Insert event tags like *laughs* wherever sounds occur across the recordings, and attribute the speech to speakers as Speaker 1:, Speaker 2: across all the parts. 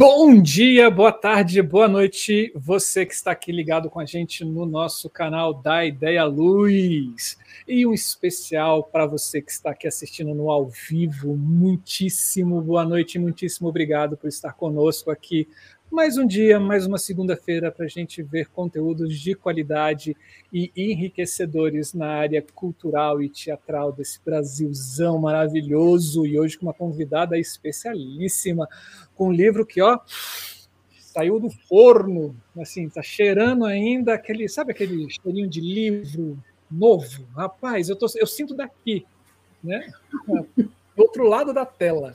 Speaker 1: Bom dia, boa tarde, boa noite, você que está aqui ligado com a gente no nosso canal da Ideia Luz. E um especial para você que está aqui assistindo no ao vivo. Muitíssimo boa noite, muitíssimo obrigado por estar conosco aqui mais um dia, mais uma segunda-feira para a gente ver conteúdos de qualidade e enriquecedores na área cultural e teatral desse Brasilzão maravilhoso. E hoje com uma convidada especialíssima, com um livro que, ó, saiu do forno, assim, tá cheirando ainda aquele, sabe aquele cheirinho de livro novo? Rapaz, eu, tô, eu sinto daqui, né? *laughs* Do outro lado da tela.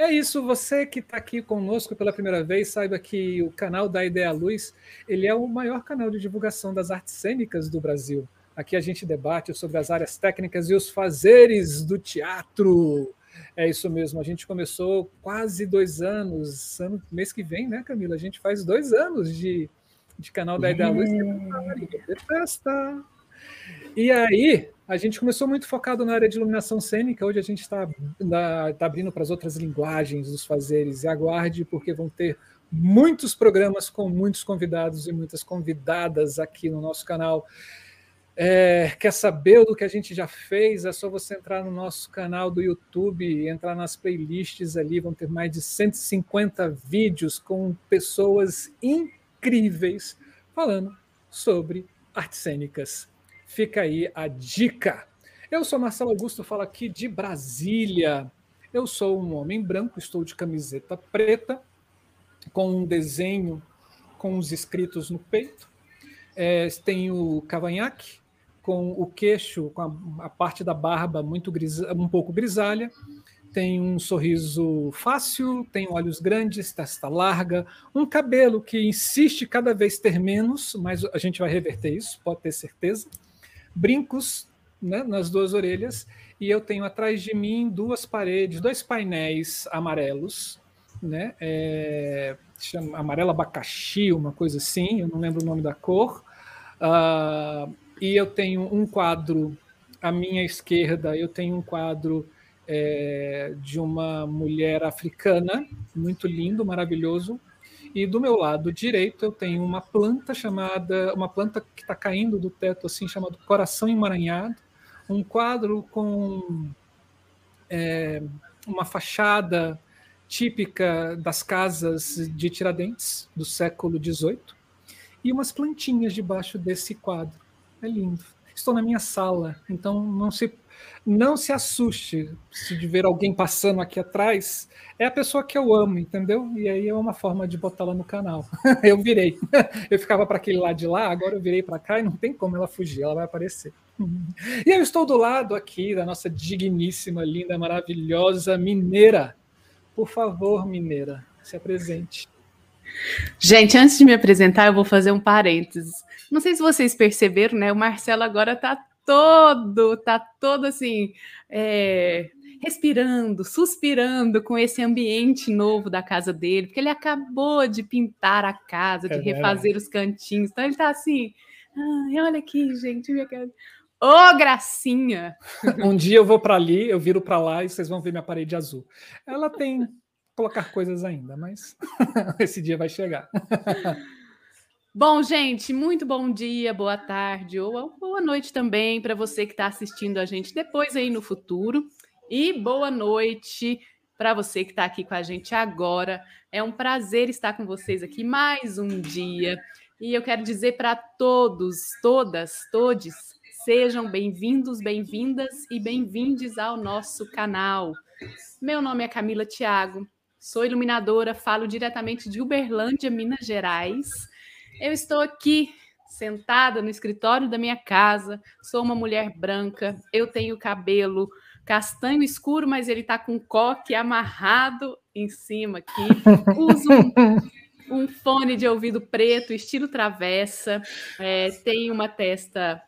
Speaker 1: É isso, você que está aqui conosco pela primeira vez, saiba que o canal da Ideia Luz, ele é o maior canal de divulgação das artes cênicas do Brasil. Aqui a gente debate sobre as áreas técnicas e os fazeres do teatro. É isso mesmo, a gente começou quase dois anos, ano, mês que vem, né, Camila? A gente faz dois anos de, de canal da Ideia Luz. É festa! E aí, a gente começou muito focado na área de iluminação cênica, hoje a gente está tá abrindo para as outras linguagens dos fazeres, e aguarde, porque vão ter muitos programas com muitos convidados e muitas convidadas aqui no nosso canal. É, quer saber do que a gente já fez? É só você entrar no nosso canal do YouTube, entrar nas playlists ali, vão ter mais de 150 vídeos com pessoas incríveis falando sobre artes cênicas. Fica aí a dica. Eu sou Marcelo Augusto, falo aqui de Brasília. Eu sou um homem branco, estou de camiseta preta, com um desenho com os escritos no peito. É, tenho cavanhaque, com o queixo, com a, a parte da barba muito gris, um pouco grisalha. Tem um sorriso fácil, tem olhos grandes, testa larga, um cabelo que insiste cada vez ter menos, mas a gente vai reverter isso, pode ter certeza brincos né, nas duas orelhas, e eu tenho atrás de mim duas paredes, dois painéis amarelos, né, é, chama, amarelo abacaxi, uma coisa assim, eu não lembro o nome da cor, uh, e eu tenho um quadro à minha esquerda, eu tenho um quadro é, de uma mulher africana, muito lindo, maravilhoso, e do meu lado direito eu tenho uma planta chamada, uma planta que está caindo do teto assim, chamado Coração Emaranhado, um quadro com é, uma fachada típica das casas de Tiradentes do século XVIII e umas plantinhas debaixo desse quadro. É lindo. Estou na minha sala, então não se não se assuste se de ver alguém passando aqui atrás. É a pessoa que eu amo, entendeu? E aí é uma forma de botá-la no canal. *laughs* eu virei. *laughs* Eu ficava para aquele lado de lá, agora eu virei para cá e não tem como ela fugir, ela vai aparecer. *laughs* E eu estou do lado aqui da nossa digníssima, linda, maravilhosa mineira. Por favor, mineira, se apresente.
Speaker 2: Gente, antes de me apresentar, eu vou fazer um parênteses. Não sei se vocês perceberam, né? O Marcelo agora está todo, tá todo assim, é, respirando, suspirando com esse ambiente novo da casa dele, porque ele acabou de pintar a casa, de é refazer os cantinhos. Então ele tá assim, olha aqui, gente, minha casa. Ô, oh, gracinha! *laughs*
Speaker 1: Um dia eu vou para ali, eu viro para lá e vocês vão ver minha parede azul. Ela tem colocar coisas ainda, mas *laughs* esse dia vai chegar. *laughs*
Speaker 2: Bom, gente, muito bom dia, boa tarde ou boa noite também para você que está assistindo a gente depois aí no futuro. E boa noite para você que está aqui com a gente agora. É um prazer estar com vocês aqui mais um dia. E eu quero dizer para todos, todas, todes, sejam bem-vindos, bem-vindas e bem-vindes ao nosso canal. Meu nome é Camila Thiago, sou iluminadora, falo diretamente de Uberlândia, Minas Gerais. Eu estou aqui sentada no escritório da minha casa, sou uma mulher branca, eu tenho cabelo castanho escuro, mas ele está com coque amarrado em cima aqui. Uso um, *laughs* um fone de ouvido preto, estilo travessa, é, tenho uma testa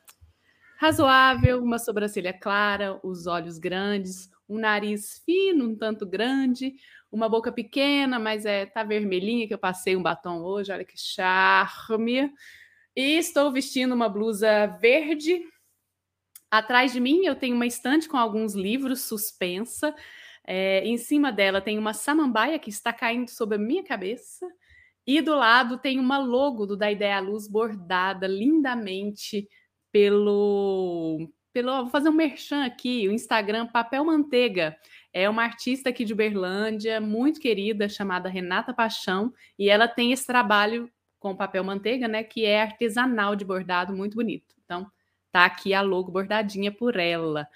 Speaker 2: razoável, uma sobrancelha clara, os olhos grandes, um nariz fino, um tanto grande, uma boca pequena, mas é tá vermelhinha que eu passei um batom hoje, olha que charme. E estou vestindo uma blusa verde. Atrás de mim eu tenho uma estante com alguns livros suspensa. É, em cima dela tem uma samambaia que está caindo sobre a minha cabeça. E do lado tem uma logo do Da Ideia à Luz bordada lindamente pelo. pelo vou fazer um merchan aqui, o Instagram Papel Manteiga. É uma artista aqui de Uberlândia, muito querida, chamada Renata Paixão, e ela tem esse trabalho com papel manteiga, né, que é artesanal de bordado, muito bonito. Então, tá aqui a logo bordadinha por ela.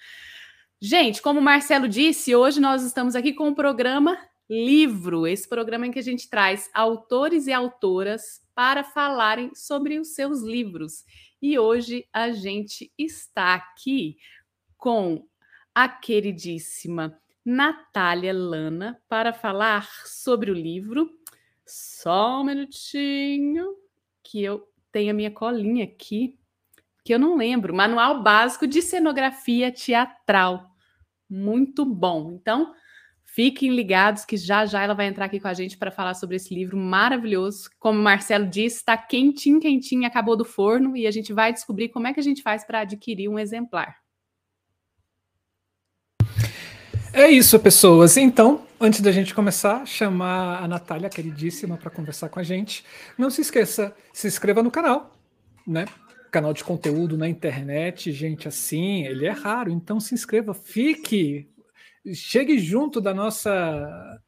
Speaker 2: Gente, como o Marcelo disse, hoje nós estamos aqui com o programa Livro, esse programa em que a gente traz autores e autoras para falarem sobre os seus livros. E hoje a gente está aqui com a queridíssima Natália Lana para falar sobre o livro. Só um minutinho, que eu tenho a minha colinha aqui que eu não lembro, Manual Básico de Cenografia Teatral. Muito bom. Então, fiquem ligados que já já ela vai entrar aqui com a gente para falar sobre esse livro maravilhoso. Como o Marcelo disse, está quentinho, quentinho, acabou do forno e a gente vai descobrir como é que a gente faz para adquirir um exemplar.
Speaker 1: É isso, pessoas. Então, antes da gente começar, chamar a Natália, queridíssima, para conversar com a gente. Não se esqueça, se inscreva no canal, né? canal de conteúdo na internet, gente assim, ele é raro. Então se inscreva, fique, chegue junto da nossa,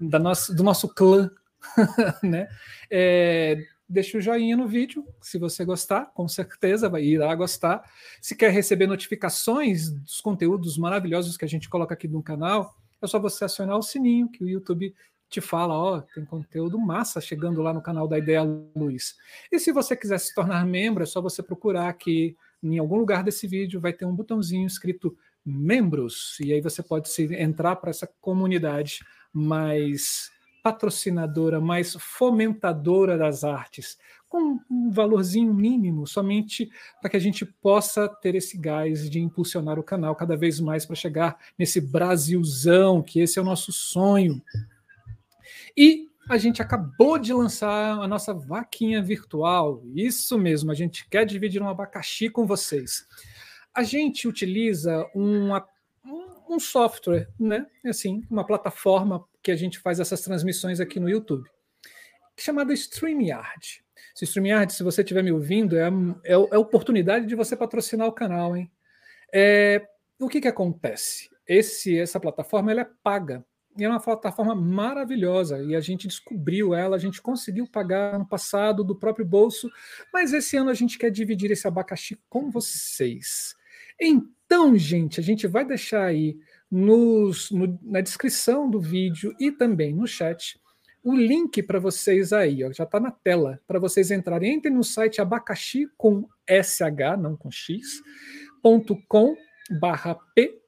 Speaker 1: da nossa do nosso clã, *laughs* né? É, deixa o joinha no vídeo, se você gostar, com certeza vai irá gostar. Se quer receber notificações dos conteúdos maravilhosos que a gente coloca aqui no canal, é só você acionar o sininho que o YouTube te fala, ó, tem conteúdo massa chegando lá no canal da Ideia Luz. E se você quiser se tornar membro, é só você procurar aqui em algum lugar desse vídeo, vai ter um botãozinho escrito membros, e aí você pode se entrar para essa comunidade mais patrocinadora, mais fomentadora das artes, com um valorzinho mínimo, somente para que a gente possa ter esse gás de impulsionar o canal cada vez mais para chegar nesse Brasilzão, que esse é o nosso sonho e a gente acabou de lançar a nossa vaquinha virtual. Isso mesmo, a gente quer dividir um abacaxi com vocês. A gente utiliza uma, um software, né? Assim, uma plataforma que a gente faz essas transmissões aqui no YouTube, chamada StreamYard. Se StreamYard, se você estiver me ouvindo, é, é, é oportunidade de você patrocinar o canal, hein? É, o que, que acontece? Esse, essa plataforma ela é paga. E é uma plataforma maravilhosa e a gente descobriu ela, a gente conseguiu pagar no passado do próprio bolso, mas esse ano a gente quer dividir esse abacaxi com vocês. Então, gente, a gente vai deixar aí nos, no, na descrição do vídeo e também no chat o link para vocês aí, ó, já está na tela, para vocês entrarem. Entrem no site abacaxi com SH, não com X, ponto com barra P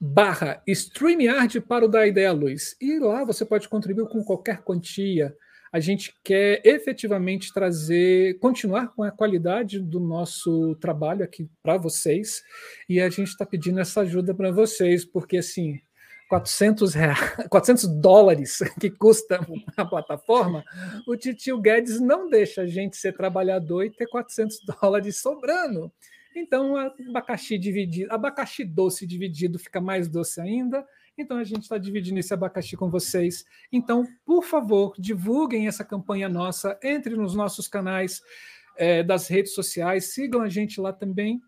Speaker 1: barra StreamYard para o da Ideia Luz. E lá você pode contribuir com qualquer quantia. A gente quer efetivamente trazer, continuar com a qualidade do nosso trabalho aqui para vocês. E a gente está pedindo essa ajuda para vocês, porque assim, 400, reais, 400 dólares *laughs* que custa a plataforma, o Titio Guedes não deixa a gente ser trabalhador e ter 400 dólares sobrando. Então, abacaxi dividido, abacaxi doce dividido fica mais doce ainda. Então, a gente está dividindo esse abacaxi com vocês. Então, por favor, divulguem essa campanha nossa, entre nos nossos canais é, das redes sociais, sigam a gente lá também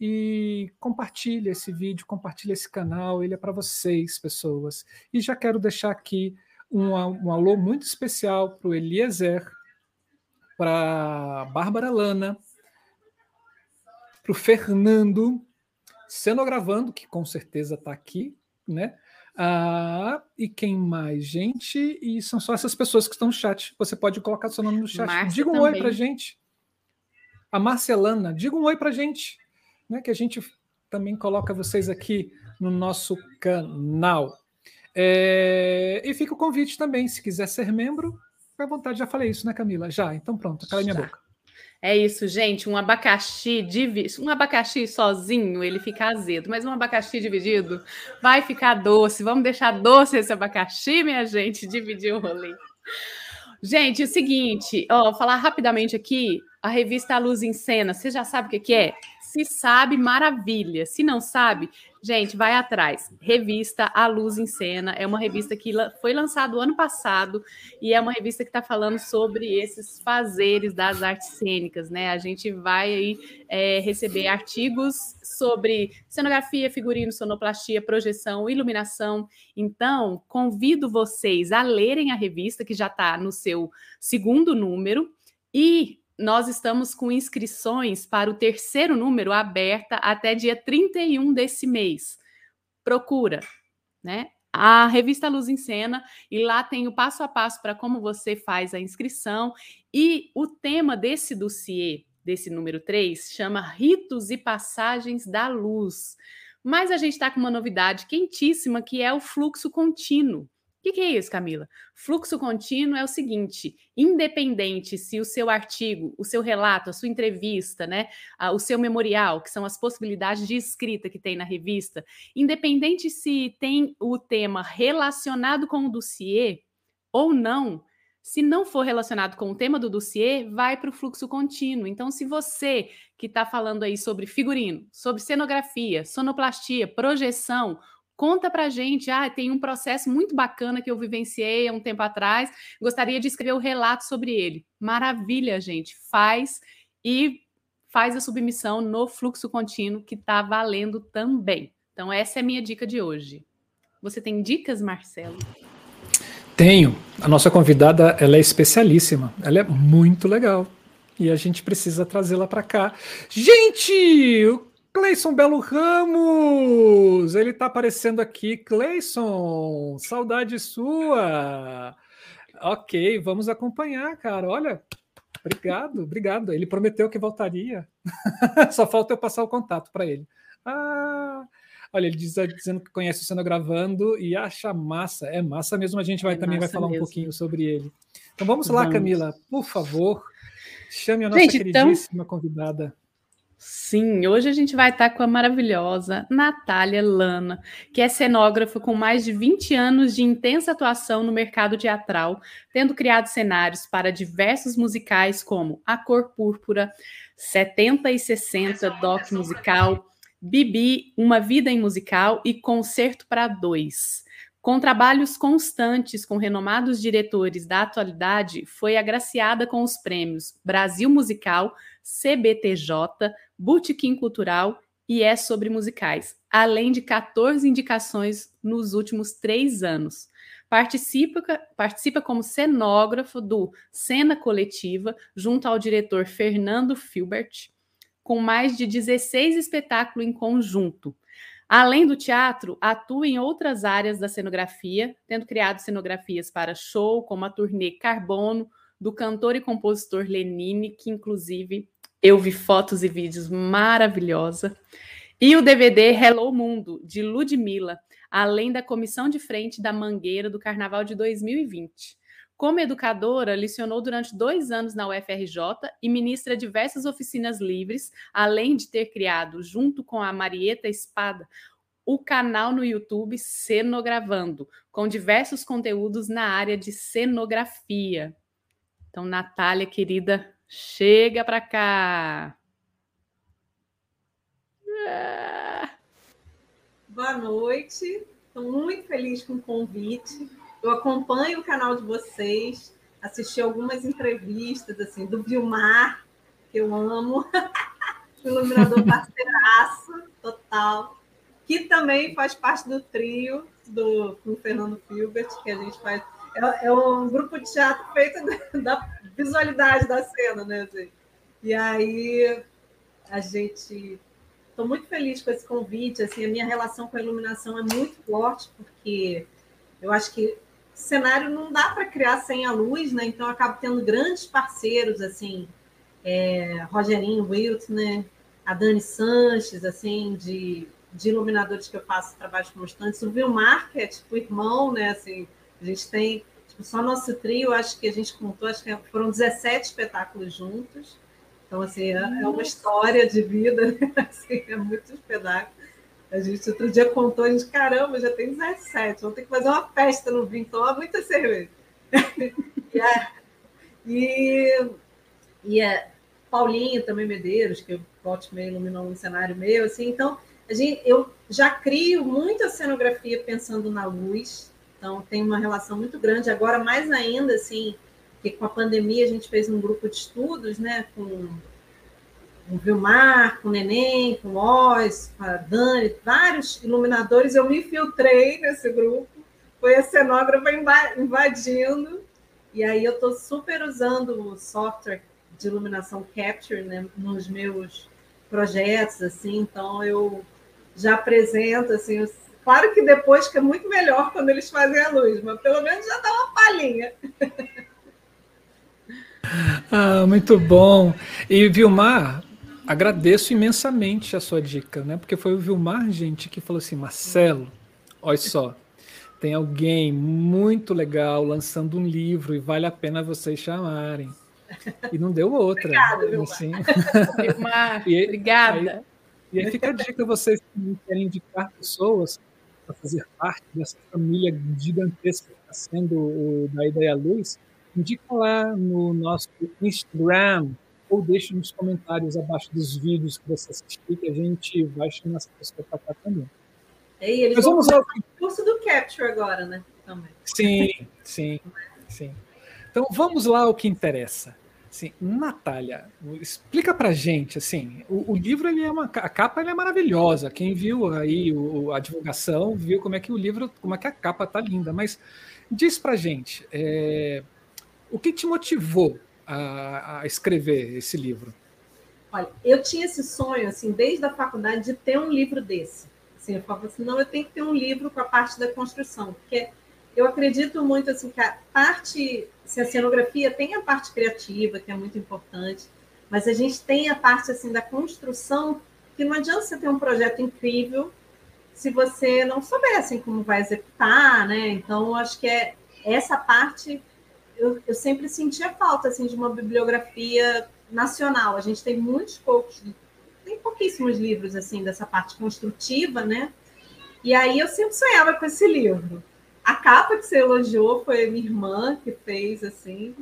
Speaker 1: e compartilhe esse vídeo, compartilhe esse canal, ele é para vocês, pessoas. E já quero deixar aqui um, um alô muito especial para o Eliezer, para Bárbara Lana, para o Fernando cenogravando, que com certeza está aqui, né? Ah, e quem mais, gente? E são só essas pessoas que estão no chat. Você pode colocar seu nome no chat. Márcia diga um também. oi para gente. A Marcelana, diga um oi para gente, né? Que a gente também coloca vocês aqui no nosso canal. É, e fica o convite também, se quiser ser membro, fica à vontade. Já falei isso, né, Camila? Já, então pronto, cala minha boca.
Speaker 2: É isso, gente. Um abacaxi dividido. Um abacaxi sozinho, ele fica azedo, mas um abacaxi dividido vai ficar doce. Vamos deixar doce esse abacaxi, minha gente, dividir o rolê. Gente, é o seguinte, ó, falar rapidamente aqui. a revista Luz em Cena, você já sabe o que é? Se sabe, maravilha. Se não sabe, gente, vai atrás. Revista A Luz em Cena é uma revista que foi lançada ano passado e é uma revista que está falando sobre esses fazeres das artes cênicas, né? A gente vai aí é, receber artigos sobre cenografia, figurino, sonoplastia, projeção, iluminação. Então, convido vocês a lerem a revista que já está no seu segundo número e nós estamos com inscrições para o terceiro número aberta até dia 31 desse mês. Procura, né? A revista Luz em Cena, e lá tem o passo a passo para como você faz a inscrição. E o tema desse dossiê, desse número 3, chama Ritos e Passagens da Luz. Mas a gente está com uma novidade quentíssima que é o fluxo contínuo que, que é isso, Camila? Fluxo contínuo é o seguinte: independente se o seu artigo, o seu relato, a sua entrevista, né, o seu memorial, que são as possibilidades de escrita que tem na revista, independente se tem o tema relacionado com o dossiê ou não, se não for relacionado com o tema do dossiê, vai para o fluxo contínuo. Então, se você que está falando aí sobre figurino, sobre cenografia, sonoplastia, projeção, Conta pra gente, ah, tem um processo muito bacana que eu vivenciei há um tempo atrás, gostaria de escrever o um relato sobre ele. Maravilha, gente, faz e faz a submissão no fluxo contínuo que está valendo também. Então essa é a minha dica de hoje. Você tem dicas, Marcelo?
Speaker 1: Tenho. A nossa convidada, ela é especialíssima. Ela é muito legal. E a gente precisa trazê-la para cá. Gente, Cleison Belo Ramos, ele está aparecendo aqui. Cleison, saudade sua. Ok, vamos acompanhar, cara. Olha, obrigado, obrigado. Ele prometeu que voltaria. *laughs* Só falta eu passar o contato para ele. Ah, olha, ele diz, dizendo que conhece o Cenogravando e acha massa. É massa mesmo, a gente vai é também vai falar mesmo. um pouquinho sobre ele. Então vamos lá, vamos. Camila, por favor, chame a nossa gente, então queridíssima então... convidada.
Speaker 2: Sim, hoje a gente vai estar com a maravilhosa Natália Lana, que é cenógrafa com mais de 20 anos de intensa atuação no mercado teatral, tendo criado cenários para diversos musicais como A Cor Púrpura, 70 e 60 Doc Musical, Bibi, Uma Vida em Musical e Concerto para Dois. Com trabalhos constantes com renomados diretores da atualidade, foi agraciada com os prêmios Brasil Musical, CBTJ, Botequim Cultural e é sobre musicais, além de 14 indicações nos últimos três anos. Participa, participa como cenógrafo do Cena Coletiva, junto ao diretor Fernando Filbert, com mais de 16 espetáculos em conjunto. Além do teatro, atua em outras áreas da cenografia, tendo criado cenografias para show, como a turnê Carbono, do cantor e compositor Lenine, que inclusive eu vi fotos e vídeos maravilhosa, e o DVD Hello Mundo, de Ludmilla, além da comissão de frente da Mangueira do Carnaval de 2020. Como educadora, licionou durante dois anos na UFRJ e ministra diversas oficinas livres, além de ter criado, junto com a Marieta Espada, o canal no YouTube Cenogravando, com diversos conteúdos na área de cenografia. Então, Natália, querida, chega para cá.
Speaker 3: Boa noite. Estou muito feliz com o convite. Eu acompanho o canal de vocês, assisti algumas entrevistas assim do Vilmar, que eu amo, *laughs* iluminador parceiraço total, que também faz parte do trio do com o Fernando Filbert, que a gente faz. É, é um grupo de teatro feito da visualidade da cena, né? E aí a gente estou muito feliz com esse convite. Assim, a minha relação com a iluminação é muito forte, porque eu acho que cenário não dá para criar sem a luz, né? Então eu acabo tendo grandes parceiros, assim, é, Rogerinho Wilt, né? A Dani Sanches, assim, de, de iluminadores que eu faço trabalhos constantes. O Vilmar, que é tipo irmão, né? Assim, a gente tem, tipo, só nosso trio, acho que a gente contou, acho que foram 17 espetáculos juntos. Então, assim, é, é uma história de vida, né? *laughs* assim, é muito espetáculo. A gente outro dia contou, a gente, caramba, já tem 17, vamos ter que fazer uma festa no vinho, tomar muita cerveja. *laughs* e, é, e, e, é, Paulinho também Medeiros, que o Pote meio iluminou um cenário meu, assim, então a gente, eu já crio muita cenografia pensando na luz, então tem uma relação muito grande, agora mais ainda, assim, que com a pandemia a gente fez um grupo de estudos, né, com o Vilmar, com o Neném, com o Oz, com a Dani, vários iluminadores, eu me filtrei nesse grupo, foi a cenógrafa invadindo, e aí eu estou super usando o software de iluminação Capture né, nos meus projetos, assim, então eu já apresento, assim, claro que depois que é muito melhor quando eles fazem a luz, mas pelo menos já dá uma palhinha.
Speaker 1: Ah, muito bom. E Vilmar, agradeço imensamente a sua dica, né? Porque foi o Vilmar, gente, que falou assim, Marcelo, olha só, tem alguém muito legal lançando um livro e vale a pena vocês chamarem. E não deu outra. *laughs*
Speaker 3: Obrigada, Vilmar.
Speaker 2: Assim. Vilmar *laughs* e, obrigada.
Speaker 1: Aí, e aí fica a dica, vocês que querem indicar pessoas para fazer parte dessa família gigantesca que está sendo o da Ideia Luz, indica lá no nosso Instagram ou deixe nos comentários abaixo dos vídeos que você assistir, que a gente vai chamar essa pessoa para cá também.
Speaker 3: E eles Mas vamos ao curso do Capture agora, né? Também.
Speaker 1: Sim, sim, sim. Então vamos lá ao que interessa. Assim, Natália, explica pra gente, assim, o, o, livro, ele é uma, a capa ele é maravilhosa, quem viu aí o, a divulgação, viu como é que o livro, como é que a capa tá linda, mas diz pra gente, é, o que te motivou a, a, escrever esse livro?
Speaker 3: Olha, eu tinha esse sonho, assim, desde a faculdade, de ter um livro desse. Assim, eu falava assim, não, eu tenho que ter um livro com a parte da construção, porque eu acredito muito assim que a parte, se a cenografia tem a parte criativa, que é muito importante, mas a gente tem a parte assim da construção, que não adianta você ter um projeto incrível se você não souber assim como vai executar, né? Então acho que é essa parte eu, eu sempre sentia falta assim de uma bibliografia nacional. A gente tem muitos poucos, tem pouquíssimos livros assim dessa parte construtiva, né? E aí eu sempre sonhava com esse livro. A capa que você elogiou foi minha irmã que fez, assim,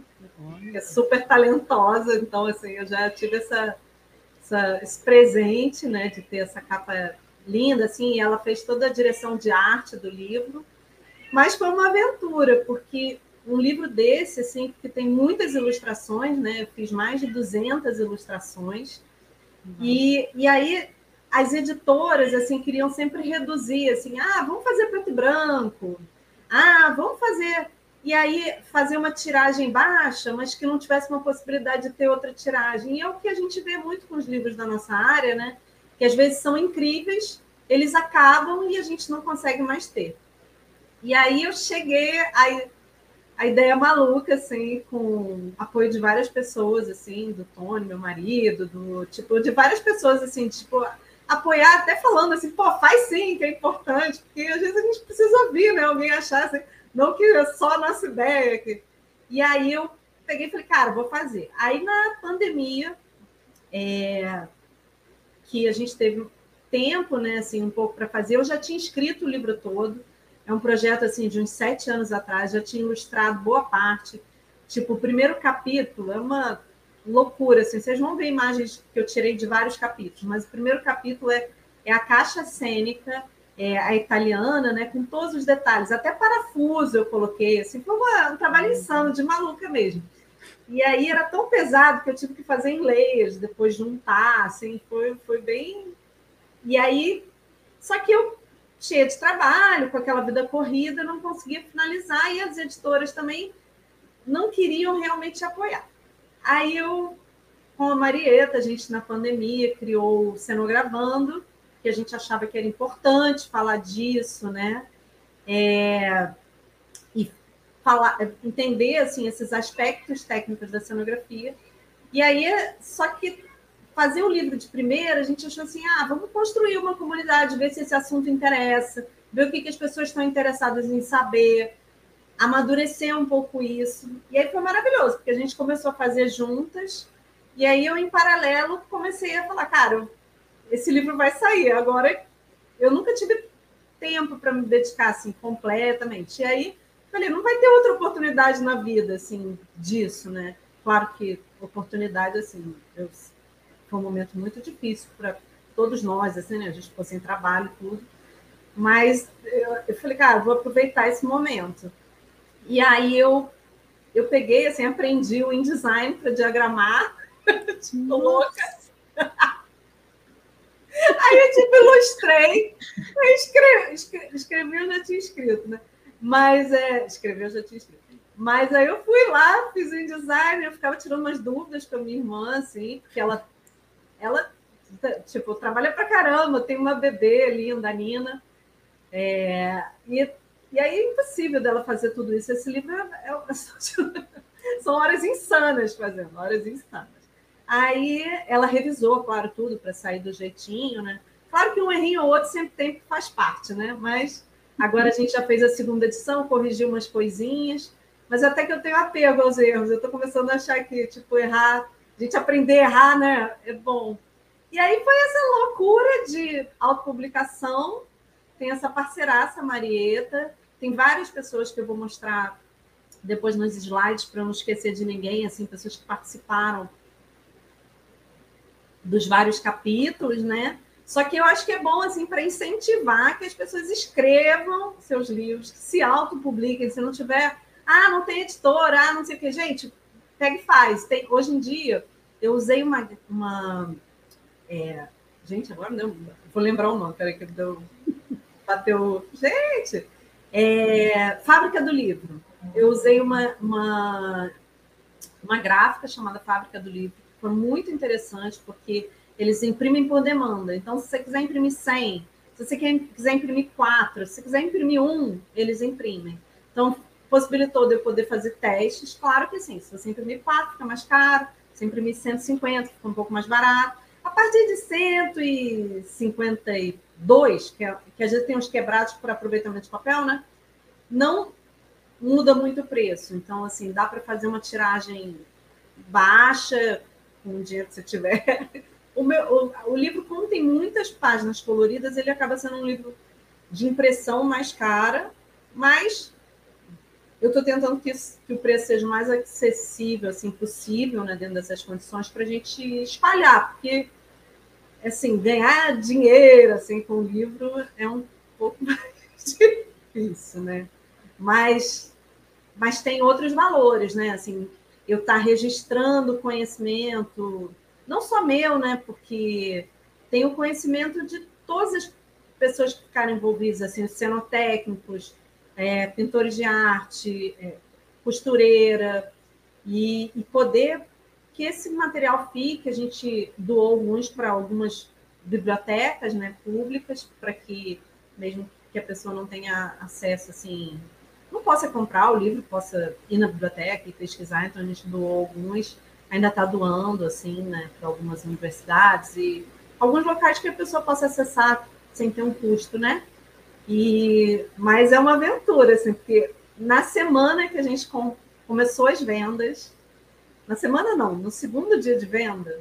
Speaker 3: que é super talentosa, então, assim, eu já tive essa, essa, esse presente, né, de ter essa capa linda, assim, e ela fez toda a direção de arte do livro, mas foi uma aventura, porque um livro desse, assim, que tem muitas ilustrações, né, eu fiz mais de 200 ilustrações, uhum. e, e aí as editoras, assim, queriam sempre reduzir, assim, ah, vamos fazer preto e branco, ah, vamos fazer. E aí fazer uma tiragem baixa, mas que não tivesse uma possibilidade de ter outra tiragem. E é o que a gente vê muito com os livros da nossa área, né? Que às vezes são incríveis, eles acabam e a gente não consegue mais ter. E aí eu cheguei a, a ideia maluca, assim, com apoio de várias pessoas, assim, do Tony, meu marido, do tipo, de várias pessoas, assim, tipo, apoiar, até falando assim, pô, faz sim, que é importante, porque às vezes a gente precisa ouvir, né? Alguém achar assim, não que é só a nossa ideia. Que... E aí eu peguei e falei, cara, vou fazer. Aí na pandemia, é... que a gente teve tempo, né, assim, um pouco para fazer, eu já tinha escrito o livro todo. É um projeto assim de uns sete anos atrás, já tinha ilustrado boa parte. Tipo, o primeiro capítulo é uma loucura, assim, vocês vão ver imagens que eu tirei de vários capítulos, mas o primeiro capítulo é, é a caixa cênica, é, a italiana, né, com todos os detalhes, até parafuso eu coloquei, assim, foi uma, um trabalho insano, de maluca mesmo. E aí era tão pesado que eu tive que fazer em layers, depois juntar, assim, foi, foi bem... E aí, só que eu, cheia de trabalho, com aquela vida corrida, não conseguia finalizar, e as editoras também não queriam realmente apoiar. Aí eu, com a Marieta, a gente na pandemia criou o Cenogravando, que a gente achava que era importante falar disso, né? É, e falar, entender assim esses aspectos técnicos da cenografia. E aí, só que fazer o livro de primeira, a gente achou assim, ah, vamos construir uma comunidade, ver se esse assunto interessa, ver o que, que as pessoas estão interessadas em saber, amadurecer um pouco isso. E aí foi maravilhoso, porque a gente começou a fazer juntas. E aí eu, em paralelo, comecei a falar, cara, esse livro vai sair. Agora, eu nunca tive tempo para me dedicar assim completamente. E aí, falei, não vai ter outra oportunidade na vida assim disso, né? claro que oportunidade, assim, eu, foi um momento muito difícil para todos nós, assim, né? A gente ficou sem trabalho tudo. Mas eu, eu falei, cara, vou aproveitar esse momento. E aí eu, eu peguei, assim, aprendi o InDesign para diagramar, *laughs* tipo, louca. *laughs* Aí eu tipo ilustrei, eu escrevi, escrevi, escrevi, eu já tinha escrito, né? Mas é, escrevi, eu já tinha escrito. Mas aí eu fui lá, fiz o InDesign, eu ficava tirando umas dúvidas com a minha irmã, assim, porque ela, ela tipo, trabalha pra caramba, tem uma bebê linda, a Nina. É, e, e aí é impossível dela fazer tudo isso. Esse livro é, é, *laughs* são horas insanas fazendo, horas insanas. Aí ela revisou, claro, tudo para sair do jeitinho, né? Claro que um errinho ou outro sempre tem faz parte, né? Mas agora a gente já fez a segunda edição, corrigiu umas coisinhas, mas até que eu tenho apego aos erros. Eu estou começando a achar que, tipo, errar, a gente aprender a errar, né? É bom. E aí foi essa loucura de autopublicação. Tem essa parceiraça, Marieta. Tem várias pessoas que eu vou mostrar depois nos slides para não esquecer de ninguém, assim, pessoas que participaram dos vários capítulos, né? Só que eu acho que é bom assim para incentivar que as pessoas escrevam seus livros, que se autopubliquem, se não tiver, ah, não tem editora, ah, não sei o que, gente, pega e faz. Tem, hoje em dia eu usei uma, uma é, gente, agora não, vou lembrar o nome, peraí que deu, *laughs* bateu, gente, é, Fábrica do Livro. Eu usei uma, uma, uma gráfica chamada Fábrica do Livro foi muito interessante, porque eles imprimem por demanda. Então, se você quiser imprimir 100, se você quiser imprimir 4, se você quiser imprimir um, eles imprimem. Então, possibilitou de eu poder fazer testes. Claro que sim, se você imprimir 4, fica mais caro. Se imprimir 150, fica um pouco mais barato. A partir de 152, que, é, que a gente tem uns quebrados por aproveitamento de papel, né? Não muda muito o preço. Então, assim, dá para fazer uma tiragem baixa, o dinheiro que você tiver. *laughs* O, meu, o, o, livro, como tem muitas páginas coloridas, ele acaba sendo um livro de impressão mais cara, mas eu estou tentando que, que, o preço seja mais acessível assim possível, né, dentro dessas condições, para a gente espalhar, porque assim ganhar dinheiro assim com o livro é um pouco *laughs* mais difícil, né? Mas mas tem outros valores, né? Assim, eu estar tá registrando conhecimento, não só meu, né? Porque tem o conhecimento de todas as pessoas que ficaram envolvidas, assim, cenotécnicos, é, pintores de arte, é, costureira, e, e, poder que esse material fique, a gente doou alguns para algumas bibliotecas né, públicas, para que, mesmo que a pessoa não tenha acesso assim não possa comprar o livro, possa ir na biblioteca e pesquisar, então a gente doou alguns, ainda está doando, assim, né, para algumas universidades e alguns locais que a pessoa possa acessar sem ter um custo, né? E, mas é uma aventura, assim, porque na semana que a gente com, começou as vendas, na semana não, no segundo dia de venda,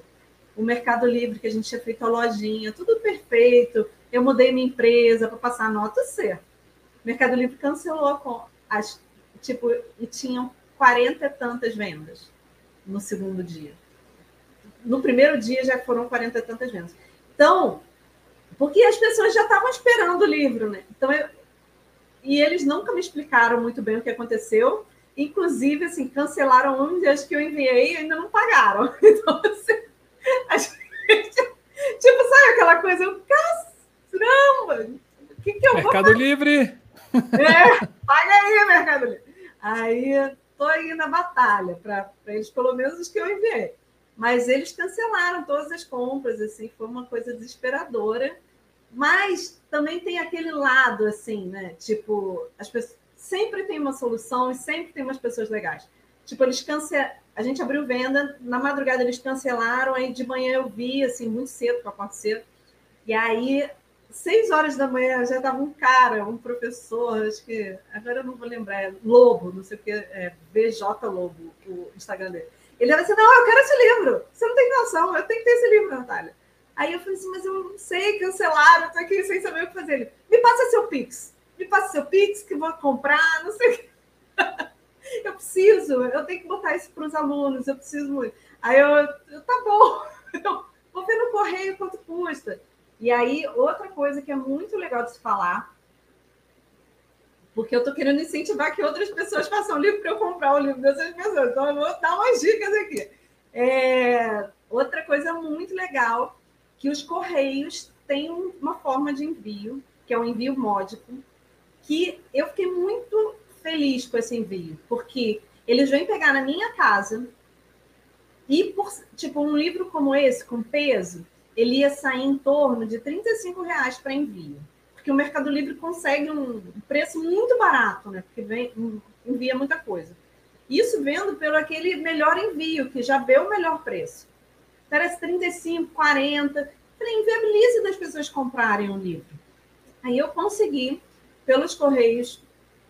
Speaker 3: o Mercado Livre, que a gente tinha feito a lojinha, tudo perfeito, eu mudei minha empresa para passar a nota C. O Mercado Livre cancelou as, tipo, e tinham 40 e tantas vendas no segundo dia. No primeiro dia já foram 40 e tantas vendas. Então, porque as pessoas já estavam esperando o livro, né? Então, eu, e eles nunca me explicaram muito bem o que aconteceu. Inclusive, assim, cancelaram um das que eu enviei e ainda não pagaram. *laughs* Então, assim, a gente, tipo, sabe aquela coisa? Eu, caramba, o que, que eu
Speaker 1: Mercado vou Livre!
Speaker 3: É, paga aí, Mercado Livre. Aí estou aí na batalha para eles, pelo menos os que eu enviei. Mas eles cancelaram todas as compras, assim, foi uma coisa desesperadora. Mas também tem aquele lado, assim, né? Tipo, as pessoas sempre tem uma solução e sempre tem umas pessoas legais. Tipo, eles cancelaram. A gente abriu venda, na madrugada eles cancelaram, aí de manhã eu vi, assim, muito cedo para acontecer. E aí seis horas da manhã já estava um cara, um professor, acho que agora eu não vou lembrar, é Lobo, não sei o que, é BJ Lobo, o Instagram dele. Ele era assim: não, eu quero esse livro. Você não tem noção, eu tenho que ter esse livro, Natália. Aí eu falei assim, mas eu não sei, cancelaram, tô aqui sem saber o que fazer. Ele, me passa seu Pix, me passa seu Pix que vou comprar, não sei o que. *laughs* eu preciso, eu tenho que botar isso para os alunos, eu preciso muito. Aí eu, eu tá bom, *laughs* eu vou ver no correio quanto custa. E aí, outra coisa que é muito legal de se falar, porque eu estou querendo incentivar que outras pessoas façam livro para eu comprar o livro dessas pessoas. Então, eu vou dar umas dicas aqui. É, outra coisa muito legal, que os Correios têm uma forma de envio, que é o envio módico, que eu fiquei muito feliz com esse envio, porque eles vêm pegar na minha casa e, por, tipo, um livro como esse, com peso, ele ia sair em torno de 35 reais para envio. Porque o Mercado Livre consegue um preço muito barato, né? Porque vem, envia muita coisa. Isso vendo pelo aquele melhor envio, que já vê o melhor preço. Parece 35, 40. Falei, inviabilize das pessoas comprarem um livro. Aí eu consegui, pelos Correios,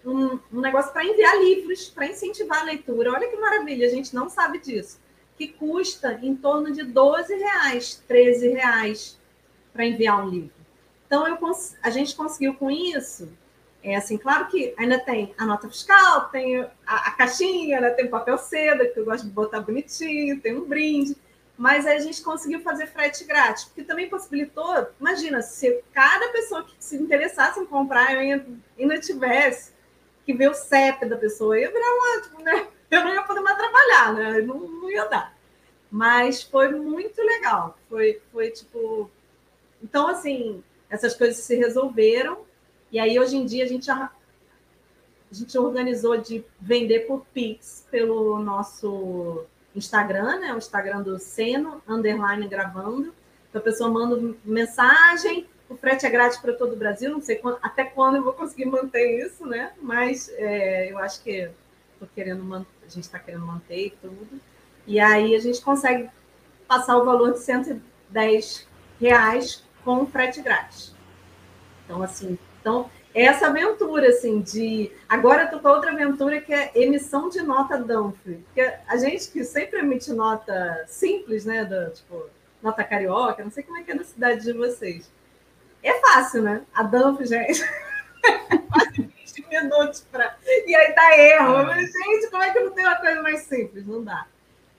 Speaker 3: um, um negócio para enviar livros, para incentivar a leitura. Olha que maravilha, a gente não sabe disso. Que custa em torno de 12 reais, 13 reais para enviar um livro. Então, eu, a gente conseguiu com isso é assim, claro que ainda tem a nota fiscal, tem a, a caixinha, né, tem papel seda, que eu gosto de botar bonitinho, tem um brinde, mas a gente conseguiu fazer frete grátis, porque também possibilitou, imagina, se cada pessoa que se interessasse em comprar, eu ainda, ainda tivesse que ver o CEP da pessoa, ia virar um ótimo, né? *laughs* Eu não ia poder mais trabalhar, né? Não, não ia dar. Mas foi muito legal. Foi, foi tipo. Então, assim, essas coisas se resolveram e aí, hoje em dia, a gente, a, a gente organizou de vender por Pix pelo nosso Instagram, né? O Instagram do Seno, underline gravando. Então, a pessoa manda mensagem, o frete é grátis para todo o Brasil. Não sei quando, até quando eu vou conseguir manter isso, né? Mas é, eu acho que tô querendo a gente está querendo manter tudo. E aí a gente consegue passar o valor de 110 reais com frete grátis. Então, assim, então, essa aventura, assim, de. Agora eu tô com outra aventura que é emissão de nota Dunphy. Porque a gente que sempre emite nota simples, né? Do, tipo, nota carioca, não sei como é que é na cidade de vocês. É fácil, né? A Dunphy, gente. *laughs* Quase 20 minutos para. E aí dá erro. É. Mas, gente, como é que não tem uma coisa mais simples? Não dá.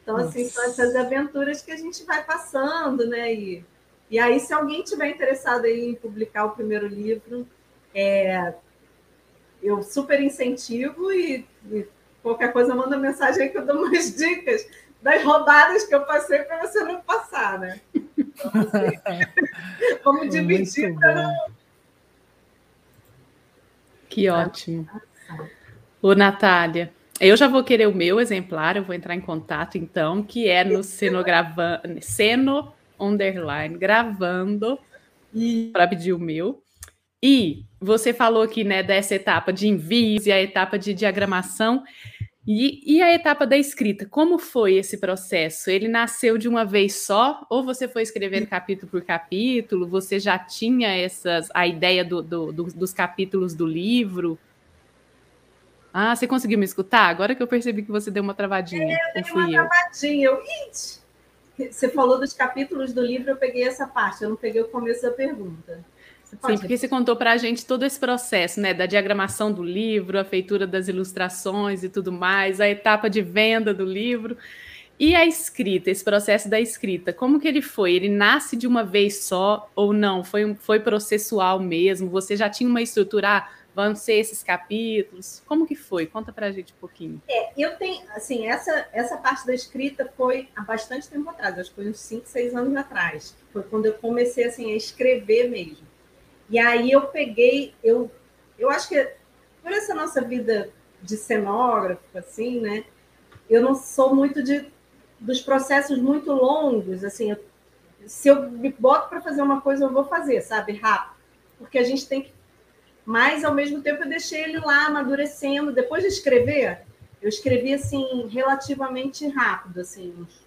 Speaker 3: Então, assim, Nossa. são essas aventuras que a gente vai passando, né? E, e aí, se alguém tiver interessado em publicar o primeiro livro, é, eu super incentivo e, e, qualquer coisa manda mensagem aí que eu dou *laughs* umas dicas das rodadas que eu passei para você não passar, né? Então, assim, *laughs* vamos dividir para não...
Speaker 2: Que ótimo. Ô, Natália, eu já vou querer o meu exemplar, eu vou entrar em contato, então, que é no *laughs* Cenogravando, Ceno Underline, gravando, para pedir o meu. E você falou aqui, né, dessa etapa de envios e a etapa de diagramação. E, e, a etapa da escrita, como foi esse processo? Ele nasceu de uma vez só, ou você foi escrevendo capítulo por capítulo? Você já tinha essas a ideia do, do, do, dos capítulos do livro? Ah, você conseguiu me escutar? Agora que eu percebi que você deu uma travadinha.
Speaker 3: É, eu dei uma eu? travadinha. Eu, você falou dos capítulos do livro, eu peguei essa parte, eu não peguei o começo da pergunta.
Speaker 2: Sim, porque você contou para a gente todo esse processo, né, da diagramação do livro, a feitura das ilustrações e tudo mais, a etapa de venda do livro e a escrita, esse processo da escrita, como que ele foi? Ele nasce de uma vez só ou não? Foi, foi processual mesmo? Você já tinha uma estrutura? Ah, vão ser esses capítulos? Como que foi? Conta para a gente um pouquinho.
Speaker 3: É, eu tenho, assim, essa, essa parte da escrita foi há bastante tempo atrás, acho que foi uns 5, 6 anos atrás. Foi quando eu comecei, assim, a escrever mesmo. E aí eu peguei, eu, eu acho que por essa nossa vida de cenógrafo, assim, né? Eu não sou muito de dos processos muito longos, assim, eu, se eu me boto para fazer uma coisa, eu vou fazer, sabe, rápido, porque a gente tem que. Mas ao mesmo tempo eu deixei ele lá amadurecendo. Depois de escrever, eu escrevi assim relativamente rápido, assim, uns,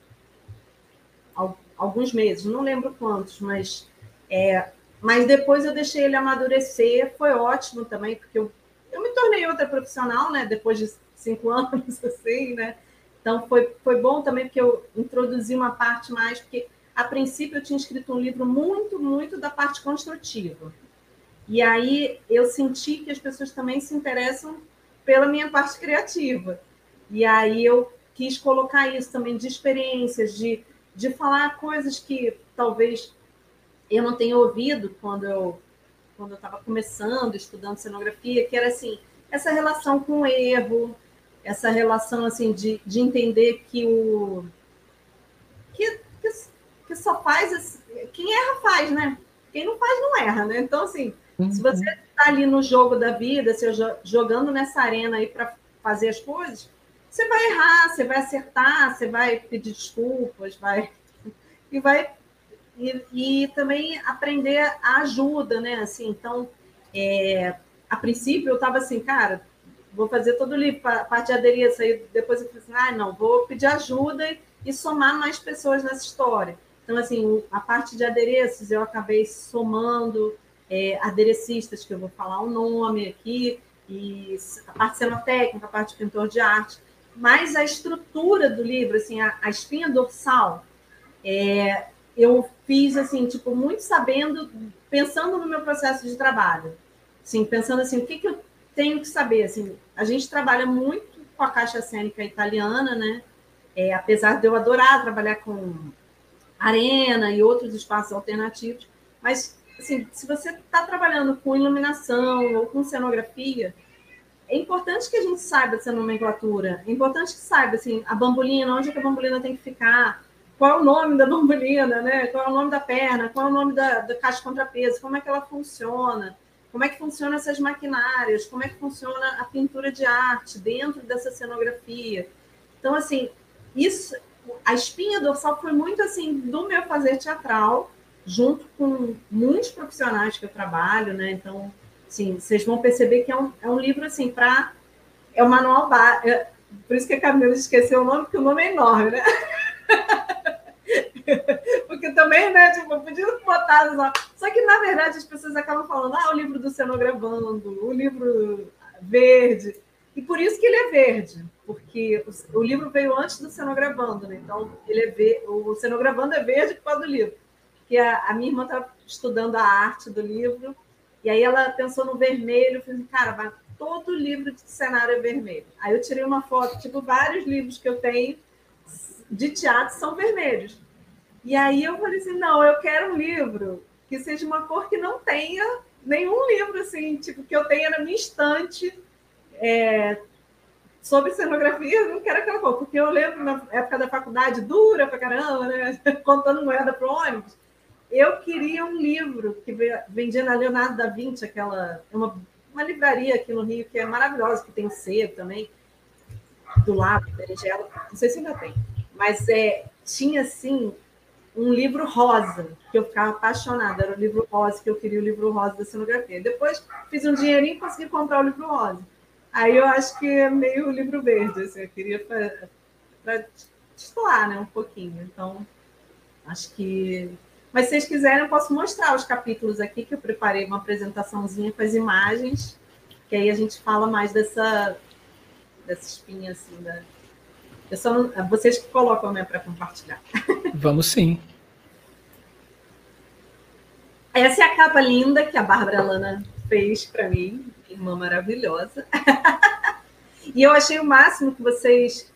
Speaker 3: alguns meses, não lembro quantos, mas é, mas depois eu deixei ele amadurecer, foi ótimo também, porque eu, eu me tornei outra profissional, né? Depois de cinco *laughs* anos, assim, né? Então foi, foi bom também porque eu introduzi uma parte mais, porque a princípio eu tinha escrito um livro muito, muito da parte construtiva. E aí eu senti que as pessoas também se interessam pela minha parte criativa. E aí eu quis colocar isso também de experiências, de, de falar coisas que talvez eu não tenha ouvido quando eu quando eu estava começando, estudando cenografia, que era assim, essa relação com o erro, essa relação assim de, de entender que o que, que, que só faz quem erra faz, né? Quem não faz não erra, né? Então assim, uhum. se você está ali no jogo da vida, se jogando nessa arena aí para fazer as coisas, você vai errar, você vai acertar, você vai pedir desculpas, vai *laughs* e vai e, e também aprender a ajuda, né? Assim, então, é, a princípio eu estava assim, cara, vou fazer todo o livro, parte de adereço, aí depois eu falei assim, ah, não, vou pedir ajuda e somar mais pessoas nessa história. Então, assim, a parte de adereços eu acabei somando é, aderecistas, que eu vou falar o nome aqui, e a parte cenotécnica, a parte de pintor de arte, mas a estrutura do livro, assim, a, a espinha dorsal, é, eu fiz assim, tipo, muito sabendo, pensando no meu processo de trabalho. Assim, pensando assim, o que, que eu tenho que saber? Assim, a gente trabalha muito com a caixa cênica italiana, né? É, apesar de eu adorar trabalhar com arena e outros espaços alternativos, mas assim, se você está trabalhando com iluminação ou com cenografia, é importante que a gente saiba essa nomenclatura. É importante que saiba assim, a bambolina, onde é que a bambolina tem que ficar, qual é o nome da bambolina, né? qual é o nome da perna, qual é o nome da, da caixa contrapeso, como é que ela funciona, como é que funcionam essas maquinárias, como é que funciona a pintura de arte dentro dessa cenografia. Então, assim, isso, a espinha dorsal foi muito assim do meu fazer teatral, junto com muitos profissionais que eu trabalho, né? Então, assim, vocês vão perceber que é um, é um livro assim para é um manual é, por isso que a Camila esqueceu o nome, porque o nome é enorme, né? *laughs* *laughs* Porque também, né, tipo, podia botar só. Só que, na verdade, as pessoas acabam falando, ah, o livro do cenogravando, o livro verde. E por isso que ele é verde, porque o, o livro veio antes do cenogravando, né? Então, ele é ver, o cenogravando é verde por causa do livro. Que a, a minha irmã estava estudando a arte do livro, e aí ela pensou no vermelho, falei, cara, todo livro de cenário é vermelho. Aí eu tirei uma foto, tipo, vários livros que eu tenho de teatro são vermelhos. E aí eu falei assim, não, eu quero um livro que seja uma cor que não tenha nenhum livro assim, tipo, que eu tenha na minha estante é, sobre cenografia, eu não quero aquela cor, porque eu lembro na época da faculdade, dura pra caramba, né? *laughs* Contando moeda para ônibus. Eu queria um livro que vendia na Leonardo da Vinci, aquela uma, uma livraria aqui no Rio que é maravilhosa, que tem sebo também, do lado, não sei se ainda tem mas é, tinha assim um livro rosa, que eu ficava apaixonada, era o livro rosa, que eu queria o livro rosa da cenografia. Depois fiz um dinheirinho e consegui comprar o livro rosa. Aí eu acho que é meio livro verde, assim, eu queria para titular, né, um pouquinho. Então, acho que. Mas se vocês quiserem, eu posso mostrar os capítulos aqui, que eu preparei uma apresentaçãozinha com as imagens, que aí a gente fala mais dessa, dessa espinha assim da, eu só não, vocês que colocam né, para compartilhar. *laughs*
Speaker 1: Vamos sim.
Speaker 3: Essa é a capa linda que a Bárbara Lana fez para mim, irmã maravilhosa. *laughs* e eu achei o máximo que vocês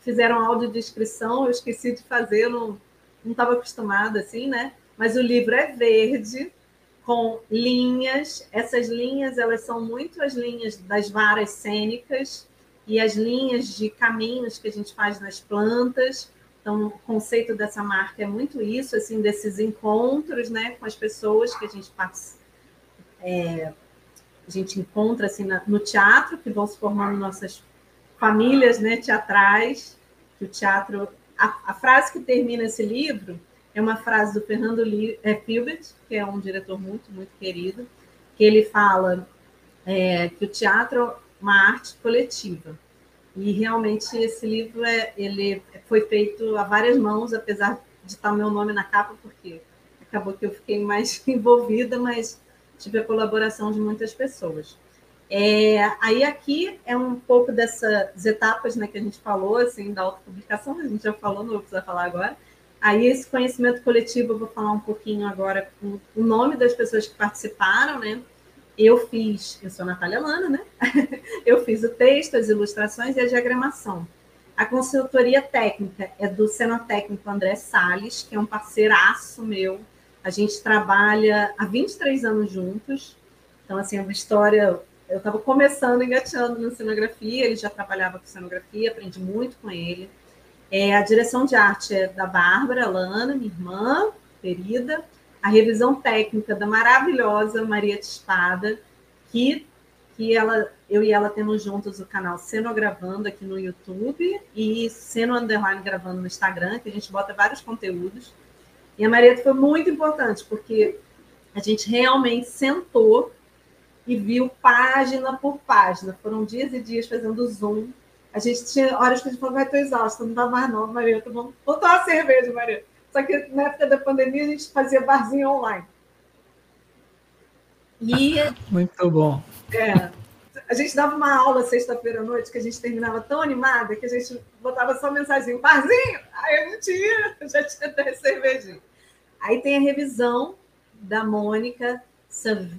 Speaker 3: fizeram audiodescrição, eu esqueci de fazer, eu não estava acostumada assim, né? Mas o livro é verde, com linhas. Essas linhas, elas são muito as linhas das varas cênicas, e as linhas de caminhos que a gente faz nas plantas. Então, o conceito dessa marca é muito isso, assim, desses encontros, né, com as pessoas que a gente é, a gente encontra assim na, no teatro, que vão se formando nossas famílias, né, teatrais. Que o teatro, a, a, frase que termina esse livro é uma frase do Fernando é, Filbert, que é um diretor muito muito querido, que ele fala é, que o teatro uma arte coletiva. E realmente esse livro é, ele foi feito a várias mãos, apesar de estar meu nome na capa, porque acabou que eu fiquei mais *laughs* envolvida, mas tive a colaboração de muitas pessoas. É, aí aqui é um pouco dessas etapas né, que a gente falou, assim, da autopublicação, a gente já falou, não vou precisar falar agora. Aí esse conhecimento coletivo eu vou falar um pouquinho agora com o nome das pessoas que participaram, né? Eu fiz, eu sou Natália Lana, né? *laughs* eu fiz o texto, as ilustrações e a diagramação. A consultoria técnica é do cenotécnico André Sales, que é um parceiraço meu. A gente trabalha há 23 anos juntos. Então, assim, é uma história. Eu estava começando, engateando na cenografia, ele já trabalhava com cenografia, aprendi muito com ele. É, a direção de arte é da Bárbara Lana, minha irmã querida. A revisão técnica da maravilhosa Maria de Espada, que, que ela, eu e ela temos juntos o canal Cenogravando aqui no YouTube e Ceno Underline Gravando no Instagram, que a gente bota vários conteúdos. E a Marieta foi muito importante, porque a gente realmente sentou e viu página por página. Foram dias e dias fazendo zoom a gente tinha horas que a gente falou, vai, tô exausta, não dá mais não, Marieta, vamos botar uma cerveja, Marieta. Só que na época da pandemia a gente fazia barzinho online.
Speaker 1: E, Muito bom.
Speaker 3: É, a gente dava uma aula sexta-feira à noite que a gente terminava tão animada que a gente botava só mensagem, barzinho! Aí eu não tinha, já tinha até cervejinha. Aí tem a revisão da Mônica Sav...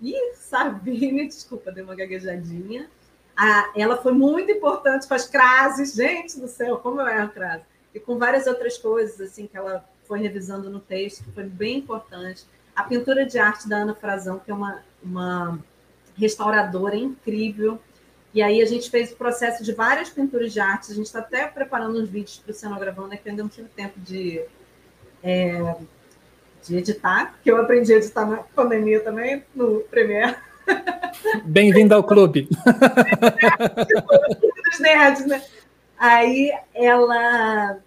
Speaker 3: Ih, Savini, desculpa, dei uma gaguejadinha a, ela foi muito importante com as crases, gente do céu, como eu erro crase. E com várias outras coisas assim que ela foi revisando no texto, que foi bem importante. A pintura de arte da Ana Frazão, que é uma, uma restauradora incrível. E aí a gente fez o processo de várias pinturas de arte. A gente está até preparando uns vídeos para o Cenogravando, né, que eu ainda não tive tempo de, é, de editar, que eu aprendi a editar na pandemia também, no Premiere. *laughs*
Speaker 1: Bem-vindo ao clube. *laughs*
Speaker 3: Dos nerds, né? Aí ela,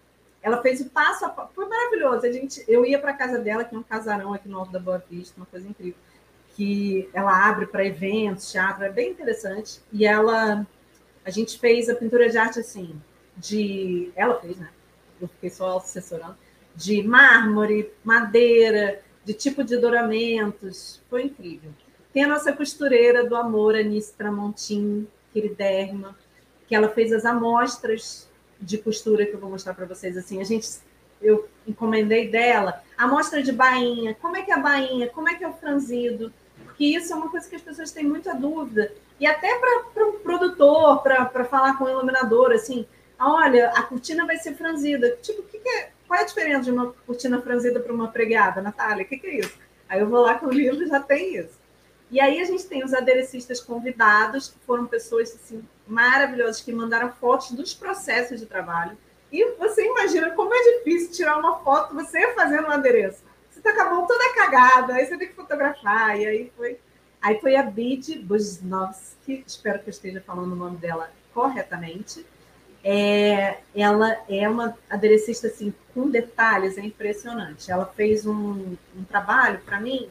Speaker 3: ela fez o passo a passo. Foi maravilhoso. A gente, eu ia para a casa dela, que é um casarão aqui no Alto da Boa Vista, uma coisa incrível. Que ela abre para eventos, teatro, é bem interessante. E ela, a gente fez a pintura de arte assim, de. Ela fez, né? Eu fiquei só assessorando. De mármore, madeira, de tipo de douramentos. Foi incrível. Tem a nossa costureira do amor, Anice Tramontim, queridérrima, que ela fez as amostras de costura que eu vou mostrar para vocês. Assim, a gente, eu encomendei dela amostra de bainha, como é que é a bainha, como é que é o franzido, porque isso é uma coisa que as pessoas têm muita dúvida. E até para o pro produtor, para falar com o iluminador, assim, olha, a cortina vai ser franzida. Tipo, que que é, qual é a diferença de uma cortina franzida para uma pregada, Natália? O que, que é isso? Aí eu vou lá com o livro e já tem isso. E aí a gente tem os aderecistas convidados, que foram pessoas assim, maravilhosas, que mandaram fotos dos processos de trabalho. E você imagina como é difícil tirar uma foto, você fazendo um adereço. Você está com a mão toda cagada, aí você tem que fotografar. E aí foi, aí foi a Bid Buznovski, espero que eu esteja falando o nome dela corretamente. É, ela é uma aderecista assim, com detalhes, é impressionante. Ela fez um, um trabalho para mim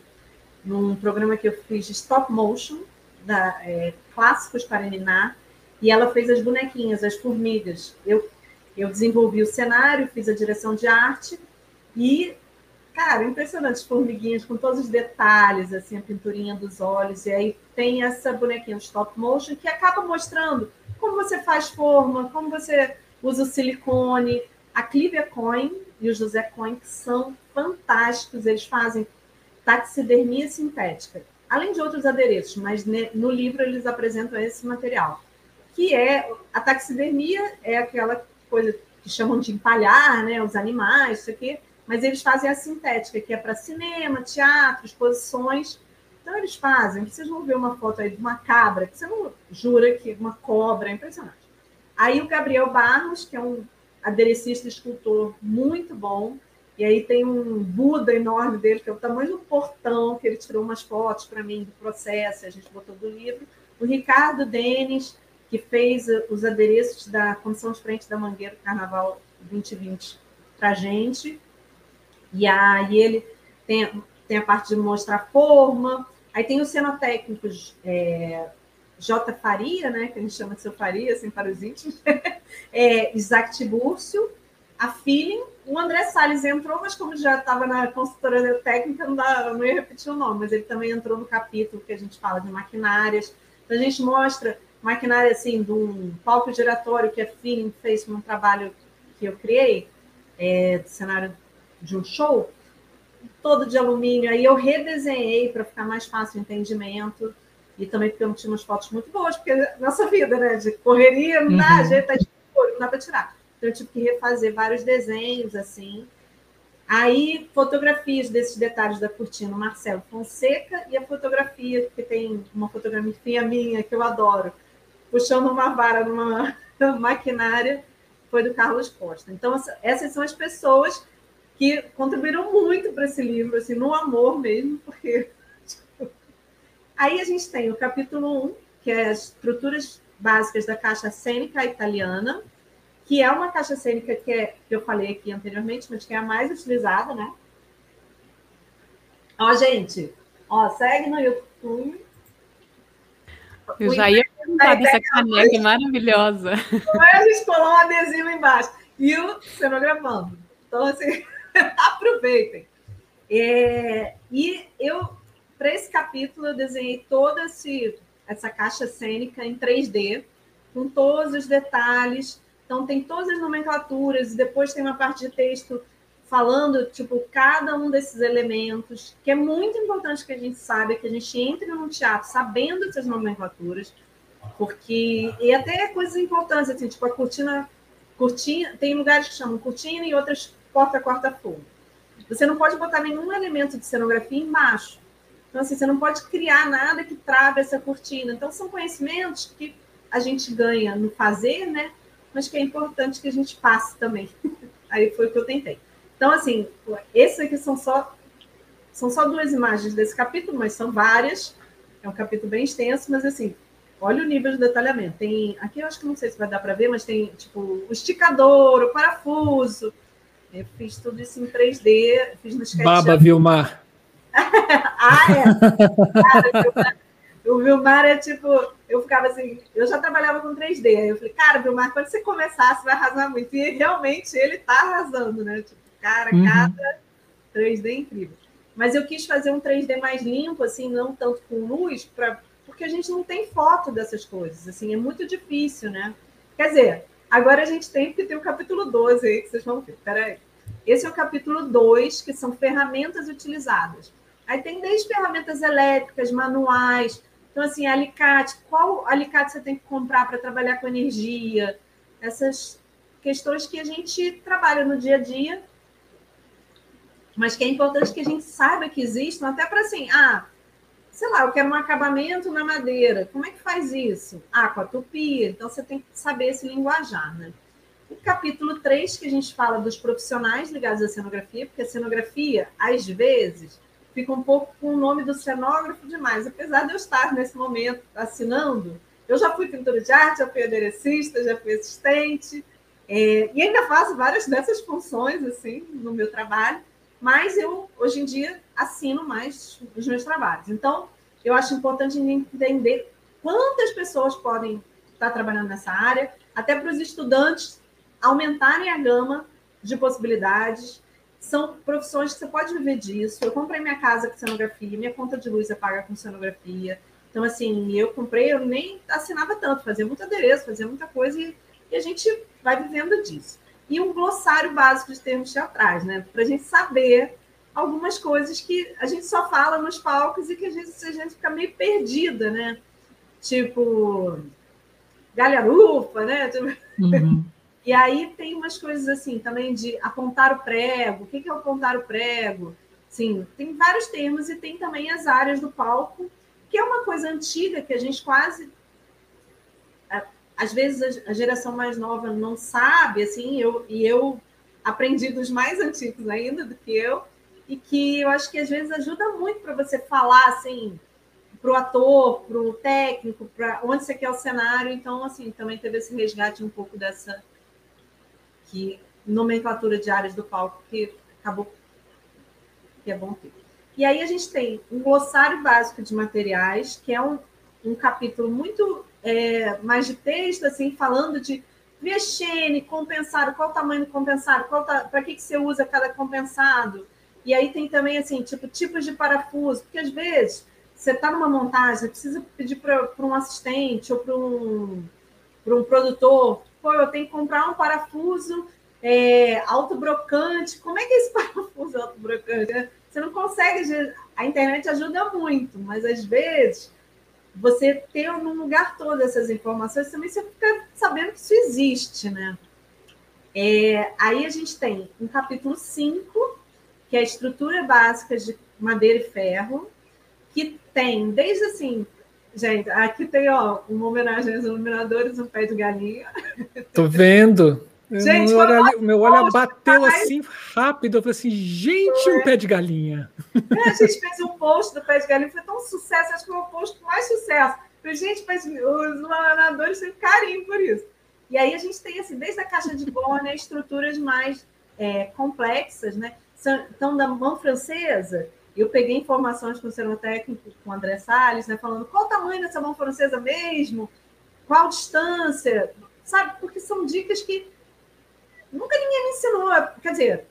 Speaker 3: num programa que eu fiz de stop motion, da, é, clássicos para Ninar, e ela fez as bonequinhas, as formigas. Eu, eu desenvolvi o cenário, fiz a direção de arte e, cara, impressionante, formiguinhas com todos os detalhes, assim, a pinturinha dos olhos, e aí tem essa bonequinha de stop motion que acaba mostrando como você faz forma, como você usa o silicone. A Clivia Coin e o José Coin, que são fantásticos, eles fazem taxidermia sintética, além de outros adereços, mas no livro eles apresentam esse material, que é a taxidermia é aquela coisa que chamam de empalhar, né, os animais, isso aqui, mas eles fazem a sintética, que é para cinema, teatro, exposições. Então eles fazem, vocês vão ver uma foto aí de uma cabra, que você não jura que uma cobra, é impressionante. Aí o Gabriel Barros, que é um aderecista escultor muito bom, e aí tem um Buda enorme dele, que é o tamanho do portão, que ele tirou umas fotos para mim do processo, a gente botou do livro. O Ricardo Denis, que fez os adereços da Comissão de Frente da Mangueira Carnaval 2020 para a gente. E aí ele tem, tem a parte de mostrar forma. Aí tem os cenotécnicos é, J. Faria, né, que a gente chama de seu Faria, assim, para os íntimos, *laughs* é, Isaac Tibúrcio, a Feeling, o André Salles entrou, mas como já estava na consultoria técnica, não, dá, não ia repetir o nome, mas ele também entrou no capítulo que a gente fala de maquinárias. Então, a gente mostra maquinária assim, de um palco giratório que a Feeling fez um trabalho que eu criei, é, do cenário de um show. todo de alumínio. Aí eu redesenhei para ficar mais fácil o entendimento. E também porque eu não tinha umas fotos muito boas, porque nossa vida, né? De correria, não dá, uhum. jeito, tá não dá para tirar. Então eu tive que refazer vários desenhos, assim. Aí, fotografias desses detalhes da cortina, Marcelo Fonseca, e a fotografia, que tem uma fotografia minha que eu adoro, puxando uma vara numa *laughs* maquinária, foi do Carlos Costa. Então, essas são as pessoas que contribuíram muito para esse livro, assim, no amor mesmo, porque. *laughs* Aí a gente tem o capítulo 1, que é as estruturas básicas da caixa cênica italiana, que é uma caixa cênica que, é, que eu falei aqui anteriormente, mas que é a mais utilizada, né? Ó, gente, ó, segue no YouTube.
Speaker 2: Eu já ia perguntar dessa caneca maravilhosa. *laughs*
Speaker 3: Aí a gente colou um adesivo embaixo. E o cenografando. Então, assim, *laughs* aproveitem. É, e eu, para esse capítulo, eu desenhei toda esse, essa caixa cênica em 3D, com todos os detalhes então, tem todas as nomenclaturas, e depois tem uma parte de texto falando, tipo, cada um desses elementos, que é muito importante que a gente saiba, que a gente entre no teatro sabendo essas nomenclaturas, porque... E até coisas importantes, assim, tipo, a cortina... cortina tem lugares que chamam cortina e outras porta-corta-fogo. Você não pode botar nenhum elemento de cenografia embaixo. Então, assim, você não pode criar nada que trave essa cortina. Então, são conhecimentos que a gente ganha no fazer, né? mas que é importante que a gente passe também. *laughs* Aí foi o que eu tentei. Então, assim, esses aqui são só são só duas imagens desse capítulo, mas são várias. É um capítulo bem extenso, mas assim, olha o nível de detalhamento. Tem aqui eu acho que não sei se vai dar para ver, mas tem tipo o esticador, o parafuso. Eu fiz tudo isso em 3D, fiz no SketchUp.
Speaker 1: Baba Vilmar. *laughs*
Speaker 3: ah, é. Cara, o Vilmar é tipo, eu ficava assim, eu já trabalhava com 3D, aí eu falei, cara, Vilmar, quando você começar, você vai arrasar muito. E realmente ele tá arrasando, né? Tipo, cara, uhum. cada 3D é incrível. Mas eu quis fazer um 3D mais limpo, assim, não tanto com luz, pra, porque a gente não tem foto dessas coisas, assim, é muito difícil, né? Quer dizer, agora a gente tem, porque tem o capítulo 12 aí, que vocês vão ver, peraí. Esse é o capítulo 2, que são ferramentas utilizadas. Aí tem desde ferramentas elétricas, manuais, então, assim, alicate, qual alicate você tem que comprar para trabalhar com energia? Essas questões que a gente trabalha no dia a dia, mas que é importante que a gente saiba que existem, até para assim, ah, sei lá, eu quero um acabamento na madeira. Como é que faz isso? Ah, com a tupia. Então, você tem que saber esse linguajar, né? O capítulo 3, que a gente fala dos profissionais ligados à cenografia, porque a cenografia, às vezes, fica um pouco com o nome do cenógrafo demais. Apesar de eu estar nesse momento assinando, eu já fui pintora de arte, já fui aderecista, já fui assistente, é, e ainda faço várias dessas funções assim no meu trabalho, mas eu hoje em dia assino mais os meus trabalhos. Então, eu acho importante entender quantas pessoas podem estar trabalhando nessa área, até para os estudantes aumentarem a gama de possibilidades são profissões que você pode viver disso. Eu comprei minha casa com cenografia, minha conta de luz é paga com cenografia. Então, assim, eu comprei, eu nem assinava tanto, fazia muito adereço, fazia muita coisa e, e a gente vai vivendo disso. E um glossário básico de termos teatrais, né? Para a gente saber algumas coisas que a gente só fala nos palcos e que a gente, a gente fica meio perdida, né? Tipo, galharufa, né? Uhum. *laughs* E aí tem umas coisas assim também de apontar o prego. O que é apontar o prego? Sim, tem vários termos e tem também as áreas do palco, que é uma coisa antiga que a gente quase às vezes a geração mais nova não sabe, assim, eu e eu aprendi dos mais antigos ainda do que eu, e que eu acho que às vezes ajuda muito para você falar assim para o ator, para o técnico, para onde você quer o cenário. Então, assim, também teve esse resgate um pouco dessa que nomenclatura de áreas do palco que acabou que é bom ter. E aí a gente tem um glossário básico de materiais, que é um, um capítulo muito é, mais de texto, assim, falando de VXN, compensado, qual o tamanho do compensado, para que, que você usa cada compensado. E aí tem também, assim, tipo, tipos de parafuso, porque às vezes você está numa montagem, precisa pedir para um assistente ou para um, um produtor pô, eu tenho que comprar um parafuso é, autobrocante. Como é que é esse *laughs* parafuso autobrocante? Você consegue, a internet ajuda muito, mas às vezes você ter num lugar todas essas informações, também você fica sabendo que isso existe, né? É, aí a gente tem um capítulo 5, que é a estrutura básica de madeira e ferro, que tem desde assim, gente, aqui tem ó, uma homenagem aos iluminadores, um pé de galinha.
Speaker 1: Tô vendo. *laughs* Gente, meu olho, meu olho bateu assim rápido. Eu falei assim, gente, um pé de galinha.
Speaker 3: É, a gente fez um post do pé de galinha, foi tão sucesso, acho que foi o post com mais sucesso. Falei, gente, mas os iluminadores têm carinho por isso. E aí a gente tem, assim, desde a caixa de Borne, estruturas mais é, complexas, né? Então, da mão francesa, eu peguei informações com o cerotécnico, com o André Salles, né? Falando qual o tamanho dessa mão francesa mesmo, qual distância, sabe? Porque são dicas que nunca ninguém me ensinou. Quer dizer,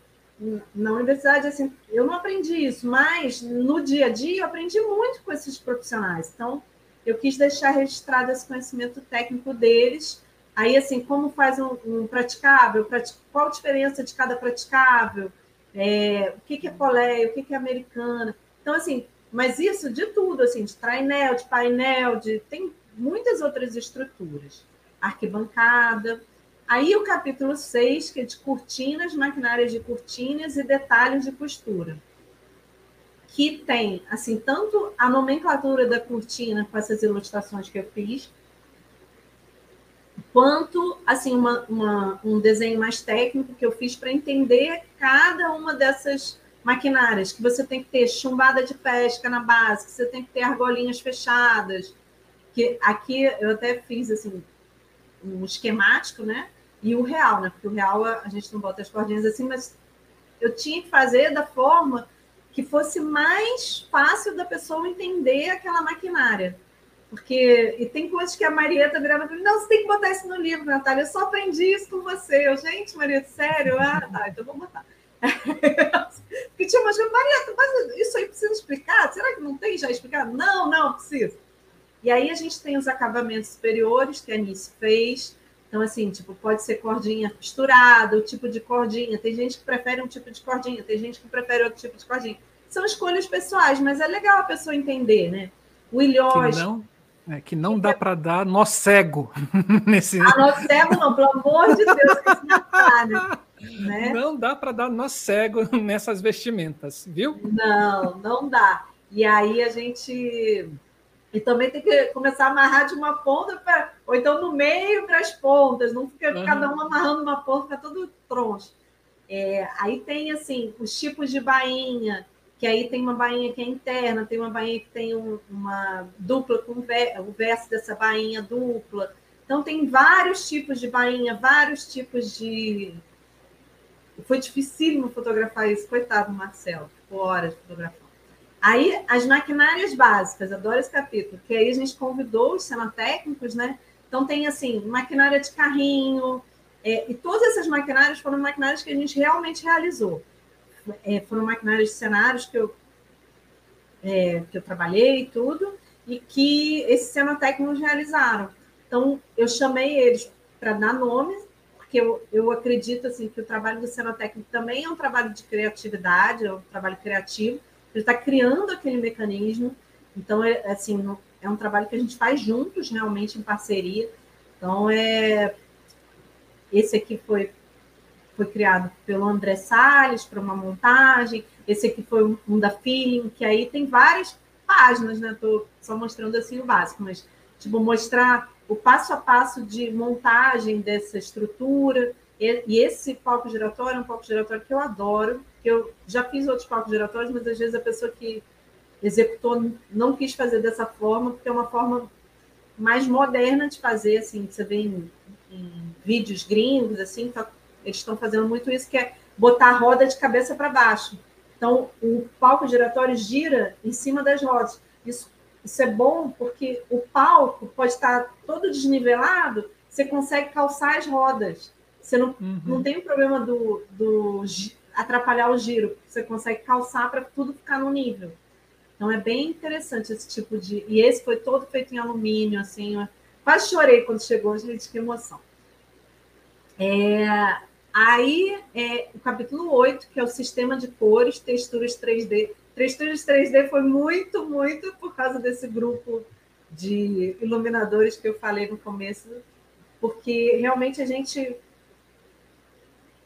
Speaker 3: na universidade, assim, eu não aprendi isso, mas no dia a dia eu aprendi muito com esses profissionais. Então, eu quis deixar registrado esse conhecimento técnico deles Aí, assim, como faz um, um praticável? Qual a diferença de cada praticável? É, o que, que é coléia? O que, que é americana? Então, assim, mas isso de tudo, assim, de trainel, de painel, de tem muitas outras estruturas. Arquibancada. Aí o capítulo 6, que é de cortinas, maquinárias de cortinas e detalhes de costura. Que tem, assim, tanto a nomenclatura da cortina com essas ilustrações que eu fiz, quanto assim uma, uma, um desenho mais técnico que eu fiz para entender cada uma dessas maquinárias, que você tem que ter chumbada de pesca na base, que você tem que ter argolinhas fechadas, que aqui eu até fiz assim um esquemático, né? E o real, né? Porque o real a gente não bota as cordinhas assim, mas eu tinha que fazer da forma que fosse mais fácil da pessoa entender aquela maquinária. Porque, e tem coisas que a Marieta virava para mim, não, você tem que botar isso no livro, Natália, eu só aprendi isso com você. Eu, gente, Marieta, sério? Ah, tá, então vou botar. *laughs* Porque tinha umas coisas, Marieta, mas isso aí precisa explicar? Será que não tem já explicado? Não, não, precisa. E aí a gente tem os acabamentos superiores que a Anice fez. Então, assim, tipo, pode ser cordinha costurada, o tipo de cordinha. Tem gente que prefere um tipo de cordinha, tem gente que prefere outro tipo de cordinha. São escolhas pessoais, mas é legal a pessoa entender, né? O ilhós.
Speaker 1: Que não, é que não dá para dar nó cego *laughs* nesse.
Speaker 3: Ah, nó cego não, pelo amor de Deus, que
Speaker 1: isso né? Não dá para dar nó cego nessas vestimentas, viu?
Speaker 3: Não, não dá. E aí a gente. E também tem que começar a amarrar de uma ponta para. Ou então no meio para as pontas, não fica uhum. cada um amarrando uma ponta, fica todo troncho. É, aí tem assim, os tipos de bainha que aí tem uma bainha que é interna, tem uma bainha que tem um, uma dupla com o verso dessa bainha dupla. Então, tem vários tipos de bainha, vários tipos de. Foi dificílimo fotografar isso, coitado Marcelo, ficou horas fotografando. Aí, as maquinárias básicas, adoro esse capítulo, que aí a gente convidou os cenotécnicos, né? Então, tem assim, maquinária de carrinho, é, e todas essas maquinárias foram maquinárias que a gente realmente realizou é, foram maquinários de cenários que eu, é, que eu trabalhei e tudo, e que esses cenotécnicos realizaram. Então, eu chamei eles para dar nomes, porque eu, eu acredito assim, que o trabalho do cenotécnico também é um trabalho de criatividade, é um trabalho criativo, ele está criando aquele mecanismo, então, é, assim, é um trabalho que a gente faz juntos, realmente, em parceria. Então, é, esse aqui foi foi criado pelo André Salles para uma montagem. Esse aqui foi um, da Feeling, que aí tem várias páginas, né? Estou só mostrando assim o básico, mas tipo mostrar o passo a passo de montagem dessa estrutura. E, e esse palco giratório é um palco giratório que eu adoro, que eu já fiz outros palcos giratórios, mas às vezes a pessoa que executou não quis fazer dessa forma, porque é uma forma mais moderna de fazer, assim, você vê em, em vídeos gringos, assim, tá eles estão fazendo muito isso, que é botar a roda de cabeça para baixo. Então, o palco giratório gira em cima das rodas. Isso, isso é bom porque o palco pode estar todo desnivelado, você consegue calçar as rodas. Você não, uhum. não tem o problema do, do atrapalhar o giro, você consegue calçar para tudo ficar no nível. Então é bem interessante esse tipo de. E esse foi todo feito em alumínio, assim. Quase chorei quando chegou, gente, que emoção. É, Aí, é, o capítulo 8, que é o sistema de cores, texturas 3D, Texturas 3D foi muito, muito por causa desse grupo de iluminadores que eu falei no começo, porque realmente a gente.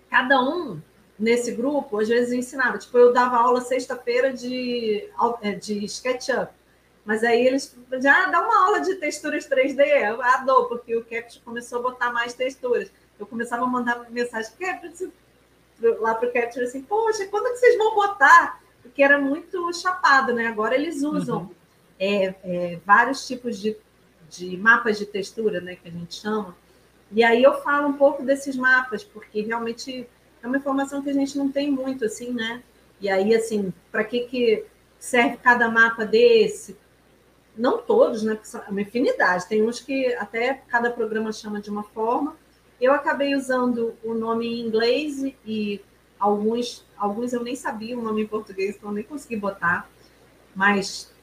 Speaker 3: Cada um nesse grupo, às vezes ensinava. Tipo, eu dava aula sexta-feira de, é, de SketchUp. Mas aí eles já dá uma aula de texturas 3D. Eu adoro, porque o Capture começou a botar mais texturas. Eu começava a mandar mensagem Capture lá para o Capture assim, poxa, quando é que vocês vão botar? Porque era muito chapado, né? Agora eles usam uhum. é, é, vários tipos de, de mapas de textura, né? Que a gente chama. E aí eu falo um pouco desses mapas, porque realmente é uma informação que a gente não tem muito, assim, né? E aí, assim, para que, que serve cada mapa desse? Não todos, né? Porque é uma infinidade. Tem uns que até cada programa chama de uma forma. Eu acabei usando o nome em inglês e alguns, alguns eu nem sabia o nome em português, então nem consegui botar. Mas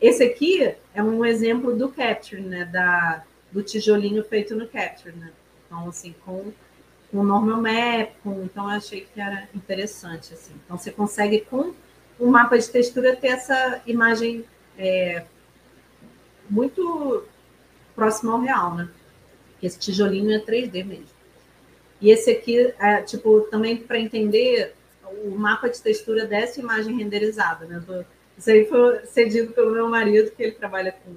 Speaker 3: esse aqui é um exemplo do Capture, né? Da, do tijolinho feito no Capture, né? Então, assim, com com normal map, com, então eu achei que era interessante assim. Então você consegue com um mapa de textura ter essa imagem é, muito próxima ao real, né? Esse tijolinho é 3D mesmo. E esse aqui, é, tipo, também para entender o mapa de textura dessa imagem renderizada, né? Isso aí foi cedido pelo meu marido, que ele trabalha com,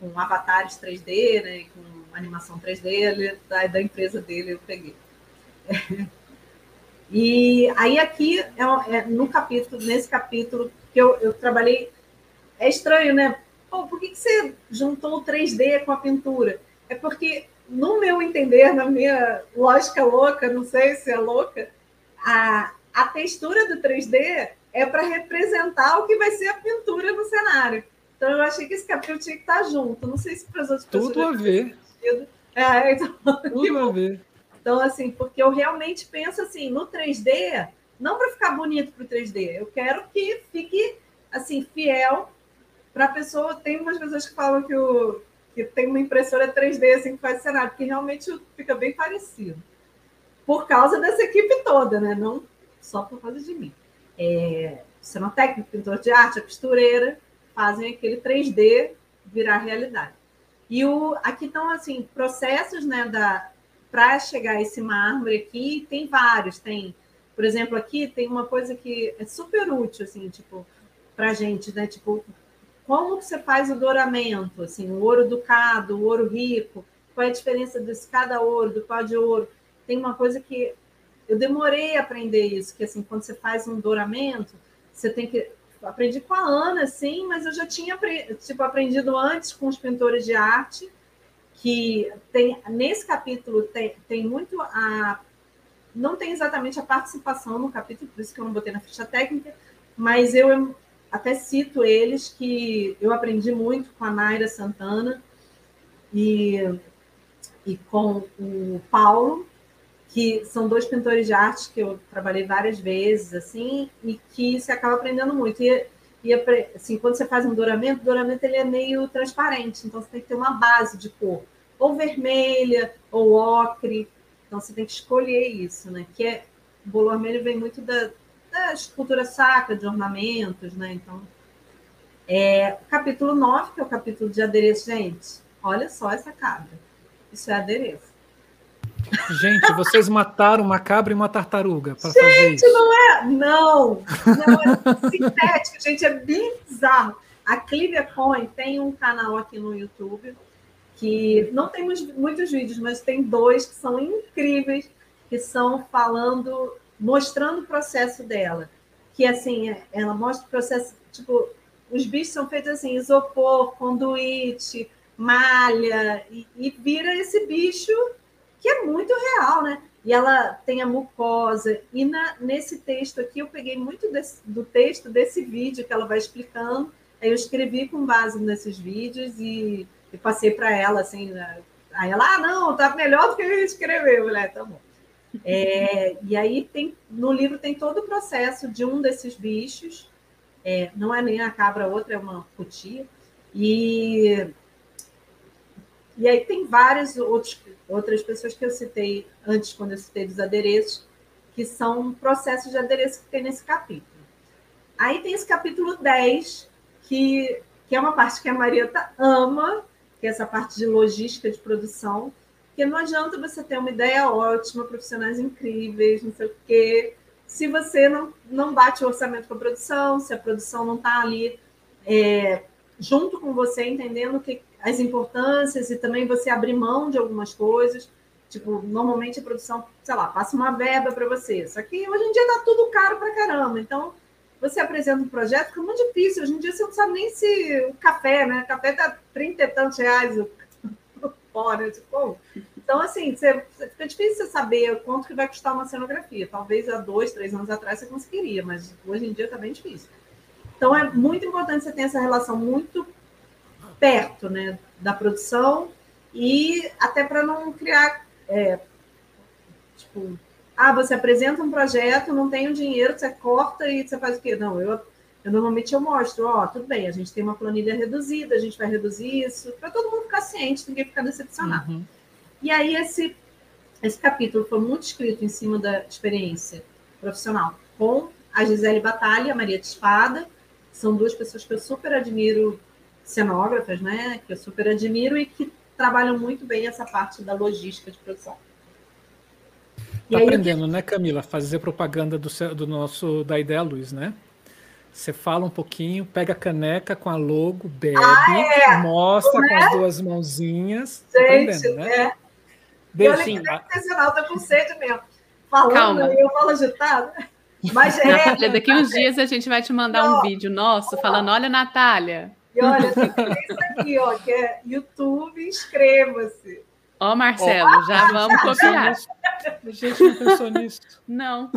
Speaker 3: com avatares 3D, né? Com animação 3D, ele, da, da empresa dele eu peguei. *laughs* E aí aqui é, é, no capítulo, nesse capítulo que eu, eu trabalhei, é estranho, né? Pô, por que, que você juntou o 3D com a pintura? É porque, no meu entender, na minha lógica louca, não sei se é louca, a, a textura do 3D é para representar o que vai ser a pintura no cenário. Então eu achei que esse capítulo tinha que estar junto. Não sei se para as outras
Speaker 1: Tudo pessoas. Tudo a ver.
Speaker 3: É, então, *laughs* Tudo a ver. Então, assim, porque eu realmente penso assim, no 3D, não para ficar bonito para o 3D, eu quero que fique assim, fiel para a pessoa. Tem umas pessoas que falam que, o, que tem uma impressora 3D assim que faz cenário, porque realmente fica bem parecido. Por causa dessa equipe toda, né? Não só por causa de mim. É, técnico, pintor de arte, a costureira, fazem aquele 3D virar realidade. E o, aqui estão assim processos né, para chegar a esse mármore aqui, tem vários. Tem, por exemplo, aqui tem uma coisa que é super útil, assim, tipo, para gente, né? Tipo, como você faz o douramento, assim, o ouro ducado, o ouro rico, qual é a diferença desse cada ouro, do pó de ouro? Tem uma coisa que eu demorei a aprender isso, que assim, quando você faz um douramento, você tem que aprendi com a Ana, sim, mas eu já tinha tipo, aprendido antes com os pintores de arte, que tem nesse capítulo tem, tem muito a. Não tem exatamente a participação no capítulo, por isso que eu não botei na ficha técnica, mas eu até cito eles que eu aprendi muito com a Naira Santana e, e com o Paulo, que são dois pintores de arte que eu trabalhei várias vezes, assim, e que você acaba aprendendo muito. E, e assim, quando você faz um douramento, o douramento ele é meio transparente, então você tem que ter uma base de cor, ou vermelha, ou ocre, então você tem que escolher isso, né? Que é, o bolo vermelho vem muito da, da escultura sacra, de ornamentos, né? Então, é, capítulo 9, que é o capítulo de adereço, gente, olha só essa cabra. Isso é adereço.
Speaker 1: Gente, vocês mataram uma cabra e uma tartaruga para fazer isso.
Speaker 3: Gente, não é. Não! Não é sintético, gente, é bizarro. A Clivia Coin tem um canal aqui no YouTube que não tem muitos vídeos, mas tem dois que são incríveis, que são falando, mostrando o processo dela. Que assim, é, ela mostra o processo, tipo, os bichos são feitos assim, isopor, conduíte, malha, e, e vira esse bicho que é muito real, né? E ela tem a mucosa. E na, nesse texto aqui, eu peguei muito desse, do texto desse vídeo que ela vai explicando. Aí eu escrevi com base nesses vídeos e, e passei para ela, assim. Né? Aí ela, ah, não, tá melhor do que eu escrever. Falei, ah, tá bom. É, e aí tem no livro tem todo o processo de um desses bichos. É, não é nem a cabra, outra é uma cutia. E, e aí tem vários outros outras pessoas que eu citei antes, quando eu citei dos adereços, que são processos de adereço que tem nesse capítulo. Aí tem esse capítulo 10, que, que é uma parte que a Marieta ama, que é essa parte de logística de produção, porque não adianta você ter uma ideia ótima, profissionais incríveis, não sei o quê, se você não, não bate o orçamento com a produção, se a produção não está ali é, junto com você, entendendo que, as importâncias e também você abrir mão de algumas coisas. Tipo, normalmente a produção, sei lá, passa uma verba para você. Só que hoje em dia tá tudo caro para caramba. Então, você apresenta um projeto, fica muito difícil. Hoje em dia você não sabe nem se o café, né? O café tá 30 e tantos reais o fora. Tipo, então, assim, você, fica difícil você saber quanto que vai custar uma cenografia. Talvez há dois, três anos atrás você conseguiria, mas hoje em dia está bem difícil. Então, é muito importante você ter essa relação muito perto né, da produção e até para não criar. É, tipo, ah, você apresenta um projeto, não tem o dinheiro, você corta e você faz o quê? Não, eu, eu normalmente eu mostro, ó, tudo bem, a gente tem uma planilha reduzida, a gente vai reduzir isso, para todo mundo ficar ciente, ninguém ficar decepcionado. Uhum. E aí esse, esse capítulo foi muito escrito em cima da experiência profissional com a Gisele Batalha e a Maria de Espada. São duas pessoas que eu super admiro, cenógrafas, né? Que eu super admiro e que trabalham muito bem essa parte da logística de produção.
Speaker 1: Tá aprendendo, né, Camila? Fazer propaganda do, do nosso da Ideia Luz, né? Você fala um pouquinho, pega a caneca com a logo, bebe, ah, é? mostra com as duas mãozinhas.
Speaker 3: Gente, né? É. Beijinho. Olha que tô com sede mesmo. Falando, Calma. eu falo agitado. Mas é,
Speaker 2: Natália, daqui uns dias a gente vai te mandar um vídeo nosso falando: olha, Natália.
Speaker 3: E olha, isso aqui, ó, que é YouTube, inscreva-se.
Speaker 2: Ó, Marcelo, já vamos copiar.
Speaker 1: A gente não pensou nisso.
Speaker 2: Não.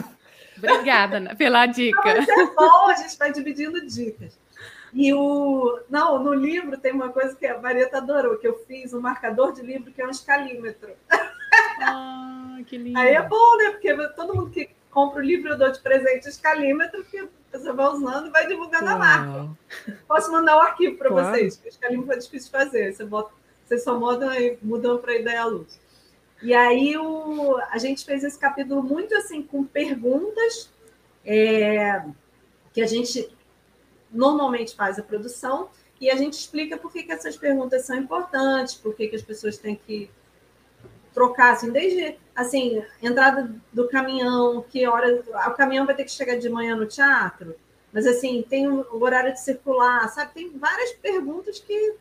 Speaker 2: Obrigada né, pela dica.
Speaker 3: Mas é bom, a gente vai dividindo dicas. E o. Não, no livro tem uma coisa que a Marieta adorou, que eu fiz um marcador de livro que é um escalímetro.
Speaker 2: Ah, que lindo.
Speaker 3: Aí é bom, né? Porque todo mundo que compra o livro eu dou de presente o escalímetro, que você vai usando e vai divulgando Uau. a marca. Posso mandar o um arquivo para claro. vocês, porque o escalímetro é difícil de fazer. Você bota, vocês só mudam, mudam para a ideia à luz. E aí o, a gente fez esse capítulo muito assim, com perguntas é, que a gente normalmente faz a produção, e a gente explica por que, que essas perguntas são importantes, por que, que as pessoas têm que trocar, assim, desde assim, entrada do caminhão, que hora o caminhão vai ter que chegar de manhã no teatro, mas assim, tem o horário de circular, sabe? Tem várias perguntas que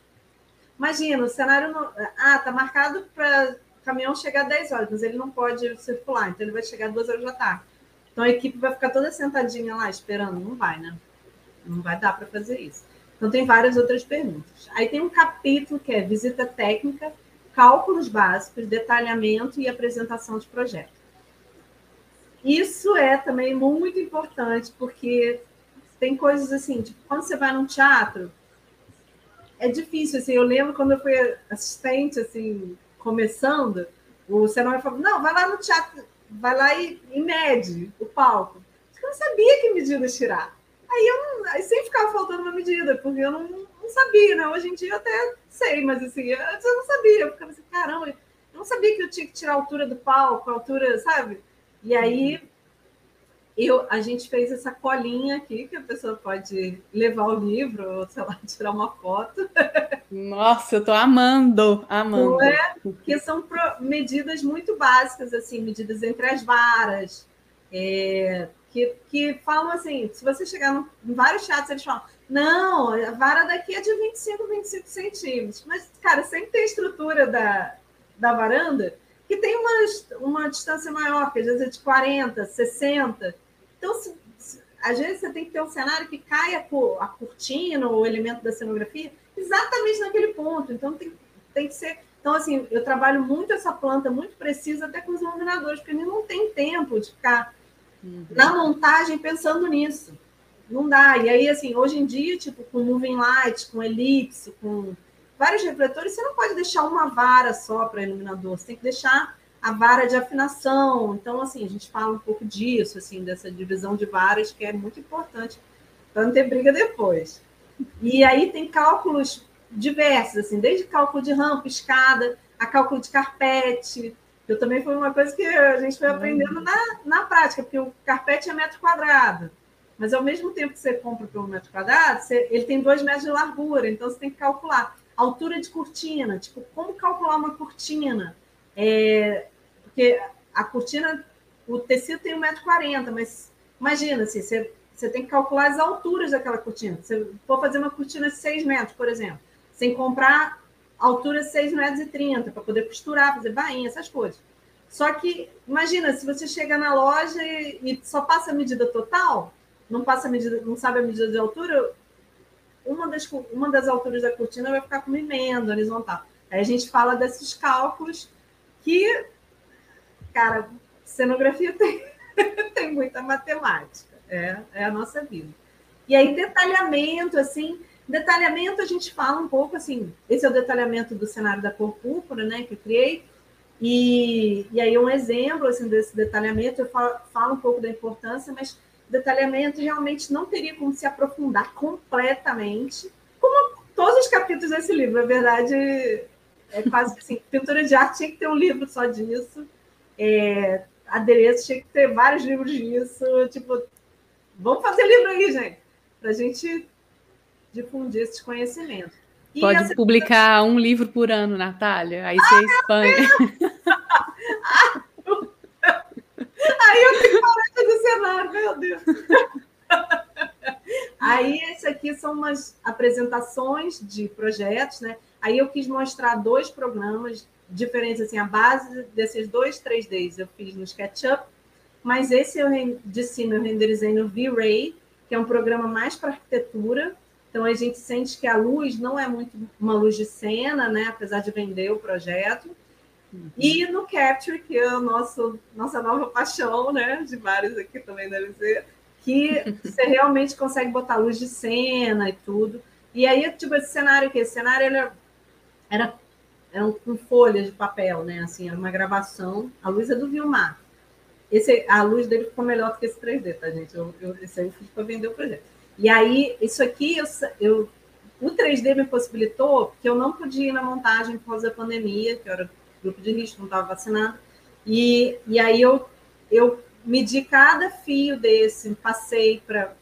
Speaker 3: imagina, o cenário ah, tá marcado para caminhão chegar às 10 horas, mas ele não pode circular, então ele vai chegar às 2 horas da tarde. Então a equipe vai ficar toda sentadinha lá esperando, não vai, né? Não vai dar para fazer isso. Então, tem várias outras perguntas. Aí tem um capítulo que é visita técnica, cálculos básicos, detalhamento e apresentação de projeto. Isso é também muito importante, porque tem coisas assim, tipo, quando você vai num teatro, é difícil, assim, eu lembro quando eu fui assistente, assim, começando, o cenógrafo falou, não, vai lá no teatro, vai lá e, e mede o palco. Eu não sabia que medidas tirar. Aí eu não, aí sempre ficava faltando uma medida, porque eu não, não sabia, né? Hoje em dia eu até sei, mas assim, antes eu não sabia. Eu ficava assim, caramba, eu não sabia que eu tinha que tirar a altura do palco, a altura, sabe? E aí eu, a gente fez essa colinha aqui, que a pessoa pode levar o livro, ou sei lá, *laughs* tirar uma foto.
Speaker 2: Nossa, eu tô amando, amando. Não é?
Speaker 3: Que são medidas muito básicas, assim, medidas entre as varas, é, que, que falam assim, se você chegar no, em vários chats, eles falam, não, a vara daqui é de 25, 25 centímetros. Mas, cara, sempre tem estrutura da, da varanda que tem uma, uma distância maior, que às vezes é de 40, 60. Então, se, se, às vezes você tem que ter um cenário que caia a cortina ou o elemento da cenografia exatamente naquele ponto. Então, tem, tem que ser... Então, assim, eu trabalho muito essa planta, muito precisa, até com os iluminadores, porque ele não tem tempo de ficar uhum. na montagem pensando nisso. Não dá. E aí, assim, hoje em dia, tipo, com moving light, com elipse, com vários refletores, você não pode deixar uma vara só para iluminador, você tem que deixar a vara de afinação. Então, assim, a gente fala um pouco disso, assim, dessa divisão de varas, que é muito importante para não ter briga depois. E aí tem cálculos diversos, assim, desde cálculo de rampa, escada, a cálculo de carpete, eu também foi uma coisa que a gente foi aprendendo na, na prática, porque o carpete é metro quadrado. mas ao mesmo tempo que você compra por metro quadrado, você, ele tem dois metros de largura, então você tem que calcular altura de cortina, tipo, como calcular uma cortina? É, porque a cortina, o tecido tem 1,40m, mas imagina, assim, você, você tem que calcular as alturas daquela cortina. Se for fazer uma cortina de 6 metros, por exemplo, sem comprar altura 6,30 metros para poder costurar, fazer bainha, essas coisas. Só que, imagina, se você chega na loja e, e, só passa a medida total, não passa a medida, não sabe a medida de altura, uma das, uma das alturas da cortina vai ficar com uma emenda horizontal. Aí a gente fala desses cálculos que, cara, cenografia *laughs* tem, tem muita matemática, é, é a nossa vida. E aí, detalhamento, assim, detalhamento a gente fala um pouco, assim, esse é o detalhamento do cenário da cor púrpura, né, que eu criei, e, e aí um exemplo, assim, desse detalhamento, eu falo, falo um pouco da importância, mas detalhamento realmente não teria como se aprofundar completamente, como todos os capítulos desse livro, na verdade, é quase assim, pintura de arte tinha que ter um livro só disso, é, adereço tinha que ter vários livros disso, tipo, vamos fazer livro aí, gente, para a gente difundir esse conhecimento.
Speaker 2: E Pode essa... publicar um livro por ano, Natália, aí você ah, expande. *laughs*
Speaker 3: Aí eu tenho parada do cenário, meu Deus. *laughs* Aí, esse aqui são umas apresentações de projetos, né? Aí eu quis mostrar dois programas diferentes, assim, a base desses dois 3Ds eu fiz no SketchUp, mas esse eu de cima eu renderizei no V-Ray, que é um programa mais para arquitetura. Então a gente sente que a luz não é muito uma luz de cena, né? Apesar de vender o projeto. Uhum. E no Capture, que é a nosso, nossa nova paixão, né? De vários aqui também deve ser, que *laughs* você realmente consegue botar luz de cena e tudo. E aí, tipo, esse cenário aqui, esse cenário ele era, era com folhas de papel, né? Assim, era uma gravação. A luz é do Vilmar. Esse, a luz dele ficou melhor do que esse 3D, tá, gente? Eu, eu, esse aí eu fiz para vender o projeto. E aí, isso aqui, eu, eu, o 3D me possibilitou, porque eu não podia ir na montagem por causa da pandemia, que era grupo de risco, não estava vacinado. E, e aí eu, eu medi cada fio desse, passei para.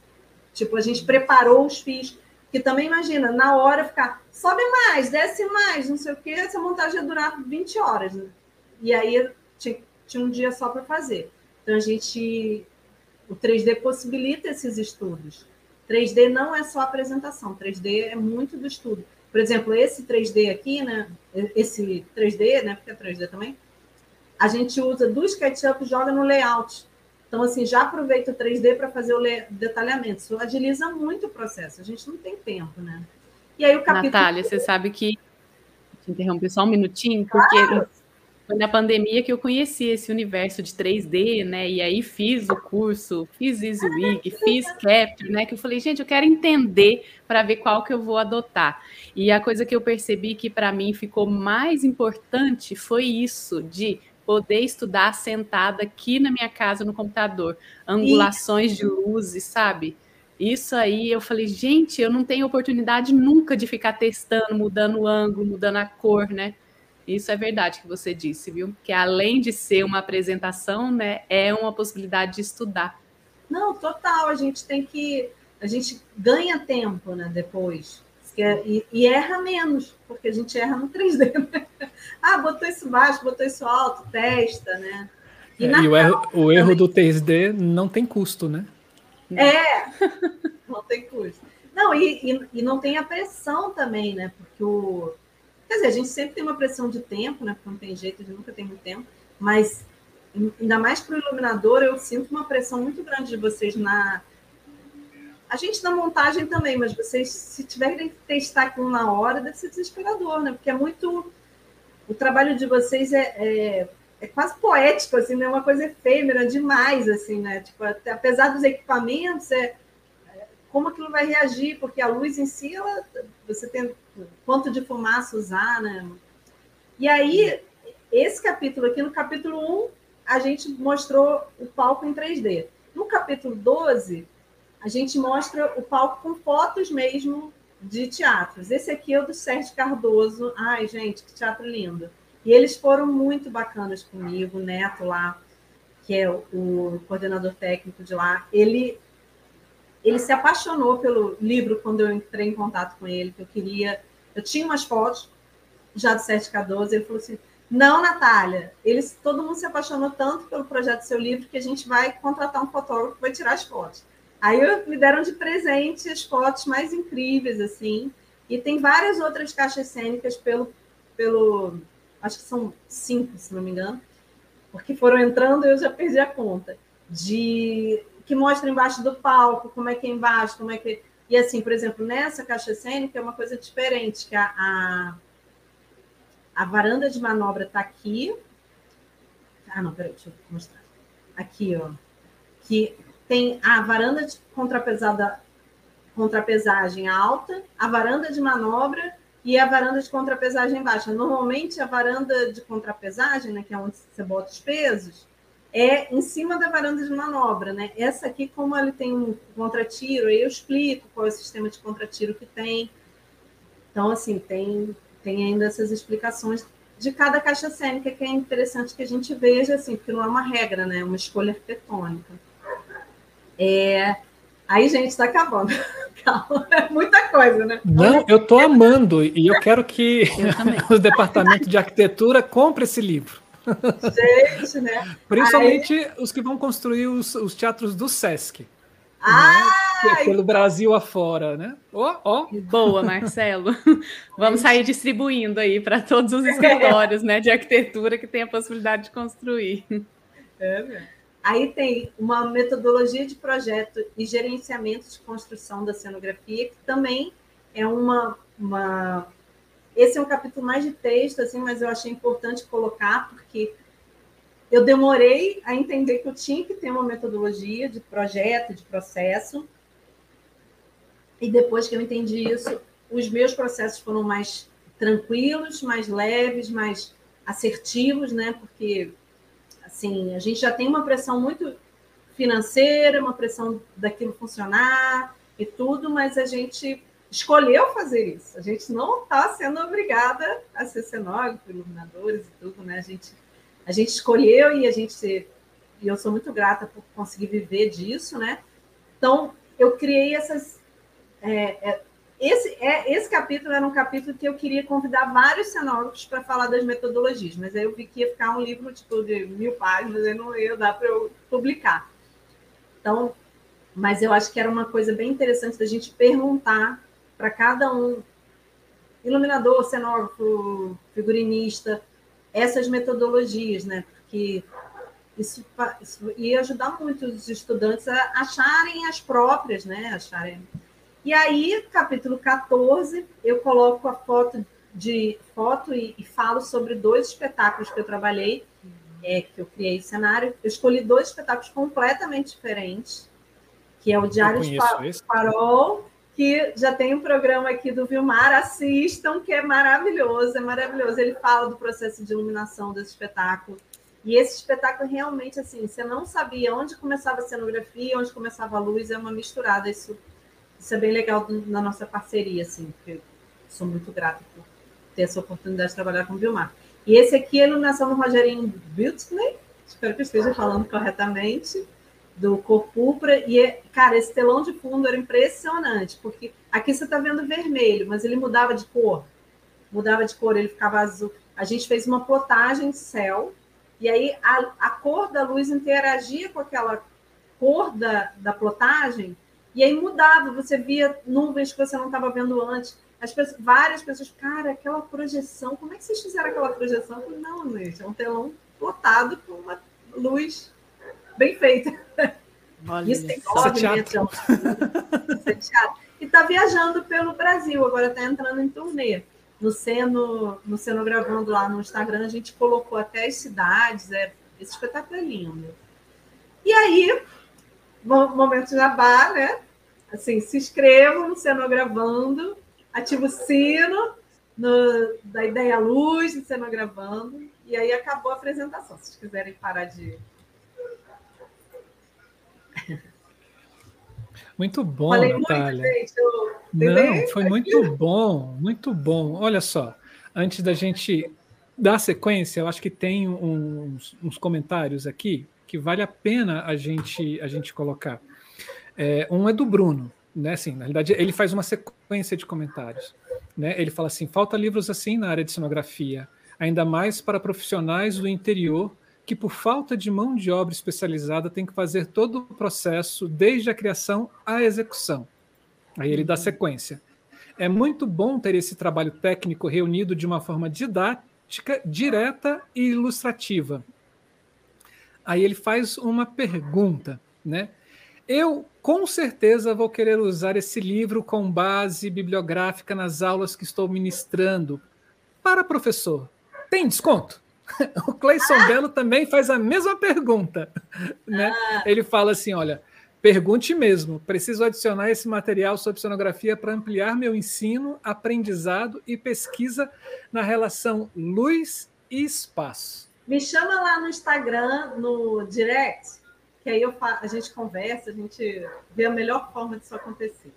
Speaker 3: Tipo, a gente preparou os fios, que também imagina, na hora ficar, sobe mais, desce mais, não sei o quê, essa montagem ia durar 20 horas. Né? E aí tinha, tinha um dia só para fazer. Então a gente. O 3D possibilita esses estudos. 3D não é só apresentação, 3D é muito do estudo. Por exemplo, esse 3D aqui, né? Esse 3D, né? Porque é 3D também. A gente usa do SketchUp joga no layout. Então, assim, já aproveita o 3D para fazer o detalhamento. Isso agiliza muito o processo. A gente não tem tempo, né?
Speaker 2: E aí o capítulo. Natália, você sabe que. Te interromper só um minutinho, porque claro. Foi na pandemia que eu conheci esse universo de 3D, né? E aí fiz o curso, fiz EasyWig, fiz Capture, né? Que eu falei, gente, eu quero entender para ver qual que eu vou adotar. E a coisa que eu percebi que para mim ficou mais importante foi isso de poder estudar sentada aqui na minha casa no computador, angulações de luzes, sabe? Isso aí eu falei, gente, eu não tenho oportunidade nunca de ficar testando, mudando o ângulo, mudando a cor, né? Isso é verdade que você disse, viu? Que além de ser uma apresentação, né, é uma possibilidade de estudar.
Speaker 3: Não, total. A gente tem que. A gente ganha tempo, né, depois. E, e, erra menos, porque a gente erra no 3D. Né? Ah, botou isso baixo, botou isso alto, testa, né?
Speaker 1: E, é, e o erro, o erro do 3D não tem custo, né?
Speaker 3: É, *laughs* não tem custo. Não, e, e, e não tem a pressão também, né? Porque o, Quer dizer, a gente sempre tem uma pressão de tempo, né? Porque não tem jeito, a gente nunca tem muito tempo, mas ainda mais para o iluminador, eu sinto uma pressão muito grande de vocês na. A gente na montagem também, mas vocês, se tiverem que testar aquilo na hora, deve ser desesperador, né? Porque é muito. O trabalho de vocês é, é, é quase poético, assim, né? Uma coisa efêmera demais, assim, né? Tipo, até, apesar dos equipamentos, é, é como aquilo vai reagir, porque a luz em si, ela, você tem quanto de fumaça usar, né? E aí, esse capítulo aqui, no capítulo 1, a gente mostrou o palco em 3D. No capítulo 12, a gente mostra o palco com fotos mesmo de teatros. Esse aqui é o do Sérgio Cardoso. Ai, gente, que teatro lindo. E eles foram muito bacanas comigo, o Neto lá, que é o coordenador técnico de lá. Ele ele se apaixonou pelo livro quando eu entrei em contato com ele, que eu queria. Eu tinha umas fotos já do 7K12, ele falou assim: não, Natália, eles, todo mundo se apaixonou tanto pelo projeto do seu livro que a gente vai contratar um fotógrafo que vai tirar as fotos. Aí eu, me deram de presente as fotos mais incríveis, assim, e tem várias outras caixas cênicas pelo, pelo acho que são cinco, se não me engano, porque foram entrando e eu já perdi a conta, de que mostra embaixo do palco, como é que é embaixo, como é que. E assim, por exemplo, nessa caixa cênica é uma coisa diferente, que a, a, a varanda de manobra está aqui. Ah, não, peraí, deixa eu mostrar. Aqui, ó. Que tem a varanda de contrapesada, contrapesagem alta, a varanda de manobra e a varanda de contrapesagem baixa. Normalmente, a varanda de contrapesagem, né, que é onde você bota os pesos, é em cima da varanda de manobra, né? Essa aqui, como ele tem um contratiro, aí eu explico qual é o sistema de contratiro que tem. Então, assim, tem, tem ainda essas explicações de cada caixa cênica que é interessante que a gente veja, assim, porque não é uma regra, né? É uma escolha arquitetônica. É... Aí, gente, está acabando. *laughs* Calma, é muita coisa, né?
Speaker 1: Não, eu estou amando e eu quero que *laughs* o departamento de arquitetura compre esse livro.
Speaker 3: Gente, né?
Speaker 1: Principalmente Aí... os que vão construir os, os teatros do Sesc.
Speaker 3: Ah,
Speaker 1: né? Pelo Brasil afora, né?
Speaker 2: Ó, oh. Oh. Boa, Marcelo. *laughs* Vamos sair distribuindo aí para todos os escritórios né, de arquitetura que tem a possibilidade de construir.
Speaker 3: É, mesmo. Aí tem uma metodologia de projeto e gerenciamento de construção da cenografia, que também é uma, uma esse é um capítulo mais de texto, assim, mas eu achei importante colocar, porque eu demorei a entender que eu tinha que ter uma metodologia de projeto, de processo. E depois que eu entendi isso, os meus processos foram mais tranquilos, mais leves, mais assertivos, né? Porque assim, a gente já tem uma pressão muito financeira, uma pressão daquilo funcionar e tudo, mas a gente escolheu fazer isso. A gente não está sendo obrigada a ser cenógrafo, iluminadores e tudo, né? A gente, a gente escolheu e a gente e eu sou muito grata por conseguir viver disso, né? Então eu criei essas é, é, esse, é, esse capítulo era um capítulo que eu queria convidar vários cenógrafos para falar das metodologias, mas aí eu vi que ia ficar um livro tipo, de mil páginas e não ia dar para eu publicar. Então, mas eu acho que era uma coisa bem interessante da gente perguntar para cada um, iluminador, cenógrafo, figurinista, essas metodologias, né? Porque isso, isso ia ajudar muito os estudantes a acharem as próprias, né? Acharem. E aí, capítulo 14, eu coloco a foto de foto e, e falo sobre dois espetáculos que eu trabalhei, é, que eu criei cenário. Eu escolhi dois espetáculos completamente diferentes, que é o Diário de Farol que já tem um programa aqui do Vilmar, assistam, que é maravilhoso, é maravilhoso. Ele fala do processo de iluminação desse espetáculo. E esse espetáculo realmente, assim, você não sabia onde começava a cenografia, onde começava a luz, é uma misturada. Isso, isso é bem legal na nossa parceria, assim, porque sou muito grata por ter essa oportunidade de trabalhar com o Vilmar. E esse aqui é a iluminação do Rogerinho Biltney, espero que eu esteja falando corretamente do cor púrpura. E, é, cara, esse telão de fundo era impressionante, porque aqui você está vendo vermelho, mas ele mudava de cor. Mudava de cor, ele ficava azul. A gente fez uma plotagem de céu, e aí a, a cor da luz interagia com aquela cor da, da plotagem, e aí mudava, você via nuvens que você não estava vendo antes. As pessoas, várias pessoas, cara, aquela projeção, como é que vocês fizeram aquela projeção? Falei, não, gente, é um telão plotado com uma luz bem feita.
Speaker 1: Olha, Isso tem nove
Speaker 3: teatro. E está viajando pelo Brasil, agora está entrando em turnê. No Seno, no Cenogravando lá no Instagram, a gente colocou até as cidades, é, esse espetáculo é lindo. E aí, momento jabá, né? Assim, se inscrevam no Cenogravando, ativa o sino no, da Ideia Luz, no Cenogravando, e aí acabou a apresentação. Se vocês quiserem parar de
Speaker 1: Muito bom, Falei Natália. Muito, Não, foi muito bom, muito bom. Olha só, antes da gente dar sequência, eu acho que tem uns, uns comentários aqui que vale a pena a gente, a gente colocar. É, um é do Bruno, né? Assim, na realidade, ele faz uma sequência de comentários. Né? Ele fala assim: falta livros assim na área de cenografia, ainda mais para profissionais do interior que, por falta de mão de obra especializada, tem que fazer todo o processo, desde a criação à execução. Aí ele dá uhum. sequência. É muito bom ter esse trabalho técnico reunido de uma forma didática, direta e ilustrativa. Aí ele faz uma pergunta, né? Eu com certeza vou querer usar esse livro com base bibliográfica nas aulas que estou ministrando. Para professor, tem desconto? *laughs* O Cleison ah! Belo também faz a mesma pergunta. Né? Ah! Ele fala assim: olha, pergunte mesmo. Preciso adicionar esse material sobre sonografia para ampliar meu ensino, aprendizado e pesquisa na relação luz e espaço.
Speaker 3: Me chama lá no Instagram, no direct, que aí eu a gente conversa, a gente vê a melhor forma disso acontecer.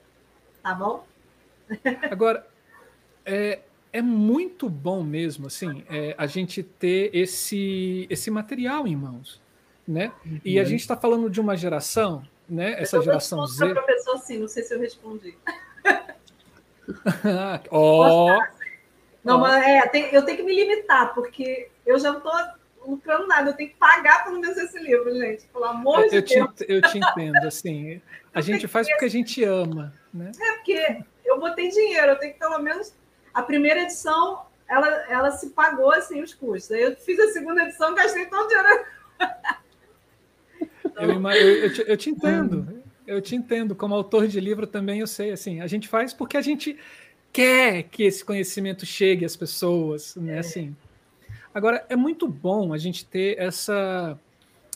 Speaker 3: Tá bom? *laughs*
Speaker 1: Agora, é, é muito bom mesmo, assim, é, a gente ter esse, esse material em mãos, né? Uhum. E a uhum. gente está falando de uma geração, né? Essa eu geração Z.
Speaker 3: professor, sim, não sei se eu respondi. *laughs*
Speaker 1: Oh.
Speaker 3: Não, oh. mas é, tem, eu tenho que me limitar, porque eu já estou lucrando nada, eu tenho que pagar não vencer esse livro, gente. Pelo amor
Speaker 1: eu,
Speaker 3: de Deus.
Speaker 1: Te, eu te entendo, assim. *laughs* A gente faz porque a gente ama, né?
Speaker 3: É, porque eu botei dinheiro, eu tenho que pelo menos a primeira edição, ela, ela se pagou assim os custos. Aí eu fiz a segunda edição, gastei todo o dinheiro. *laughs*
Speaker 1: Eu, eu, eu, te, eu te entendo. Eu te entendo. Como autor de livro também eu sei. Assim, a gente faz porque a gente quer que esse conhecimento chegue às pessoas, né? É. Agora é muito bom a gente ter essa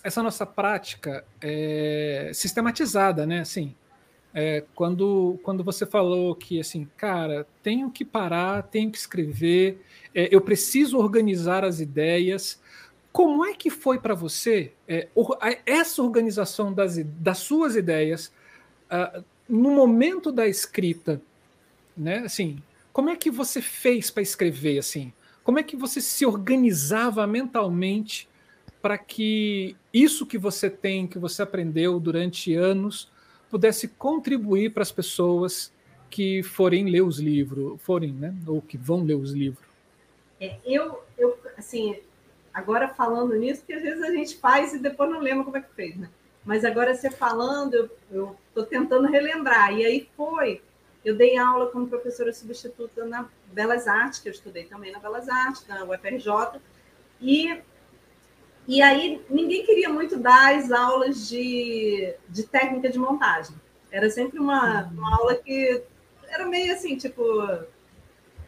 Speaker 1: essa nossa prática é, sistematizada, né? Assim, é, quando, quando você falou que, assim, cara, tenho que parar, tenho que escrever, é, eu preciso organizar as ideias. Como é que foi para você é, essa organização das, das suas ideias uh, no momento da escrita? Né? Assim, como é que você fez para escrever? Assim, como é que você se organizava mentalmente para que isso que você tem, que você aprendeu durante anos, pudesse contribuir para as pessoas que forem ler os livros, forem, né, ou que vão ler os livros.
Speaker 3: É, eu, eu, assim, agora falando nisso, que às vezes a gente faz e depois não lembra como é que fez, né? Mas agora você falando, eu estou tentando relembrar. E aí foi, eu dei aula como professora substituta na Belas Artes, que eu estudei também na Belas Artes, na UFRJ, e e aí ninguém queria muito dar as aulas de, de técnica de montagem. Era sempre uma, uma aula que era meio assim, tipo,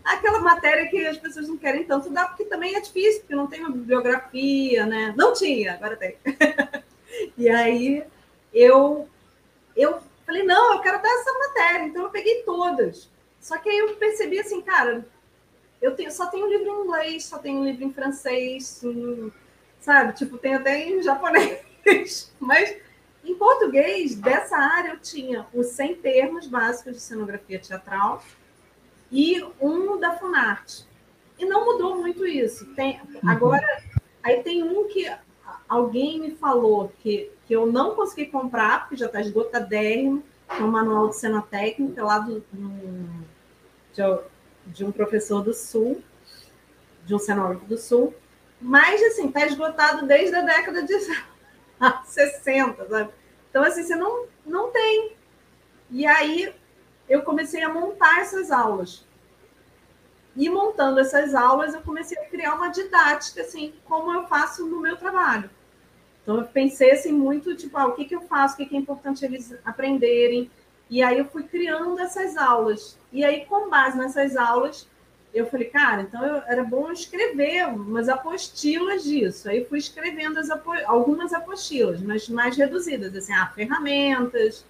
Speaker 3: aquela matéria que as pessoas não querem tanto dar, porque também é difícil, porque não tem uma bibliografia, né? Não tinha, agora tem. *laughs* e aí eu, eu falei, não, eu quero dar essa matéria, então eu peguei todas. Só que aí eu percebi assim, cara, eu tenho, só tenho livro em inglês, só tenho livro em francês, sabe? Tipo, tem até em japonês. *laughs* Mas em português, dessa área, eu tinha os 100 termos básicos de cenografia teatral e um da Funarte. E não mudou muito isso. Tem, uhum. agora, aí tem um que alguém me falou que, que eu não consegui comprar, porque já está esgotadérrimo, que é um manual de cena técnica lá do, do, de, de um professor do Sul, de um cenógrafo do Sul, mas, assim, está esgotado desde a década de *laughs* 60, sabe? Então, assim, você não, não tem. E aí, eu comecei a montar essas aulas. E montando essas aulas, eu comecei a criar uma didática, assim, como eu faço no meu trabalho. Então, eu pensei, assim, muito, tipo, ah, o que, que eu faço, o que, que é importante eles aprenderem. E aí, eu fui criando essas aulas. E aí, com base nessas aulas, eu falei, cara, então eu, era bom escrever umas apostilas disso. Aí fui escrevendo apo, algumas apostilas, mas mais reduzidas, assim, ah, ferramentas.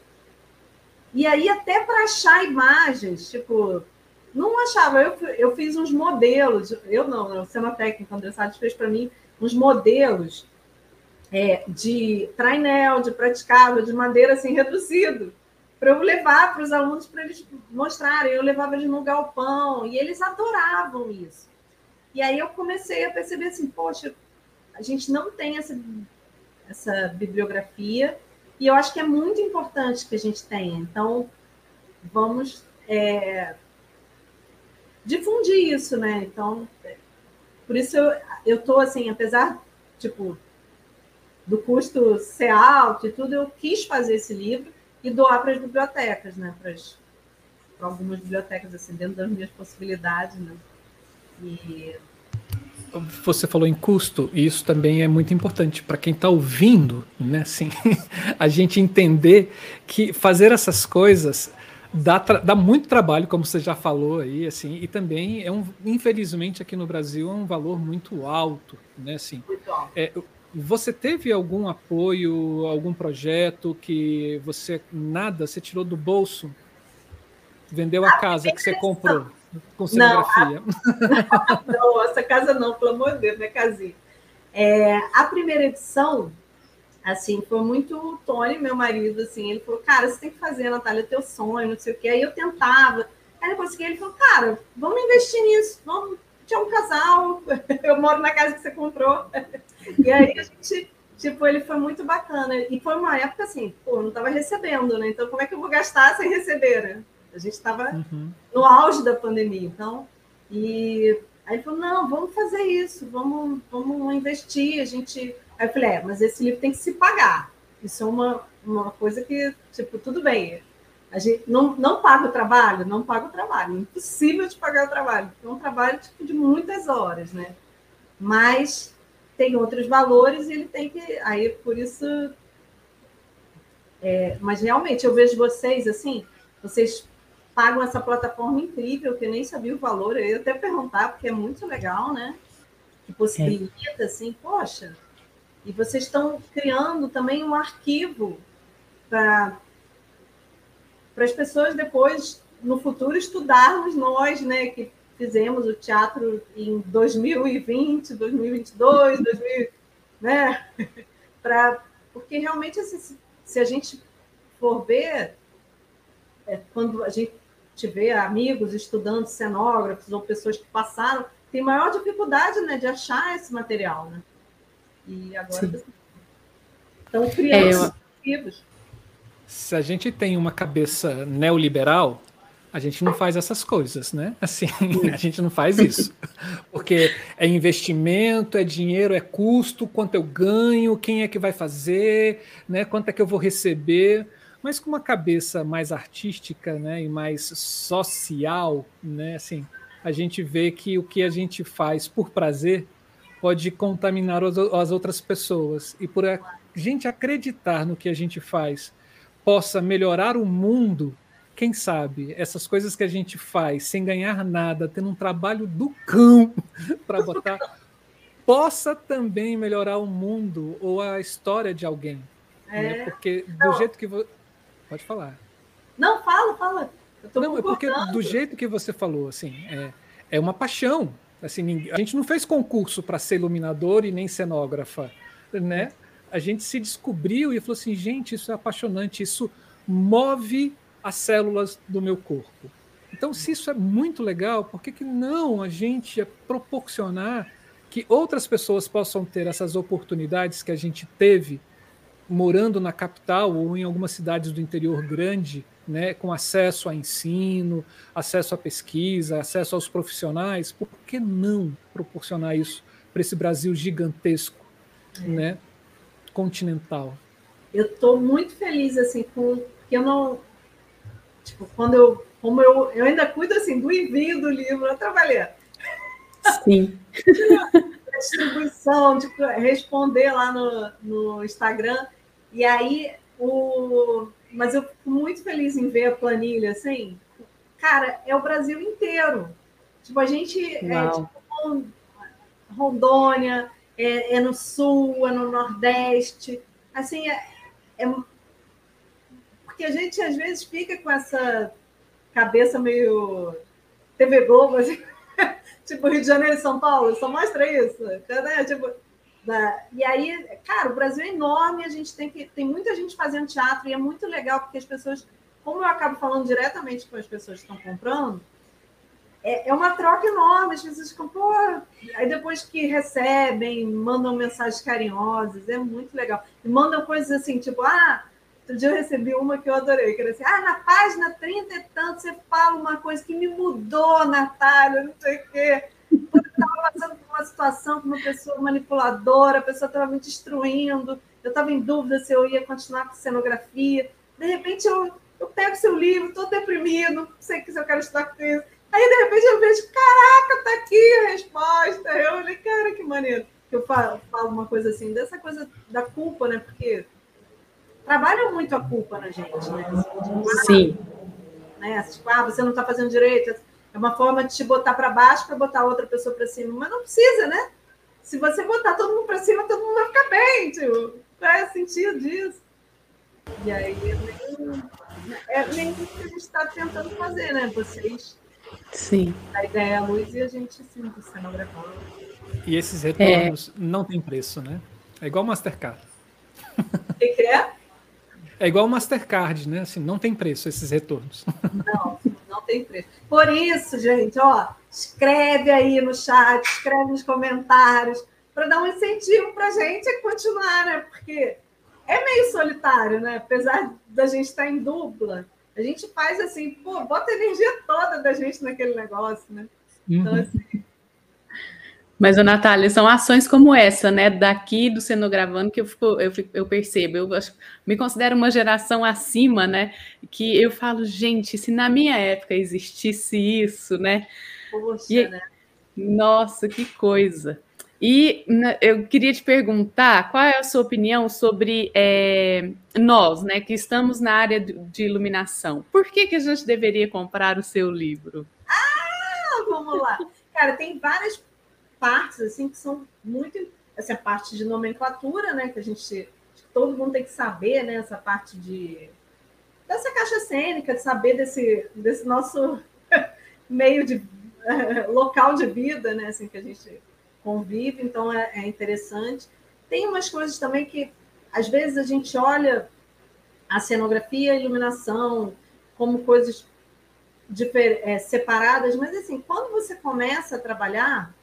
Speaker 3: E aí, até para achar imagens, tipo, não achava. Eu, eu fiz uns modelos, eu não, né, o Cenotécnico, o André Salles fez para mim uns modelos é, de trainel, de praticável, de madeira assim, reduzido para eu levar para os alunos para eles mostrarem. Eu levava eles no galpão e eles adoravam isso. E aí eu comecei a perceber assim, poxa, a gente não tem essa, essa bibliografia E eu acho que é muito importante que a gente tenha. Então, vamos é, difundir isso, né? Então, por isso eu, tô assim, apesar, tipo, do custo ser alto e tudo, eu quis fazer esse livro e doar para as bibliotecas, né? Para algumas bibliotecas, assim, dentro das minhas possibilidades, né? E
Speaker 1: você falou em custo, e isso também é muito importante para quem está ouvindo, né? Assim, *laughs* a gente entender que fazer essas coisas dá, dá muito trabalho, como você já falou aí, assim, e também é um, infelizmente aqui no Brasil é um valor muito alto, né? Assim, é, você teve algum apoio, algum projeto que você nada, você tirou do bolso, vendeu a ah, casa que você comprou? com cenografia.
Speaker 3: Não, *laughs* não, essa casa não, pelo amor de Deus, minha casinha. É, a primeira edição, assim, foi muito o Tony, meu marido, assim, ele falou, cara, você tem que fazer, Natália, teu sonho, não sei o quê. Aí eu tentava, aí eu consegui, ele falou, cara, vamos investir nisso, vamos, tinha um casal, *laughs* eu moro na casa que você comprou. E aí a gente, tipo, ele foi muito bacana. E foi uma época assim, pô, não estava recebendo, né? Então como é que eu vou gastar sem receber, né? A gente estava uhum. no auge da pandemia, então. E aí ele falou: não, vamos fazer isso, vamos, vamos investir. A gente. Aí eu falei: é, mas esse livro tem que se pagar. Isso é uma, uma coisa que, tipo, tudo bem. A gente não, não paga o trabalho? Não paga o trabalho. É impossível de pagar o trabalho. É um trabalho tipo, de muitas horas, né? Mas tem outros valores e ele tem que. Aí, por isso. É, mas realmente, eu vejo vocês assim, vocês pagam essa plataforma incrível, que eu nem sabia o valor, eu ia até perguntar, porque é muito legal, né? Que possibilita, é. assim, poxa. E vocês estão criando também um arquivo para as pessoas depois, no futuro, estudarmos nós, né? Que fizemos o teatro em 2020, 2022, 2000, né? *laughs* pra, porque realmente, assim, se a gente for ver, é, quando a gente tiver amigos, estudantes, cenógrafos ou pessoas que passaram, tem maior dificuldade né, de achar esse material. Né? E agora Sim. estão criando é, eu...
Speaker 1: Se a gente tem uma cabeça neoliberal, a gente não faz essas coisas, né? *laughs* Assim, a gente não faz isso. Porque é investimento, é dinheiro, é custo, quanto eu ganho, quem é que vai fazer, né? Quanto é que eu vou receber mas com uma cabeça mais artística né, e mais social, né, assim, a gente vê que o que a gente faz por prazer pode contaminar as outras pessoas. E por a gente acreditar no que a gente faz possa melhorar o mundo, quem sabe essas coisas que a gente faz sem ganhar nada, tendo um trabalho do cão *laughs* para botar, possa também melhorar o mundo ou a história de alguém. Né? É. Né? Porque do jeito que Pode falar.
Speaker 3: Não, fala, fala.
Speaker 1: não, é porque do jeito que você falou, assim, é, é uma paixão. Assim, a gente não fez concurso para ser iluminador e nem cenógrafa, né? A gente se descobriu e falou assim, gente, isso é apaixonante, isso move as células do meu corpo. Então, se isso é muito legal, por que, que não a gente proporcionar que outras pessoas possam ter essas oportunidades que a gente teve morando na capital ou em algumas cidades do interior grande, né, com acesso a ensino, acesso à pesquisa, acesso aos profissionais, por que não proporcionar isso para esse Brasil gigantesco, é. né, continental?
Speaker 3: Eu estou muito feliz assim com que eu não tipo quando eu como eu, eu ainda cuido assim do envio do livro, eu trabalhei.
Speaker 2: Sim. *laughs*
Speaker 3: distribuição, de responder lá no, no Instagram. E aí, o... mas eu fico muito feliz em ver a planilha, assim. Cara, é o Brasil inteiro. Tipo, a gente é tipo, Rondônia, é, é, no Sul, é no Nordeste. Assim, é, é... Porque a gente, às vezes, fica com essa cabeça meio TV Globo, assim. *laughs* tipo, Rio de Janeiro e São Paulo, só mostra isso. Né? Tipo, da, e aí, cara, o Brasil é enorme, a gente tem que tem muita gente fazendo teatro e é muito legal porque as pessoas, como eu acabo falando diretamente com as pessoas que estão comprando, é, é uma troca enorme. As pessoas ficam, pô, aí depois que recebem, mandam mensagens carinhosas, é muito legal. E mandam coisas assim, tipo, ah, Outro dia eu recebi uma que eu adorei, que era assim, ah, na página 30 e tanto você fala uma coisa que me mudou, Natália, não sei o quê. Eu estava passando por uma situação com uma pessoa manipuladora, a pessoa estava me destruindo, eu estava em dúvida se eu ia continuar com cenografia. De repente eu, eu pego seu livro, estou deprimido, não sei se eu quero estudar com isso. Aí, de repente, eu vejo, caraca, tá aqui a resposta. Eu falei, cara, que maneiro. Eu falo, falo uma coisa assim, dessa coisa da culpa, né? Porque trabalham muito a culpa na gente, né?
Speaker 2: Sim.
Speaker 3: Né? Tipo, ah, você não está fazendo direito. É uma forma de te botar para baixo para botar outra pessoa para cima. Mas não precisa, né? Se você botar todo mundo para cima, todo mundo vai ficar bem. Tipo, qual é o sentido disso? E aí, é nem, é nem o que a gente está tentando fazer, né? Vocês
Speaker 2: Sim.
Speaker 3: A ideia é a luz e a gente sim, cenografando.
Speaker 1: E esses retornos é. não tem preço, né? É igual Mastercard.
Speaker 3: O que, que é?
Speaker 1: É igual Mastercard, né? Assim, não tem preço esses retornos.
Speaker 3: Não, não tem preço. Por isso, gente, ó, escreve aí no chat, escreve nos comentários, para dar um incentivo para a gente continuar, né? Porque é meio solitário, né? Apesar da gente estar em dupla, a gente faz assim, pô, bota a energia toda da gente naquele negócio, né? Então, uhum. assim.
Speaker 2: Mas, Natália, são ações como essa, né, daqui do Cenogravando, que eu, fico, eu, fico, eu percebo. Eu acho, me considero uma geração acima, né, que eu falo, gente, se na minha época existisse isso, né?
Speaker 3: Poxa, e, né?
Speaker 2: Nossa, que coisa. E né, eu queria te perguntar qual é a sua opinião sobre é, nós, né, que estamos na área de iluminação. Por que, que a gente deveria comprar o seu livro?
Speaker 3: Ah, vamos lá. Cara, tem várias partes assim que são muito essa parte de nomenclatura, né, que a gente todo mundo tem que saber, né, essa parte de dessa caixa cênica, de saber desse desse nosso *laughs* meio de *laughs* local de vida, né, assim que a gente convive, então é, é interessante. Tem umas coisas também que, às vezes, a gente olha a cenografia a iluminação como coisas é, separadas, mas assim, quando você começa a trabalhar,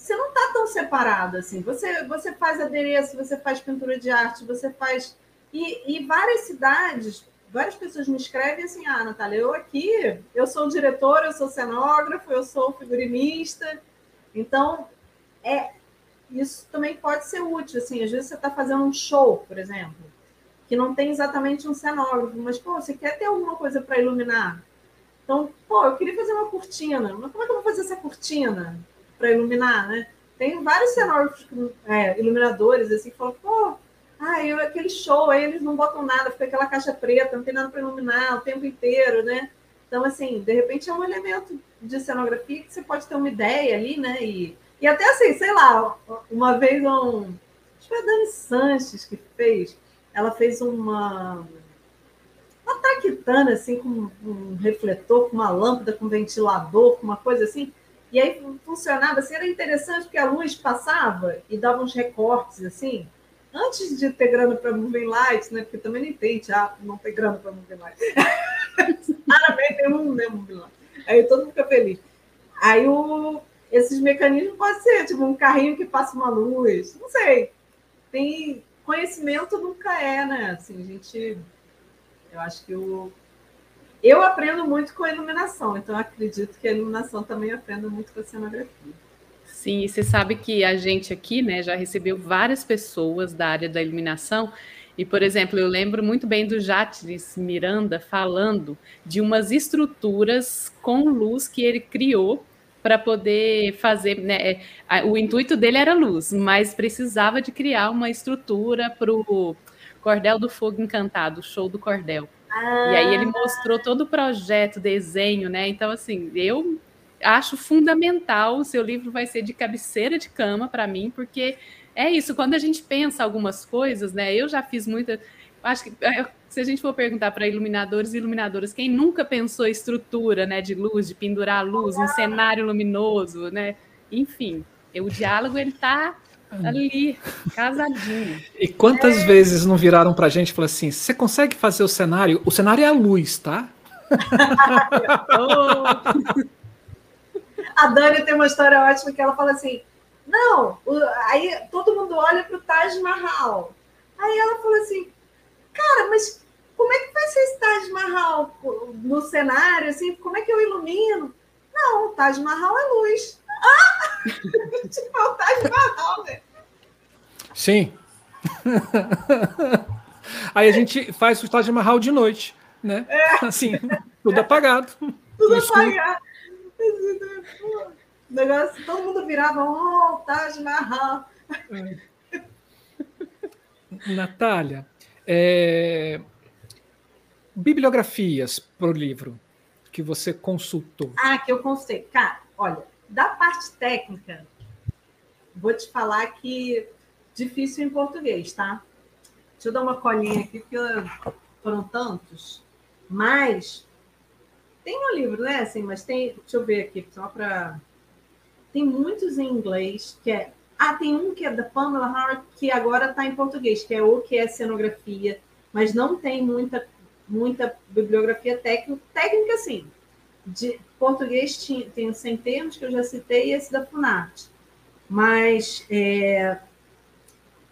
Speaker 3: você não está tão separado assim. Você, você faz adereço, você faz pintura de arte, você faz. E, e várias cidades, várias pessoas me escrevem assim: ah, Natália, eu aqui, eu sou diretor, eu sou cenógrafo, eu sou figurinista. Então, é isso também pode ser útil. Assim, às vezes você está fazendo um show, por exemplo, que não tem exatamente um cenógrafo, mas pô, você quer ter alguma coisa para iluminar. Então, pô, eu queria fazer uma cortina, mas como é que eu vou fazer essa cortina para iluminar, né? Tem vários cenógrafos, é, iluminadores, assim, que falam, pô, ah, eu, aquele show, aí eles não botam nada, fica aquela caixa preta, não tem nada para iluminar o tempo inteiro, né? Então, assim, de repente é um elemento de cenografia que você pode ter uma ideia ali, né? E e até assim, sei lá, uma vez um. Acho que foi a Dani Sanches que fez. Ela fez uma. Uma taquitana, assim, com um refletor, com uma lâmpada, com um ventilador, com uma coisa assim. E aí funcionava assim, era interessante porque a luz passava e dava uns recortes assim. Antes de ter grana para moving lights, né? Porque também nem tem teatro, não tem grana para moving lights. *laughs* Raramente tem um, né, moving light. Aí todo mundo fica feliz. Aí o, esses mecanismos pode ser tipo um carrinho que passa uma luz, não sei. Tem conhecimento nunca é, né? Assim, a gente, eu acho que o eu aprendo muito com a iluminação, então acredito que a iluminação também aprenda muito com a cenografia.
Speaker 2: Sim, você sabe que a gente aqui, né, já recebeu várias pessoas da área da iluminação. E, por exemplo, eu lembro muito bem do Jatris Miranda falando de umas estruturas com luz que ele criou para poder fazer. Né, é, o intuito dele era luz, mas precisava de criar uma estrutura para o Cordel do Fogo Encantado, show do Cordel. Ah. E aí ele mostrou todo o projeto, desenho, né? Então, assim, eu acho fundamental. O seu livro vai ser de cabeceira de cama para mim, porque é isso. Quando a gente pensa algumas coisas, né? Eu já fiz muita. Acho que se a gente for perguntar para iluminadores e iluminadoras, quem nunca pensou estrutura, né, de luz, de pendurar luz, um cenário luminoso, né? Enfim, o diálogo ele está ali, casadinho.
Speaker 1: E quantas é. vezes não viraram para a gente e falaram assim: você consegue fazer o cenário? O cenário é a luz, tá? *laughs*
Speaker 3: a Dani tem uma história ótima que ela fala assim: não, aí todo mundo olha para o Taj Mahal. Aí ela falou assim: cara, mas como é que vai ser esse Taj Mahal no cenário? Assim, como é que eu ilumino? Não, o Taj Mahal é luz. Ah! o Taj Mahal, né?
Speaker 1: Sim. Aí a gente faz o Taj Mahal de noite, né? É. Assim, tudo apagado.
Speaker 3: Tudo apagado. O negócio, todo mundo virava, oh, Taj Mahal. É.
Speaker 1: Natália, é... bibliografias para o livro que você consultou.
Speaker 3: Ah, que eu consultei. Cara, olha, da parte técnica, vou te falar que difícil em português, tá? Deixa eu dar uma colinha aqui, porque foram tantos. Mas tem um livro, né? Assim, mas tem. Deixa eu ver aqui, só para. Tem muitos em inglês, que é. Ah, tem um que é da Pamela Howard, que agora está em português, que é o que é cenografia, mas não tem muita, muita bibliografia técnica. Técnica, sim. De português tem o Centenos, que eu já citei, e esse da Funarte. Mas é,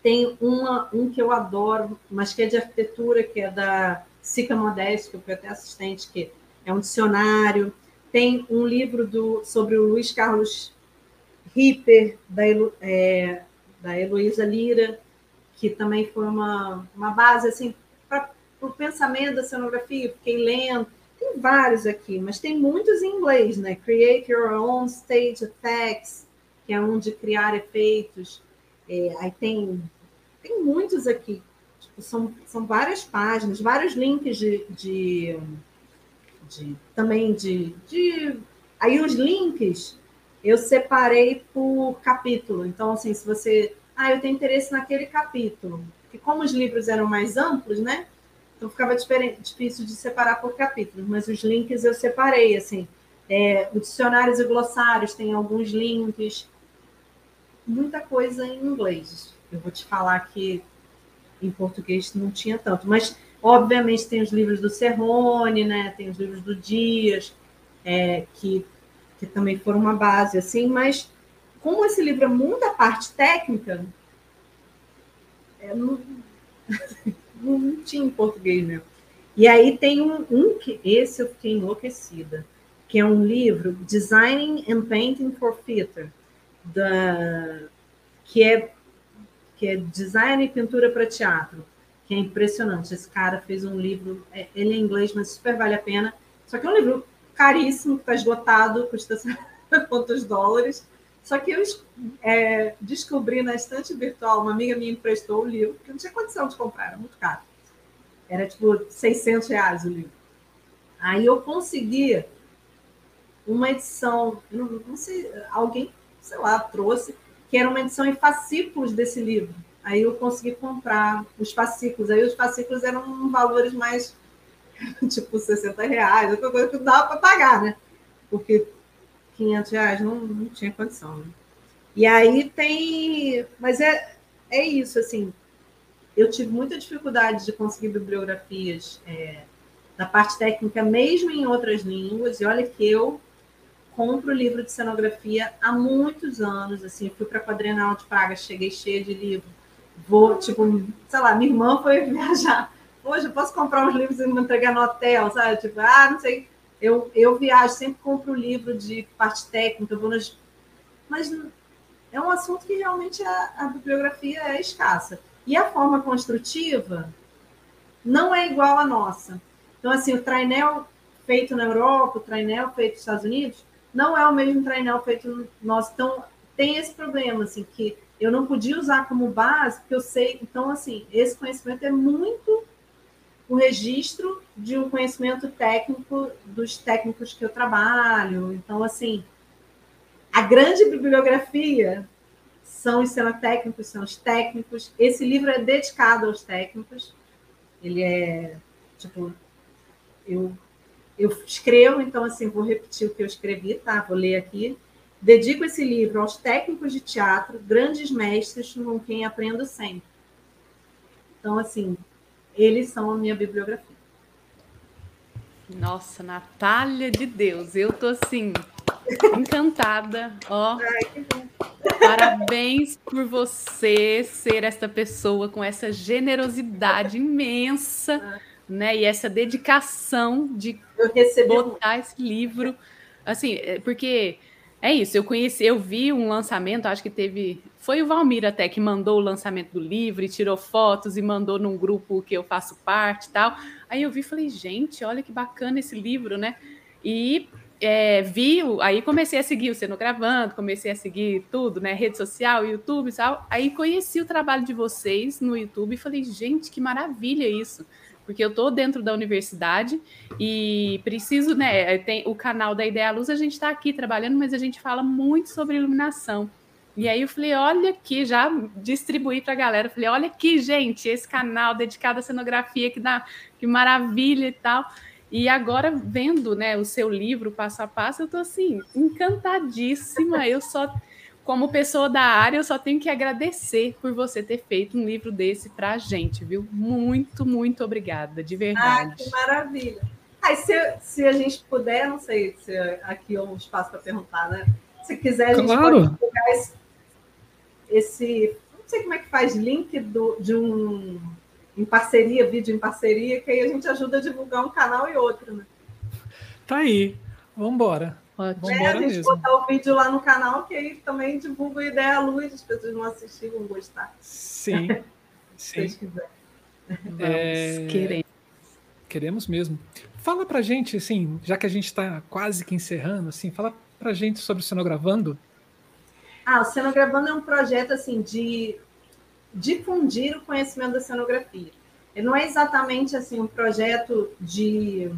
Speaker 3: tem uma, um que eu adoro, mas que é de arquitetura, que é da Sica Modesto, que eu fui até assistente, que é um dicionário. Tem um livro do, sobre o Luiz Carlos Ripper, da, é, da Heloísa Lira, que também foi uma, uma base assim, para o pensamento da cenografia. Fiquei lendo. Tem vários aqui, mas tem muitos em inglês, né? Create Your Own Stage Effects, que é um de criar efeitos. É, aí tem, tem muitos aqui. Tipo, são, são várias páginas, vários links de, de, de também de, de. Aí os links eu separei por capítulo. Então, assim, se você. Ah, eu tenho interesse naquele capítulo. Porque como os livros eram mais amplos, né? Então ficava difícil de separar por capítulos, mas os links eu separei, assim. É, os dicionários e glossários têm alguns links, muita coisa em inglês. Eu vou te falar que em português não tinha tanto, mas obviamente tem os livros do Serrone, né? Tem os livros do Dias, é, que, que também foram uma base, assim, mas como esse livro é muita parte técnica, é, não, *laughs* não, tinha em português mesmo. E aí tem um, um que esse eu fiquei enlouquecida, que é um livro Designing and Painting for Theater da que é que é design e pintura para teatro, que é impressionante. Esse cara fez um livro, é, ele é inglês, mas super vale a pena. Só que é um livro caríssimo, que está esgotado, custa *laughs* quantos dólares. Só que eu é, descobri na estante virtual, uma amiga minha emprestou o livro, que eu não tinha condição de comprar, era muito caro. Era tipo 600 reais o livro. Aí eu consegui uma edição, não, não sei, alguém sei lá, trouxe, que era uma edição em fascículos desse livro. Aí eu consegui comprar os fascículos. Aí os fascículos eram valores mais, *laughs* tipo, 60 reais, outra coisa que dava para pagar, né? Porque 500 reais não, não tinha condição. Né? E aí tem. Mas é, é isso, assim. Eu tive muita dificuldade de conseguir bibliografias é, da parte técnica, mesmo em outras línguas. E olha que eu compro livro de cenografia há muitos anos, assim, fui para a Quadrenal de Praga, cheguei cheia de livro. Vou, tipo, sei lá, minha irmã foi *laughs* viajar. Hoje eu posso comprar uns livros e me entregar no hotel, sabe? Tipo, ah, não sei. Eu, eu viajo, sempre compro livro de parte técnica, vou nas... mas é um assunto que realmente a, a bibliografia é escassa. E a forma construtiva não é igual à nossa. Então, assim, o trainel feito na Europa, o trainel feito nos Estados Unidos, não é o mesmo trainel feito nosso. Então, tem esse problema, assim, que eu não podia usar como base, porque eu sei. Então, assim, esse conhecimento é muito o registro de um conhecimento técnico dos técnicos que eu trabalho. Então, assim, a grande bibliografia são os cenotécnicos, são os técnicos. Esse livro é dedicado aos técnicos. Ele é, tipo, eu eu escrevo, então, assim, vou repetir o que eu escrevi, tá? Vou ler aqui. Dedico esse livro aos técnicos de teatro, grandes mestres com quem aprendo sempre. Então, assim, eles são a minha bibliografia.
Speaker 2: Nossa, Natália de Deus, eu tô assim, encantada. Ó. Ai. Parabéns por você ser esta pessoa com essa generosidade imensa, né? E essa dedicação de botar um... esse livro. Assim, é, porque é isso, eu conheci, eu vi um lançamento, acho que teve. Foi o Valmir até que mandou o lançamento do livro e tirou fotos e mandou num grupo que eu faço parte e tal. Aí eu vi e falei, gente, olha que bacana esse livro, né? E é, vi, aí comecei a seguir o Sendo Gravando, comecei a seguir tudo, né? Rede social, YouTube e tal. Aí conheci o trabalho de vocês no YouTube e falei, gente, que maravilha isso. Porque eu estou dentro da universidade e preciso, né? Tem o canal da Ideia Luz, a gente está aqui trabalhando, mas a gente fala muito sobre iluminação. E aí eu falei, olha aqui, já distribuí para a galera. Falei, olha aqui, gente, esse canal dedicado à cenografia, que dá que maravilha e tal. E agora, vendo né, o seu livro passo a passo, eu estou assim, encantadíssima. Eu só, como pessoa da área, eu só tenho que agradecer por você ter feito um livro desse para a gente, viu? Muito, muito obrigada, de verdade.
Speaker 3: Ah, que maravilha. Aí, se, se a gente puder, não sei se aqui é um espaço para perguntar, né? Se quiser, a gente claro. pode pegar esse, esse. Não sei como é que faz link do, de um em parceria, vídeo em parceria, que aí a gente ajuda a divulgar um canal e outro, né?
Speaker 1: Tá aí. Vamos embora.
Speaker 3: Vamos é, a gente mesmo. botar o vídeo lá no canal, que aí também divulga a ideia à luz, as pessoas vão assistir, vão gostar.
Speaker 1: Sim. *laughs* Sim. Se É... Queremos. Queremos mesmo. Fala pra gente, assim, já que a gente está quase que encerrando, assim, fala pra gente sobre o Cenogravando.
Speaker 3: Ah, o Cenogravando é um projeto, assim, de difundir o conhecimento da cenografia. Ele não é exatamente assim um projeto de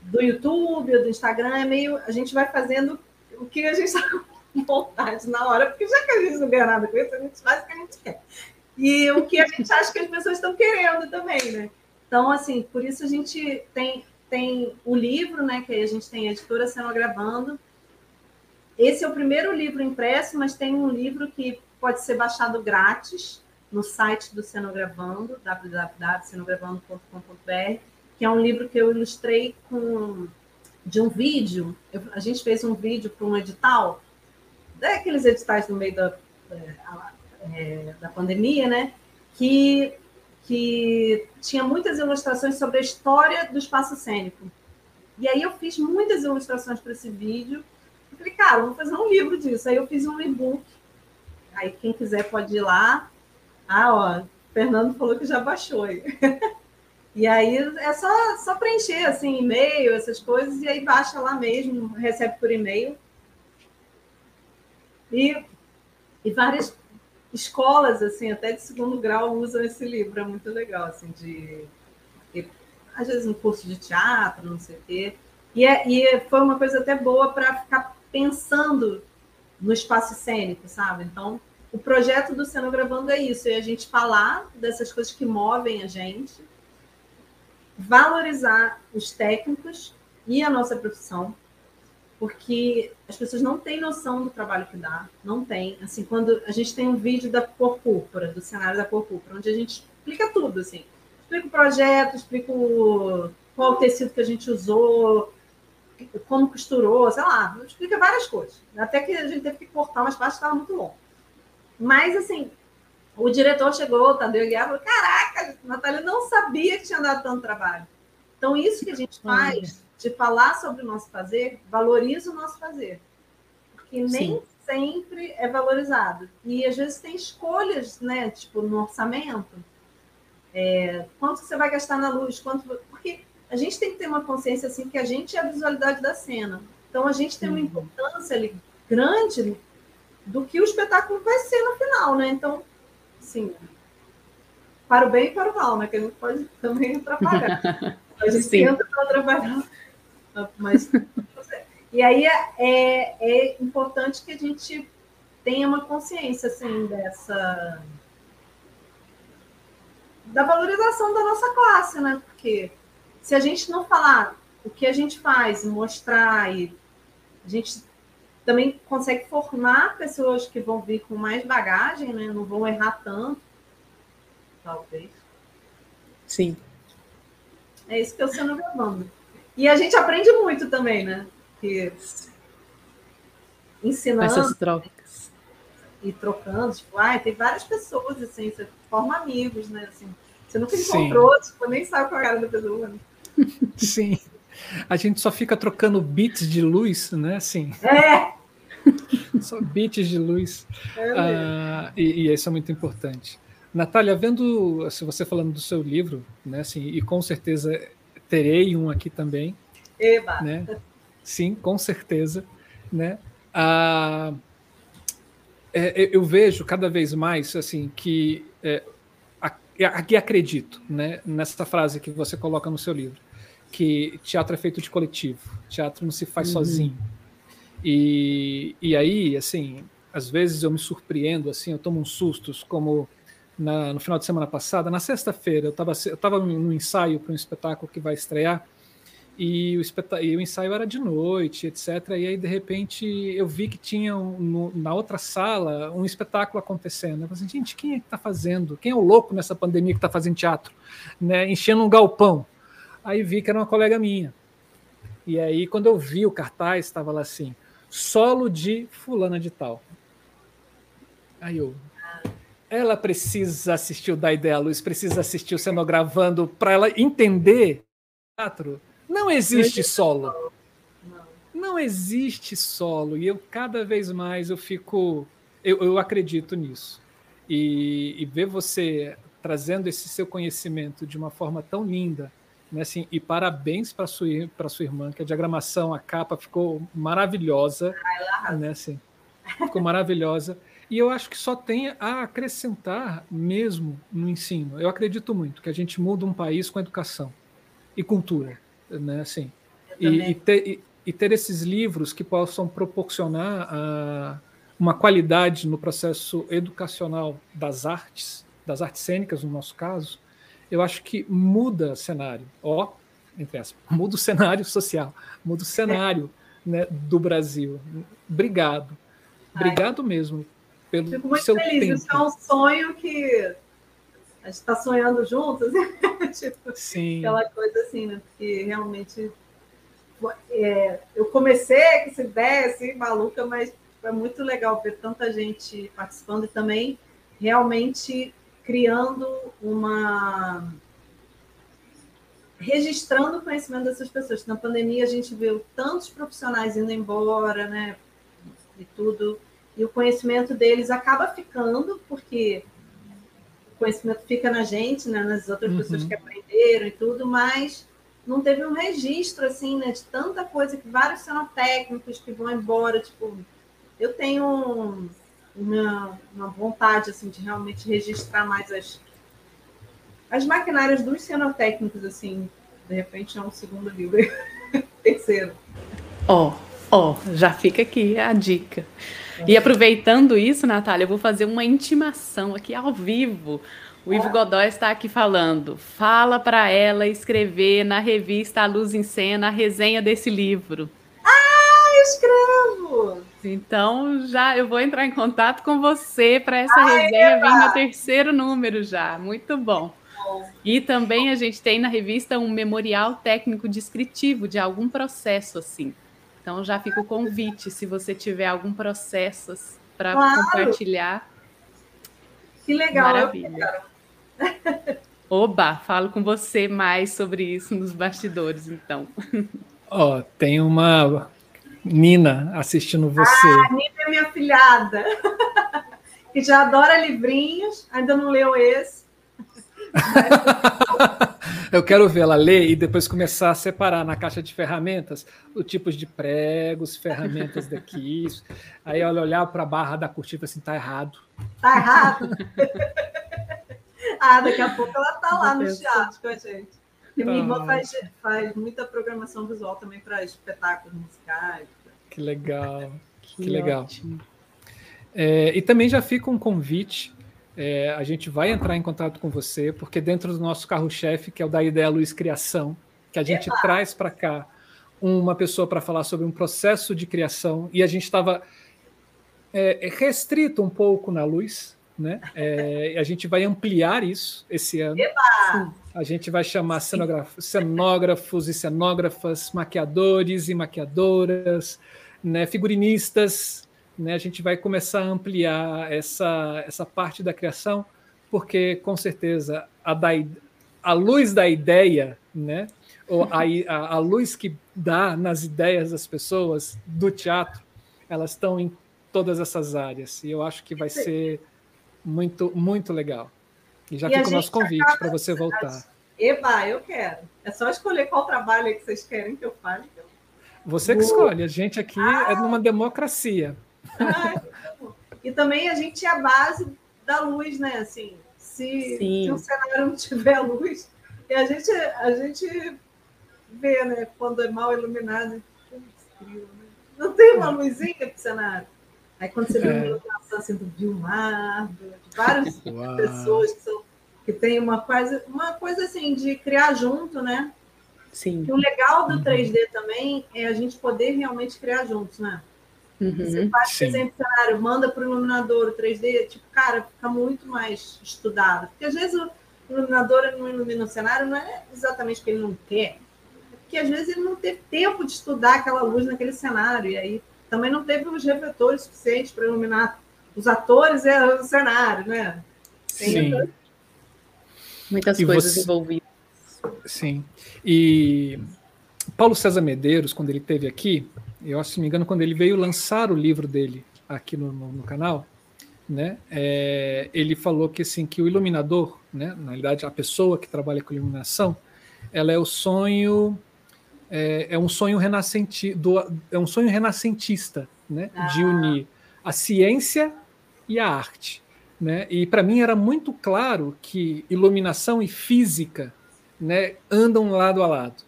Speaker 3: do YouTube ou do Instagram, é meio a gente vai fazendo o que a gente está com vontade na hora, porque já que a gente não ganha nada com isso, a gente faz o que a gente quer. E o que a gente acha que as pessoas estão querendo também, né? Então, assim, por isso a gente tem, tem o livro, né? Que a gente tem a editora Cenogravando. Esse é o primeiro livro impresso, mas tem um livro que pode ser baixado grátis no site do Cenogravando, www.cenogravando.com.br, que é um livro que eu ilustrei com de um vídeo. Eu, a gente fez um vídeo para um edital, daqueles editais no meio da, é, é, da pandemia, né? Que, que tinha muitas ilustrações sobre a história do espaço cênico. E aí eu fiz muitas ilustrações para esse vídeo. Falei, cara, vamos fazer um livro disso. Aí eu fiz um e-book Aí quem quiser pode ir lá. Ah, ó, Fernando falou que já baixou aí. *laughs* e aí é só, só preencher assim, e-mail, essas coisas, e aí baixa lá mesmo, recebe por e-mail. E, e várias escolas, assim, até de segundo grau, usam esse livro, é muito legal, assim, de, de às vezes um curso de teatro, não sei o quê. E, é, e foi uma coisa até boa para ficar pensando no espaço cênico, sabe? Então, o projeto do Cenogravando é isso, é a gente falar dessas coisas que movem a gente, valorizar os técnicos e a nossa profissão, porque as pessoas não têm noção do trabalho que dá, não tem. Assim, quando a gente tem um vídeo da cor púrpura, do cenário da cor púrpura, onde a gente explica tudo, assim, explica o projeto, explica o, qual o tecido que a gente usou, como costurou, sei lá, explica várias coisas. Até que a gente teve que cortar umas partes que estavam muito longas. Mas, assim, o diretor chegou, o Tadeu Guiar, falou: Caraca, Natália não sabia que tinha dado tanto trabalho. Então, isso que a gente faz, de falar sobre o nosso fazer, valoriza o nosso fazer. Porque nem Sim. sempre é valorizado. E às vezes tem escolhas, né? Tipo, no orçamento. É, quanto você vai gastar na luz? Quanto... A gente tem que ter uma consciência assim que a gente é a visualidade da cena. Então a gente tem uma uhum. importância ali grande do que o espetáculo vai ser no final, né? Então, assim, para o bem e para o mal, né? Que a gente pode também atrapalhar. *laughs* A gente Sim. tenta não atrapalhar, mas e aí é, é, é, importante que a gente tenha uma consciência assim dessa da valorização da nossa classe, né? Porque se a gente não falar o que a gente faz, mostrar e a gente também consegue formar pessoas que vão vir com mais bagagem, né? Não vão errar tanto, talvez.
Speaker 2: Sim.
Speaker 3: É isso que eu sendo gravando. E a gente aprende muito também, né? Que ensinando.
Speaker 2: Essas trocas.
Speaker 3: ir trocando, tipo, ah, tem várias pessoas, assim, você forma amigos, né? Assim, você nunca encontrou, Sim. tipo, nem sabe qual é a cara da pessoa. Né? *laughs*
Speaker 1: Sim. A gente só fica trocando bits de luz, né? Assim.
Speaker 3: É! *laughs*
Speaker 1: Só bits de luz. É ah, e, e, isso é muito importante. Natália, vendo se você falando do seu livro, né? Assim, e com certeza terei um aqui também.
Speaker 3: Eba.
Speaker 1: Né? Sim, com certeza. Né? Ah, é, eu vejo cada vez mais assim que é, aqui acredito né, nessa frase que você coloca no seu livro, que teatro é feito de coletivo, teatro não se faz uhum. sozinho. E, e aí, assim, às vezes eu me surpreendo, assim, eu tomo uns sustos, como na, no final de semana passada, na sexta-feira, eu estava eu tava no ensaio para um espetáculo que vai estrear, e o, e o ensaio era de noite, etc. E aí, de repente, eu vi que tinha um, no, na outra sala um espetáculo acontecendo. Eu falei assim, gente, quem é que está fazendo? Quem é o louco nessa pandemia que está fazendo teatro? Né, enchendo um galpão. Aí vi que era uma colega minha. E aí, quando eu vi o cartaz, estava lá assim, solo de fulana de tal. Aí eu, ela precisa assistir o Da Ideia Luz, precisa assistir o cenogravando para ela entender teatro não existe solo. Não existe solo. E eu cada vez mais eu fico. Eu, eu acredito nisso. E, e ver você trazendo esse seu conhecimento de uma forma tão linda. Né, assim, e parabéns para sua para sua irmã, que a diagramação, a capa ficou maravilhosa, né, assim, ficou maravilhosa. E eu acho que só tem a acrescentar mesmo no ensino. Eu acredito muito que a gente muda um país com educação e cultura né? Assim, e, e, ter, e, e, ter, esses livros que possam proporcionar a, uma qualidade no processo educacional das artes, das artes cênicas, no nosso caso, eu acho que muda cenário. Ó, entre aspas, muda o cenário social, muda o cenário é. né, do Brasil. Obrigado. Obrigado Ai. mesmo pelo Fico muito seu feliz. tempo. Isso
Speaker 3: é um sonho que a gente está sonhando juntos, *laughs* tipo,
Speaker 1: Sim.
Speaker 3: aquela coisa assim, né? Porque realmente é, eu comecei com essa ideia assim, maluca, mas é muito legal ver tanta gente participando e também realmente criando uma registrando o conhecimento dessas pessoas. Na pandemia a gente viu tantos profissionais indo embora, né? E tudo, e o conhecimento deles acaba ficando, porque conhecimento fica na gente, né, nas outras uhum. pessoas que aprenderam e tudo, mas não teve um registro assim, né, de tanta coisa que vários técnicos que vão embora, tipo, eu tenho uma, uma vontade assim de realmente registrar mais as as maquinárias dos cenotécnicos assim, de repente é um segundo livro, *laughs* terceiro.
Speaker 2: Ó, oh, ó, oh, já fica aqui a dica. E aproveitando isso, Natália, eu vou fazer uma intimação aqui ao vivo. O Ivo Godoy está aqui falando. Fala para ela escrever na revista A Luz em Cena a resenha desse livro.
Speaker 3: Ah, escrevo!
Speaker 2: Então já eu vou entrar em contato com você para essa Ai, resenha eba! vir no terceiro número já. Muito bom. E também a gente tem na revista um memorial técnico descritivo de algum processo assim. Então já fica o convite, se você tiver algum processo para claro. compartilhar.
Speaker 3: Que legal.
Speaker 2: Maravilha. *laughs* Oba, falo com você mais sobre isso nos bastidores, então.
Speaker 1: Ó, oh, tem uma Nina assistindo você.
Speaker 3: Ah, Nina é minha filhada, *laughs* que já adora livrinhos, ainda não leu esse. *laughs*
Speaker 1: Eu quero ver ela ler e depois começar a separar na caixa de ferramentas os tipos de pregos, ferramentas daqui. Isso. Aí ela olhar para a barra da cortina assim, tá errado.
Speaker 3: Tá errado. *laughs* ah, daqui a pouco ela tá lá no chat com a gente. E minha irmã faz, faz muita programação visual também para espetáculos musicais.
Speaker 1: Que legal, que, que legal. É, e também já fica um convite é, a gente vai entrar em contato com você, porque dentro do nosso carro-chefe, que é o da Ideia Luz Criação, que a gente Epa! traz para cá uma pessoa para falar sobre um processo de criação, e a gente estava é, restrito um pouco na luz, né? É, a gente vai ampliar isso esse ano.
Speaker 3: Epa!
Speaker 1: A gente vai chamar cenógrafos e cenógrafas, maquiadores e maquiadoras, né? figurinistas, né, a gente vai começar a ampliar essa, essa parte da criação, porque com certeza a, da, a luz da ideia, né, ou a, a, a luz que dá nas ideias das pessoas do teatro, elas estão em todas essas áreas. E eu acho que vai ser muito, muito legal. E já e fica o nosso convite para você voltar.
Speaker 3: Eba, eu quero. É só escolher qual trabalho que vocês querem que eu fale.
Speaker 1: Você que escolhe. A gente aqui ah. é numa democracia.
Speaker 3: Ah, e também a gente é a base da luz, né? Assim, se, se o cenário não tiver *laughs* luz, e a gente, a gente vê, né? Quando é mal iluminado, né? não tem uma luzinha para o cenário. Aí quando você vê uma é. iluminação assim do Vilmar, de várias *laughs* pessoas que, são, que tem uma coisa, uma coisa assim de criar junto, né?
Speaker 2: Sim.
Speaker 3: E o legal do 3D uhum. também é a gente poder realmente criar juntos, né? Uhum. Você faz, por exemplo, cenário, manda para o iluminador o 3D, tipo, cara, fica muito mais estudado. Porque às vezes o iluminador não ilumina o cenário, não é exatamente porque ele não quer, é porque às vezes ele não teve tempo de estudar aquela luz naquele cenário, e aí também não teve os refletores suficientes para iluminar os atores e o cenário, né?
Speaker 1: Sim.
Speaker 2: Muitas e coisas você... envolvidas.
Speaker 1: Sim. E Paulo César Medeiros, quando ele esteve aqui, eu acho, se não me engano, quando ele veio lançar o livro dele aqui no, no, no canal, né, é, ele falou que assim que o iluminador, né, na realidade a pessoa que trabalha com iluminação, ela é o sonho é, é um sonho renascenti, do, é um sonho renascentista, né, ah. de unir a ciência e a arte, né? E para mim era muito claro que iluminação e física, né, andam lado a lado.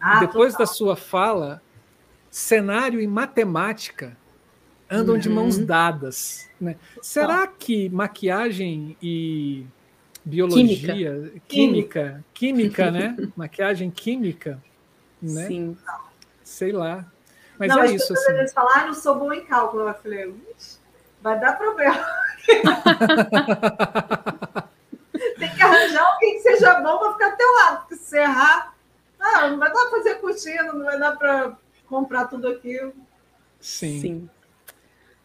Speaker 1: Ah, Depois total. da sua fala, cenário e matemática andam uhum. de mãos dadas. Né? Será que maquiagem e biologia, química, química, química né? *laughs* maquiagem química, né? Sim. Sei lá. Mas não, é isso. Assim.
Speaker 3: Eles falaram, ah, não sou bom em cálculo. Eu falei, vai dar problema. *laughs* Tem que arranjar alguém que seja bom para ficar ao teu lado, porque se errar, ah, não vai dar para fazer cortina, não vai dar para comprar tudo aquilo.
Speaker 1: Sim. Sim.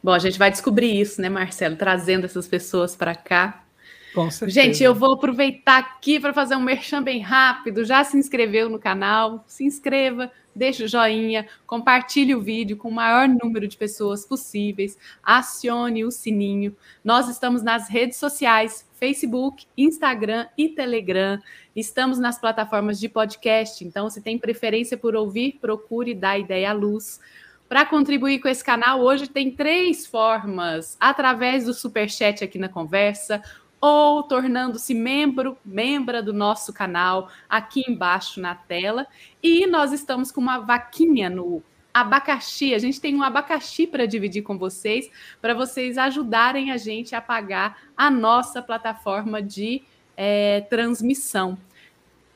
Speaker 2: Bom, a gente vai descobrir isso, né, Marcelo? Trazendo essas pessoas para cá.
Speaker 1: Com certeza.
Speaker 2: Gente, eu vou aproveitar aqui para fazer um merchan bem rápido. Já se inscreveu no canal? Se inscreva, deixe o joinha, compartilhe o vídeo com o maior número de pessoas possíveis, acione o sininho. Nós estamos nas redes sociais, Facebook, Instagram e Telegram. Estamos nas plataformas de podcast, então se tem preferência por ouvir, procure dar ideia à luz. Para contribuir com esse canal, hoje tem três formas: através do super chat aqui na conversa, ou tornando-se membro, membra do nosso canal aqui embaixo na tela. E nós estamos com uma vaquinha no abacaxi. A gente tem um abacaxi para dividir com vocês, para vocês ajudarem a gente a pagar a nossa plataforma de é, transmissão.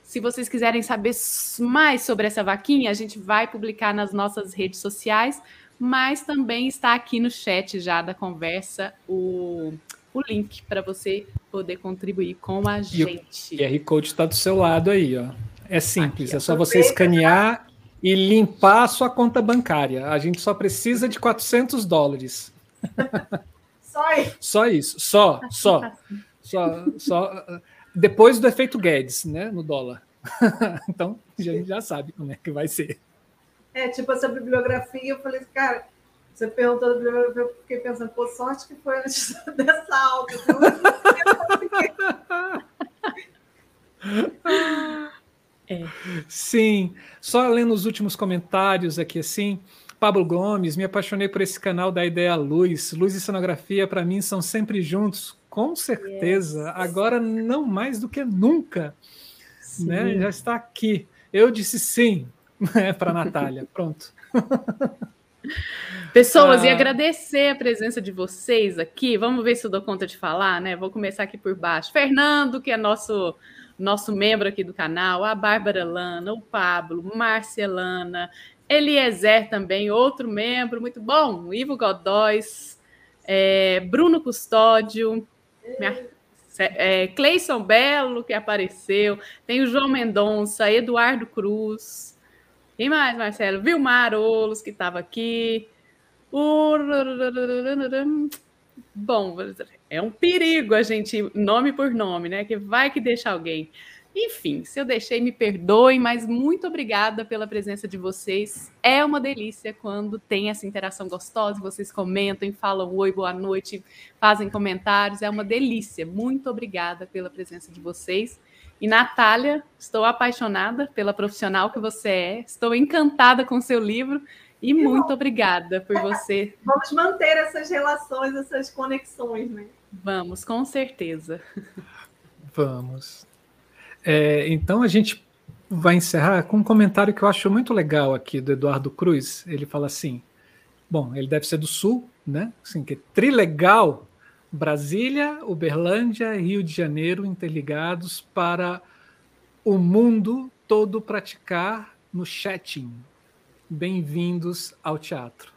Speaker 2: Se vocês quiserem saber mais sobre essa vaquinha, a gente vai publicar nas nossas redes sociais, mas também está aqui no chat já da conversa o o link para você poder contribuir com a gente.
Speaker 1: E o QR Code está do seu lado aí, ó. É simples, Aqui, é só você escanear e limpar a sua conta bancária. A gente só precisa de 400 dólares. *laughs*
Speaker 3: Só isso.
Speaker 1: Só isso, só, só. Só, só depois do efeito Guedes, né, no dólar. *laughs* então, a gente já sabe como é que vai ser.
Speaker 3: É, tipo essa bibliografia, eu falei, cara, você perguntou, eu fiquei pensando, pô, sorte que foi antes *laughs* dessa aula. *laughs*
Speaker 1: é. Sim, só lendo os últimos comentários aqui assim. Pablo Gomes, me apaixonei por esse canal da Ideia Luz. Luz e cenografia, para mim, são sempre juntos, com certeza. Yes. Agora, não mais do que nunca. Né? Já está aqui. Eu disse sim *laughs* né, para a Natália. Pronto.
Speaker 2: Pessoas, ah. e agradecer a presença de vocês aqui. Vamos ver se eu dou conta de falar, né? Vou começar aqui por baixo. Fernando, que é nosso nosso membro aqui do canal, a Bárbara Lana, o Pablo, Marcelana, Eliezer também, outro membro, muito bom, Ivo Godóis, é, Bruno Custódio, minha, é, Cleison Belo, que apareceu, tem o João Mendonça, Eduardo Cruz, quem mais, Marcelo? Vilmar Olos, que estava aqui. Bom, é um perigo a gente, nome por nome, né? Que vai que deixa alguém. Enfim, se eu deixei, me perdoem, mas muito obrigada pela presença de vocês. É uma delícia quando tem essa interação gostosa, vocês comentam, falam oi, boa noite, fazem comentários. É uma delícia. Muito obrigada pela presença de vocês. E Natália, estou apaixonada pela profissional que você é, estou encantada com seu livro e que muito bom. obrigada por você.
Speaker 3: Vamos manter essas relações, essas conexões, né?
Speaker 2: Vamos, com certeza.
Speaker 1: Vamos. É, então a gente vai encerrar com um comentário que eu acho muito legal aqui do Eduardo Cruz. Ele fala assim: bom, ele deve ser do Sul, né? Assim, que é trilegal Brasília, Uberlândia e Rio de Janeiro interligados para o mundo todo praticar no chatting. Bem-vindos ao teatro.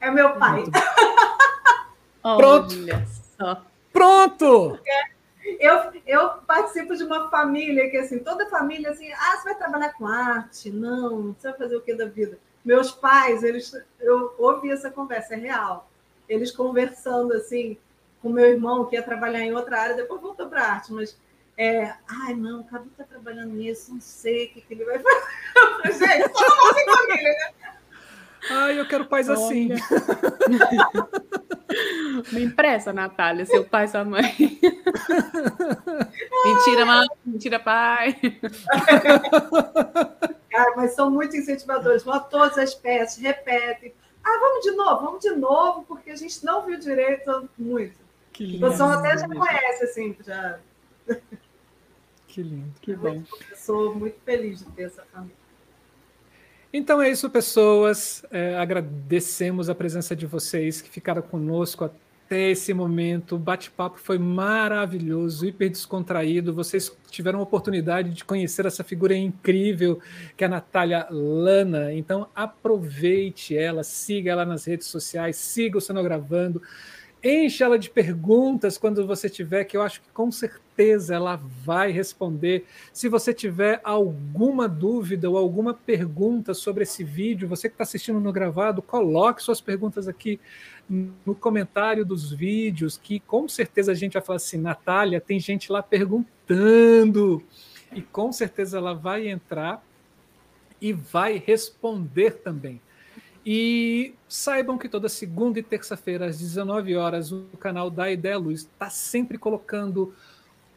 Speaker 3: É meu pai. *laughs*
Speaker 1: Pronto. Pronto!
Speaker 3: É. Eu, eu participo de uma família que, assim, toda família, assim, ah, você vai trabalhar com arte? Não, você vai fazer o que da vida? Meus pais, eles, eu ouvi essa conversa, é real. Eles conversando, assim, com meu irmão, que ia trabalhar em outra área, depois voltou para arte, mas, é, ai, não, o Cadu está trabalhando nisso, não sei o que, que ele vai *laughs* fazer. Gente, todo mundo em família, né?
Speaker 1: Ai, eu quero pais assim. *laughs*
Speaker 2: Me impressa, Natália, seu pai sua mãe. *laughs* mentira, mãe, mentira, pai.
Speaker 3: Cara, mas são muito incentivadores. Vão a todas as peças, repetem. Ah, vamos de novo, vamos de novo, porque a gente não viu direito muito. Que lindo. O pessoal até já conhece, assim, já.
Speaker 1: Que lindo, que bom.
Speaker 3: Eu sou muito feliz de ter essa família.
Speaker 1: Então é isso, pessoas. É, agradecemos a presença de vocês que ficaram conosco até esse momento. O bate-papo foi maravilhoso, hiper descontraído. Vocês tiveram a oportunidade de conhecer essa figura incrível que é a Natália Lana. Então aproveite ela, siga ela nas redes sociais, siga o Cenogravando. Enche ela de perguntas quando você tiver, que eu acho que com certeza ela vai responder. Se você tiver alguma dúvida ou alguma pergunta sobre esse vídeo, você que está assistindo no gravado, coloque suas perguntas aqui no comentário dos vídeos, que com certeza a gente vai falar assim, Natália, tem gente lá perguntando. E com certeza ela vai entrar e vai responder também. E saibam que toda segunda e terça-feira, às 19 horas, o canal da Ideia Luz está sempre colocando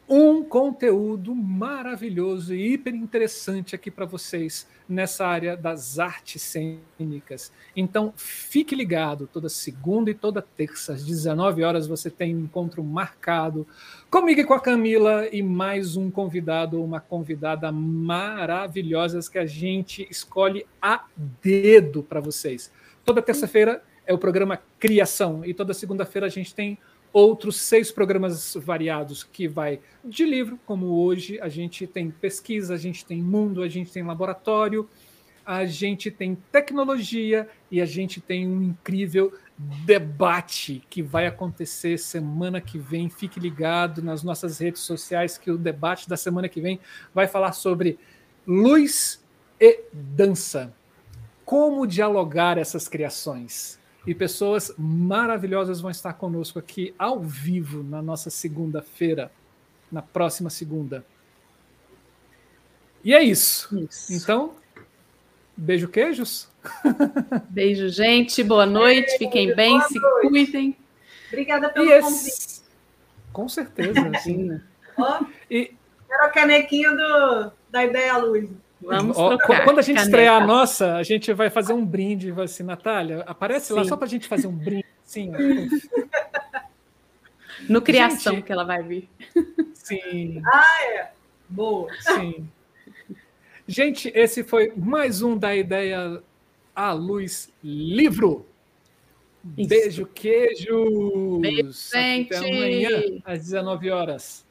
Speaker 1: um conteúdo maravilhoso e hiper interessante aqui para vocês nessa área das artes cênicas. Então, fique ligado, toda segunda e toda terça, às 19 horas, você tem um encontro marcado comigo e com a Camila e mais um convidado ou uma convidada maravilhosas que a gente escolhe a dedo para vocês. Toda terça-feira é o programa Criação e toda segunda-feira a gente tem outros seis programas variados que vai de livro, como hoje a gente tem pesquisa, a gente tem mundo, a gente tem laboratório, a gente tem tecnologia e a gente tem um incrível debate que vai acontecer semana que vem. Fique ligado nas nossas redes sociais que o debate da semana que vem vai falar sobre luz e dança. Como dialogar essas criações? E pessoas maravilhosas vão estar conosco aqui ao vivo na nossa segunda-feira, na próxima segunda. E é isso. isso. Então, beijo, queijos. *laughs*
Speaker 2: Beijo, gente. Boa noite. Fiquem bem, boa se noite. cuidem.
Speaker 3: Obrigada pelo esse... convite.
Speaker 1: Com certeza. Imagina.
Speaker 3: oh, e... Quero a canequinha do... da Ideia Luz.
Speaker 2: Vamos trocar.
Speaker 1: Quando a gente caneta. estrear a nossa, a gente vai fazer um brinde. Vai assim, Natália, aparece Sim. lá só para a gente fazer um brinde. Sim. *laughs*
Speaker 2: no Criação gente, que ela vai vir.
Speaker 1: Sim.
Speaker 3: Ah, é. Boa.
Speaker 1: Sim. Gente, esse foi mais um da Ideia à Luz Livro. Isso. Beijo, queijo.
Speaker 2: Beijo, gente.
Speaker 1: Até amanhã, às 19 horas.